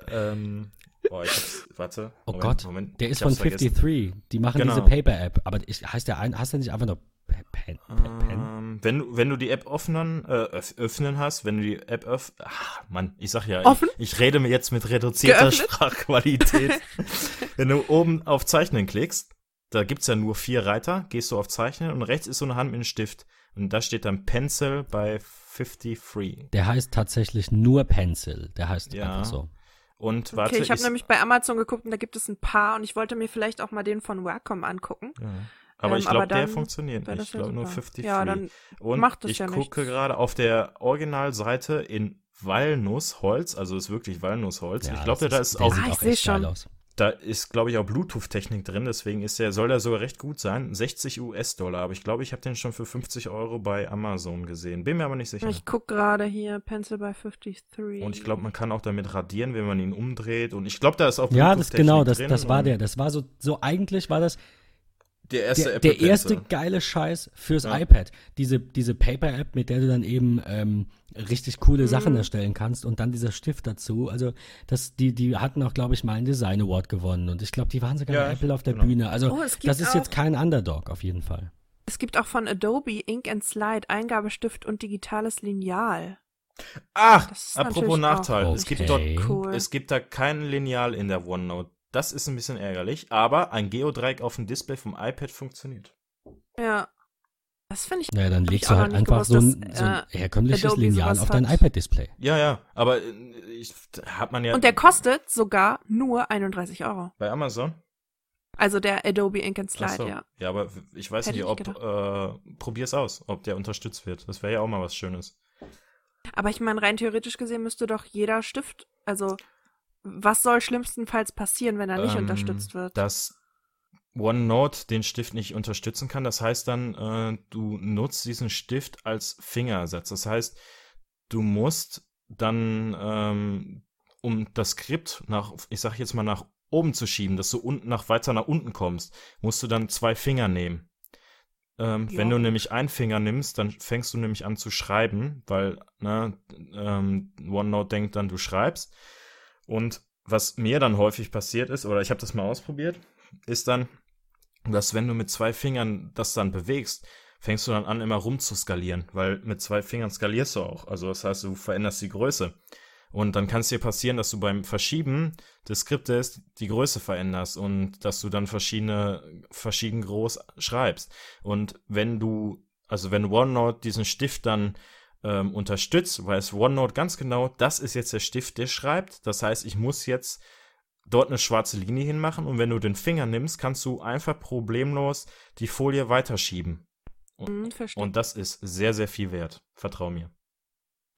ähm, boah, ich hab's, warte. Oh Moment, Gott, Moment, Der ich ist von hab's vergessen. 53. Die machen Genau. diese Paper-App. Aber ich, heißt der ein, heißt der nicht einfach nur Pen? Pen, Pen? Wenn, du- wenn du die App öffnen, äh, öff- öffnen hast, wenn du die App öff... Ach, Mann, ich sag ja, Offen? Ich, ich rede mir jetzt mit reduzierter Geöffnet? Sprachqualität. wenn du oben auf Zeichnen klickst, da gibt's ja nur vier Reiter, gehst du auf Zeichnen und rechts ist so eine Hand mit einem Stift. Und da steht dann Pencil bei 53. Der heißt tatsächlich nur Pencil. Der heißt Ja. einfach so. Und warte, okay, ich habe ich- nämlich bei Amazon geguckt und da gibt es ein paar und ich wollte mir vielleicht auch mal den von Wacom angucken. Ja. Aber Ähm, ich glaube, der funktioniert nicht. Ich ja glaube nur super. 53. Ja, dann Und macht das ich ja gucke nichts. gerade auf der Originalseite in Walnussholz, also ist wirklich Walnussholz. ich glaube, da ist der auch, Ah, ich auch echt geil schon. aus. da ist, glaube ich, auch Bluetooth-Technik drin, deswegen ist der, soll der sogar recht gut sein. 60 US-Dollar, aber ich glaube, ich habe den schon für 50 Euro bei Amazon gesehen. Bin mir aber nicht sicher. Ich guck gerade hier, Pencil by 53. Und ich glaube, man kann auch damit radieren, wenn man ihn umdreht. Und ich glaube, da ist auch Ja, das Bluetooth-Technik genau, das, drin das war der. Das war so, so eigentlich war das Der erste der, Apple der erste geile Scheiß fürs Ja. iPad. Diese, diese Paper-App, mit der du dann eben ähm, richtig coole Sachen Mhm. erstellen kannst und dann dieser Stift dazu. Also das, die, die hatten auch, glaube ich, mal einen Design Award gewonnen und ich glaube, die waren sogar Ja, bei Apple auf der genau. Bühne. Also Oh, das ist jetzt kein Underdog auf jeden Fall. Es gibt auch von Adobe Ink and Slide Eingabestift und digitales Lineal. Ach, Das ist apropos Nachteil. Es gibt dort Okay. Cool. Es gibt da kein Lineal in der OneNote. Das ist ein bisschen ärgerlich, aber ein Geodreieck auf dem Display vom iPad funktioniert. Ja. Das finde ich. Naja, dann legst du halt einfach so ein, gewusst, so ein dass, herkömmliches Adobe Lineal auf dein iPad-Display. Ja, ja, aber äh, ich, hat man ja Und der kostet sogar nur 31 Euro. bei Amazon. Also der Adobe Ink and Slide, so. ja. ja, aber ich weiß Hätte nicht, ich ob äh, probier's aus, ob der unterstützt wird. Das wäre ja auch mal was Schönes. Aber ich meine, rein theoretisch gesehen müsste doch jeder Stift, also was soll schlimmstenfalls passieren, wenn er nicht Ähm, unterstützt wird? Dass OneNote den Stift nicht unterstützen kann, das heißt dann, äh, du nutzt diesen Stift als Fingerersatz. Das heißt, du musst dann, ähm, um das Skript nach, ich sag jetzt mal nach oben zu schieben, dass du unten nach weiter nach unten kommst, musst du dann zwei Finger nehmen. Ähm, Ja. Wenn du nämlich einen Finger nimmst, dann fängst du nämlich an zu schreiben, weil ne, ähm, OneNote denkt dann, du schreibst. Und was mir dann häufig passiert ist, oder ich habe das mal ausprobiert, ist dann, dass wenn du mit zwei Fingern das dann bewegst, fängst du dann an, immer rum zu skalieren, weil mit zwei Fingern skalierst du auch. Also das heißt, du veränderst die Größe. Und dann kann es dir passieren, dass du beim Verschieben des Skriptes die Größe veränderst und dass du dann verschiedene, verschieden groß schreibst. Und wenn du, also wenn OneNote diesen Stift dann ähm, unterstützt, weiß OneNote ganz genau, das ist jetzt der Stift, der schreibt. Das heißt, ich muss jetzt dort eine schwarze Linie hinmachen und wenn du den Finger nimmst, kannst du einfach problemlos die Folie weiterschieben. Hm, verstehe. Und das ist sehr, sehr viel wert. Vertrau mir.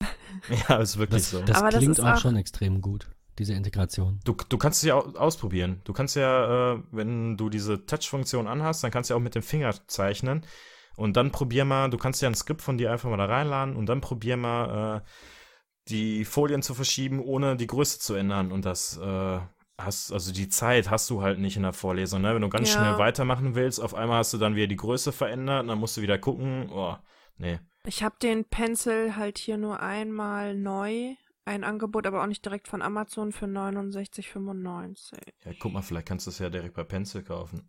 ja, ist wirklich Das, so. das Aber das klingt ist auch auch- schon extrem gut, diese Integration. Du, du kannst es ja au- ausprobieren. Du kannst ja, äh, wenn du diese Touch-Funktion anhast, dann kannst du ja auch mit dem Finger zeichnen. Und dann probier mal, du kannst ja ein Skript von dir einfach mal da reinladen und dann probier mal, äh, die Folien zu verschieben, ohne die Größe zu ändern. Und das äh, hast, also die Zeit hast du halt nicht in der Vorlesung. Ne? Wenn du ganz Ja. schnell weitermachen willst, auf einmal hast du dann wieder die Größe verändert und dann musst du wieder gucken. Oh, nee. Ich habe den Pencil halt hier nur einmal neu. Ein Angebot, aber auch nicht direkt von Amazon für 69,95. Ja, guck mal, vielleicht kannst du es ja direkt bei Pencil kaufen.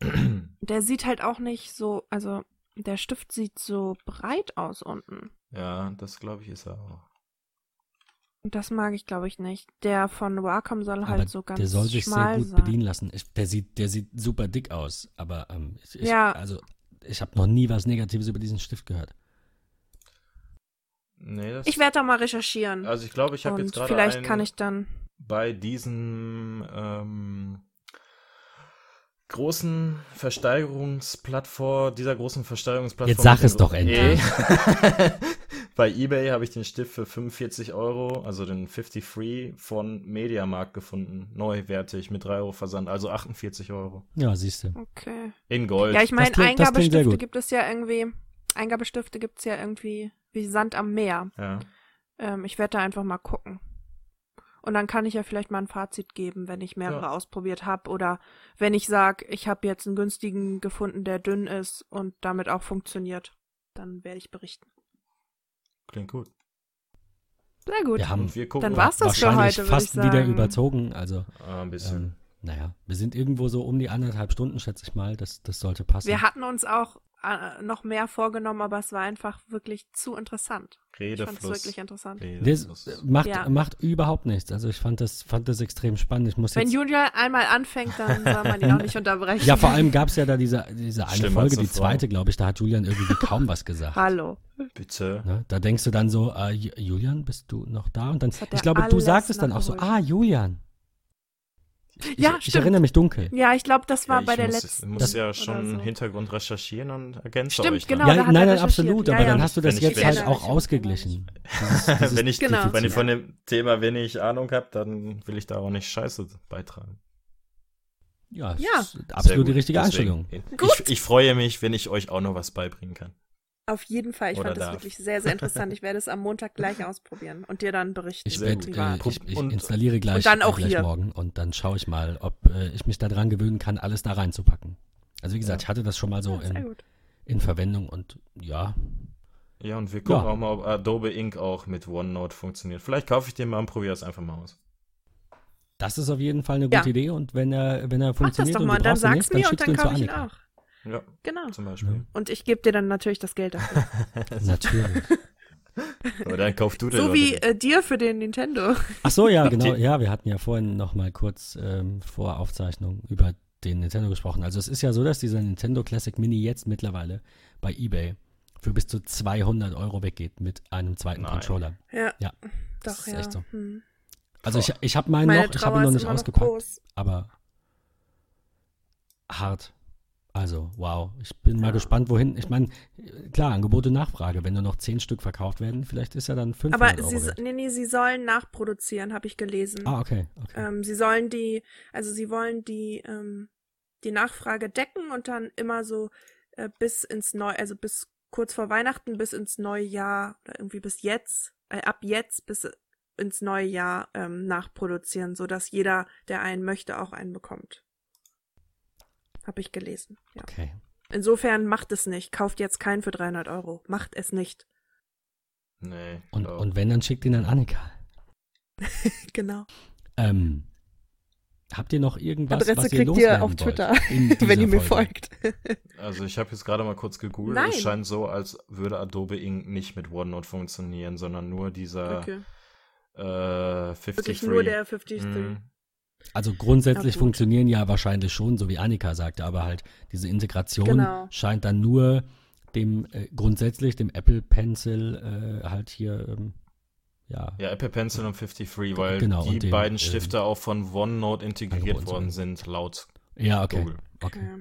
Der sieht halt auch nicht so, also der Stift sieht so breit aus unten. ja, das glaube ich ist er auch. Und das mag ich, glaube ich, nicht. Der von Wacom soll halt aber so ganz der soll sich sehr gut sein. bedienen lassen. Ich, der, sieht, der sieht super dick aus, aber ähm, ich, ich, Ja. also ich habe noch nie was Negatives über diesen Stift gehört. Nee, das, Ich werde da mal recherchieren. also ich glaube, ich habe jetzt gerade vielleicht einen kann ich dann. bei diesem ähm, großen Versteigerungsplattform, dieser großen Versteigerungsplattform. Jetzt sag es doch endlich. Bei eBay habe ich den Stift für 45 Euro, also den 50 Free von Mediamarkt gefunden. Neuwertig mit 3 Euro Versand, also 48 Euro. Ja, siehst du. Okay. In Gold. Ja, ich meine, Eingabestifte gibt es ja irgendwie. Eingabestifte gibt es ja irgendwie wie Sand am Meer. ja. Ähm, ich werde da einfach mal gucken. Und dann kann ich ja vielleicht mal ein Fazit geben, wenn ich mehrere Ja. ausprobiert habe. Oder wenn ich sage, ich habe jetzt einen günstigen gefunden, der dünn ist und damit auch funktioniert. Dann werde ich berichten. Klingt gut. Sehr gut. Wir haben Und wir gucken Dann mal. war's das für wahrscheinlich heute, würd fast ich wieder überzogen. Also, Ah, ein bisschen. ähm, naja, wir sind irgendwo so um die anderthalb Stunden, schätze ich mal. Das, das sollte passen. Wir hatten uns auch äh, noch mehr vorgenommen, aber es war einfach wirklich zu interessant. Ich fand es Redefluss. wirklich interessant. Das Redefluss. macht, Ja. macht überhaupt nichts. Also ich fand das, fand das extrem spannend. Ich muss Wenn jetzt, Julia einmal anfängt, dann soll man ihn auch nicht unterbrechen. ja, vor allem gab es ja da diese, diese eine Stimmt, Folge, die zweite, glaube ich, da hat Julian irgendwie kaum was gesagt. Hallo. Bitte. Ne? Da denkst du dann so, äh, Ju- Julian, bist du noch da? Und dann, Das ich glaube, du alles sagtest dann auch so, ah, Julian. Ich, Ja, ich stimmt. erinnere mich dunkel. Ja, ich glaube, das war Ja, bei ich der muss, letzten. muss Das- ja schon so. Hintergrund recherchieren und ergänze Stimmt, euch dann. genau. da ja, hat nein, nein, absolut. Ja, aber ja. dann hast du das ich- jetzt halt ich- auch ausgeglichen. Dieses, dieses wenn ich, Genau. wenn ich von dem Thema wenig Ahnung habe, dann will ich da auch nicht Scheiße beitragen. ja, Ja. absolut die richtige Deswegen, Einstellung. Gut. Ich, ich freue mich, wenn ich euch auch noch was beibringen kann. Auf jeden Fall. Ich Oder fand das darf. wirklich sehr, sehr interessant. Ich werde es am Montag gleich ausprobieren und dir dann berichten. Ich, werd, äh, privat. ich, ich Und- installiere gleich, und dann auch gleich hier. morgen und dann schaue ich mal, ob äh, ich mich daran gewöhnen kann, alles da reinzupacken. Also wie gesagt, Ja. ich hatte das schon mal so ja, in, in Verwendung und ja, Ja, und wir gucken Ja. auch mal, ob Adobe Ink auch mit OneNote funktioniert. Vielleicht kaufe ich den mal und probiere es einfach mal aus. das ist auf jeden Fall eine Ja. gute Idee und wenn er, wenn er Mach das funktioniert doch und mal du und dann ihn nicht, dann mir und du dann kaufe ich ihn auch. Ja, Genau. zum Beispiel. Und ich gebe dir dann natürlich das Geld dafür. Natürlich. Aber dann kauf du den so wie äh, dir für den Nintendo. Ach so, ja, genau. Ja, wir hatten ja vorhin noch mal kurz ähm, vor Aufzeichnung über den Nintendo gesprochen. Also es ist ja so, dass dieser Nintendo Classic Mini jetzt mittlerweile bei eBay für bis zu 200 Euro weggeht mit einem zweiten Nein. Controller. Ja. Ja, Doch, ist ja. echt so. Hm. Also ich, ich habe meinen Meine noch, ich habe ihn noch nicht ausgepackt, groß. aber hart. Also, wow. Ich bin mal Ja. gespannt, wohin. Ich meine, klar, Angebot und Nachfrage. Wenn nur noch 10 Stück verkauft werden, vielleicht ist er dann 500 Aber sie, wert. nee, nee, sie sollen nachproduzieren, habe ich gelesen. Ah, okay, okay. Ähm, sie sollen die, also sie wollen die, ähm, die Nachfrage decken und dann immer so äh, bis ins Neu, also bis kurz vor Weihnachten bis ins neue Jahr oder irgendwie bis jetzt, äh, ab jetzt bis ins neue Jahr ähm, nachproduzieren, so dass jeder, der einen möchte, auch einen bekommt. Habe ich gelesen. Ja. okay. Insofern macht es nicht. Kauft jetzt keinen für 300 Euro. Macht es nicht. Nee. Und, und wenn, dann schickt ihn an Annika. Genau. Ähm, habt ihr noch irgendwas, Adresse was ihr kriegt loswerden ihr auf Twitter, wenn ihr mir Folge? folgt. Also ich habe jetzt gerade mal kurz gegoogelt. Nein. Es scheint so, als würde Adobe Ink nicht mit OneNote funktionieren, sondern nur dieser Okay. äh, 50 Wirklich nur der 53. Mhm. Also grundsätzlich funktionieren ja wahrscheinlich schon, so wie Annika sagte, aber halt diese Integration Genau. scheint dann nur dem äh, grundsätzlich dem Apple Pencil äh, halt hier ähm, ja, Ja, Apple Pencil und 50 Free, weil Genau, die dem, beiden ähm, Stifte auch von OneNote integriert worden sind. sind, laut ja okay Google. okay Ja.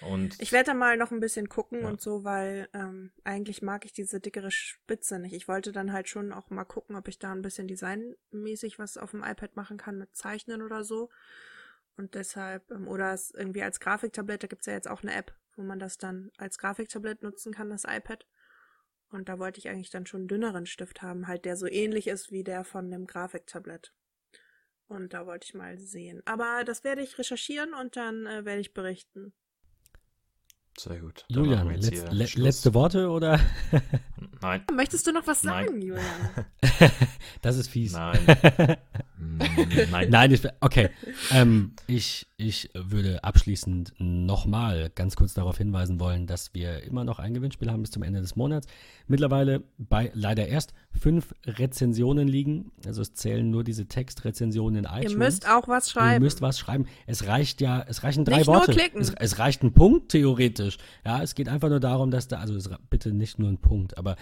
Und Ich werde da mal noch ein bisschen gucken Ja. und so, weil ähm, eigentlich mag ich diese dickere Spitze nicht. Ich wollte dann halt schon auch mal gucken, ob ich da ein bisschen designmäßig was auf dem iPad machen kann mit Zeichnen oder so. Und deshalb, ähm, oder es irgendwie als Grafiktablett, da gibt's ja jetzt auch eine App, wo man das dann als Grafiktablett nutzen kann, das iPad. Und da wollte ich eigentlich dann schon einen dünneren Stift haben, halt der so ähnlich ist wie der von dem Grafiktablett. Und da wollte ich mal sehen. Aber das werde ich recherchieren und dann äh, werde ich berichten. Sehr gut. Dann Julian, letz, le Schluss. letzte Worte oder Nein. Möchtest du noch was Nein. sagen, Julian? Das ist fies. Nein. Mm, Nein. Nein, ich, okay. Ähm, ich, ich würde abschließend nochmal ganz kurz darauf hinweisen wollen, dass wir immer noch ein Gewinnspiel haben bis zum Ende des Monats. Mittlerweile bei leider erst fünf Rezensionen liegen. Also es zählen nur diese Textrezensionen in iTunes. Ihr müsst auch was Ihr schreiben. müsst was schreiben. Es reicht ja, es reichen drei Nicht nur Worte. klicken. Es, es reicht ein Punkt theoretisch. Ja, es geht einfach nur darum, dass da, also es, bitte nicht nur ein Punkt, aber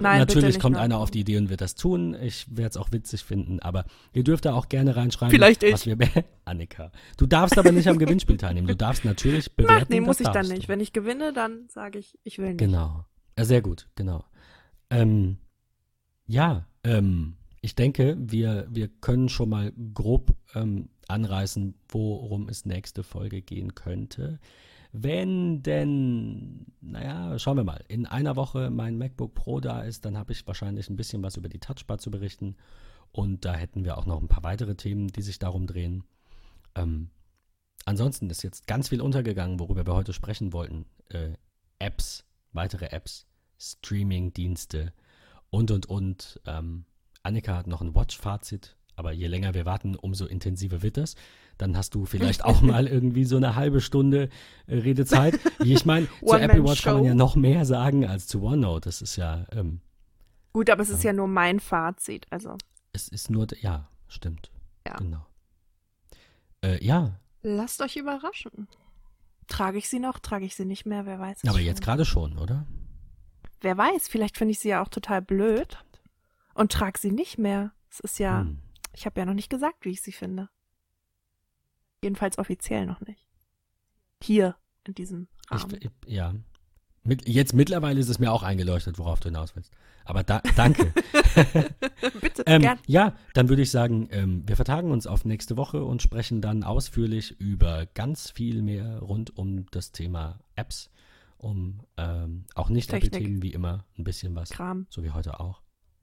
Nein, natürlich kommt ein einer auf die Idee und wird das tun. Ich werde es auch witzig finden, aber ihr dürft da auch gerne reinschreiben. Vielleicht ich. was wir Annika. Du darfst aber nicht am Gewinnspiel teilnehmen. Du darfst natürlich bewerten. Ach, nee, muss ich dann nicht. du. Wenn ich gewinne, dann sage ich, ich will nicht. Genau. Ja, sehr gut, genau. Ähm, ja, ähm, ich denke, wir, wir können schon mal grob ähm, anreißen, worum es nächste Folge gehen könnte. Wenn denn, naja, schauen wir mal, in einer Woche mein MacBook Pro da ist, dann habe ich wahrscheinlich ein bisschen was über die Touchbar zu berichten. Und da hätten wir auch noch ein paar weitere Themen, die sich darum drehen. Ähm, ansonsten ist jetzt ganz viel untergegangen, worüber wir heute sprechen wollten. Äh, Apps, weitere Apps, Streaming-Dienste und, und, und. Ähm, Annika hat noch ein Watch-Fazit, aber je länger wir warten, umso intensiver wird das. Dann hast du vielleicht auch mal irgendwie so eine halbe Stunde äh, Redezeit. Ich meine, zur Apple Watch kann man ja noch mehr sagen als zu OneNote. Das ist ja, ähm, Gut, aber es ist ja nur mein Fazit. Also, es ist nur, ja, stimmt. Ja. Genau. Äh, ja, lasst euch überraschen. Trage ich sie noch? Trage ich sie nicht mehr? Wer weiß. es aber schon. jetzt gerade schon, oder? Wer weiß, vielleicht finde ich sie ja auch total blöd und trage sie nicht mehr. Es ist ja, Hm. ich habe ja noch nicht gesagt, wie ich sie finde. Jedenfalls offiziell noch nicht. Hier, in diesem Rahmen. Ich, ich, ja. Mit, jetzt mittlerweile ist es mir auch eingeleuchtet, worauf du hinaus willst. Aber da, danke. Bitte, ähm, gern. ja, dann würde ich sagen, ähm, wir vertagen uns auf nächste Woche und sprechen dann ausführlich über ganz viel mehr rund um das Thema Apps, um ähm, auch nicht. Apple-Themen wie immer ein bisschen was, Kram, so wie heute auch.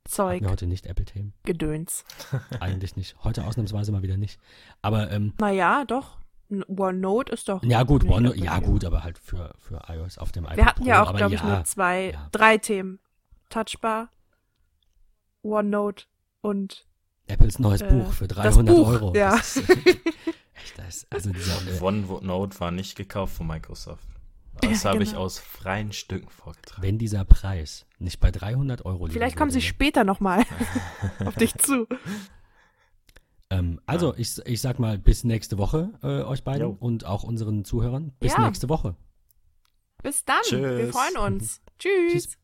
Zeug, Hatten heute nicht Apple-Themen? Gedöns. Eigentlich nicht. Heute ausnahmsweise mal wieder nicht. Aber ähm, Naja, doch. OneNote ist doch. ja gut, nicht One, Apple, ja gut, aber halt für, für iOS auf dem iPad Wir hatten Pro, ja auch, glaube ich, ja, nur zwei, ja. drei Themen. Touchbar, OneNote und Apples neues Äh, Buch für das 300 Buch, Euro. ja. Das ist, echt, das ist, also dieser, OneNote war nicht gekauft von Microsoft. Das Ja, habe ich genau. aus freien Stücken vorgetragen. wenn dieser Preis nicht bei 300 Euro liegen vielleicht kommen sie würde, ne? später nochmal auf dich zu. ähm, Also, ich, ich sag mal, bis nächste Woche äh, euch beiden Jo. und auch unseren Zuhörern. Bis Ja. nächste Woche. Bis dann. Wir Tschüss. freuen uns. Tschüss. Tschüss.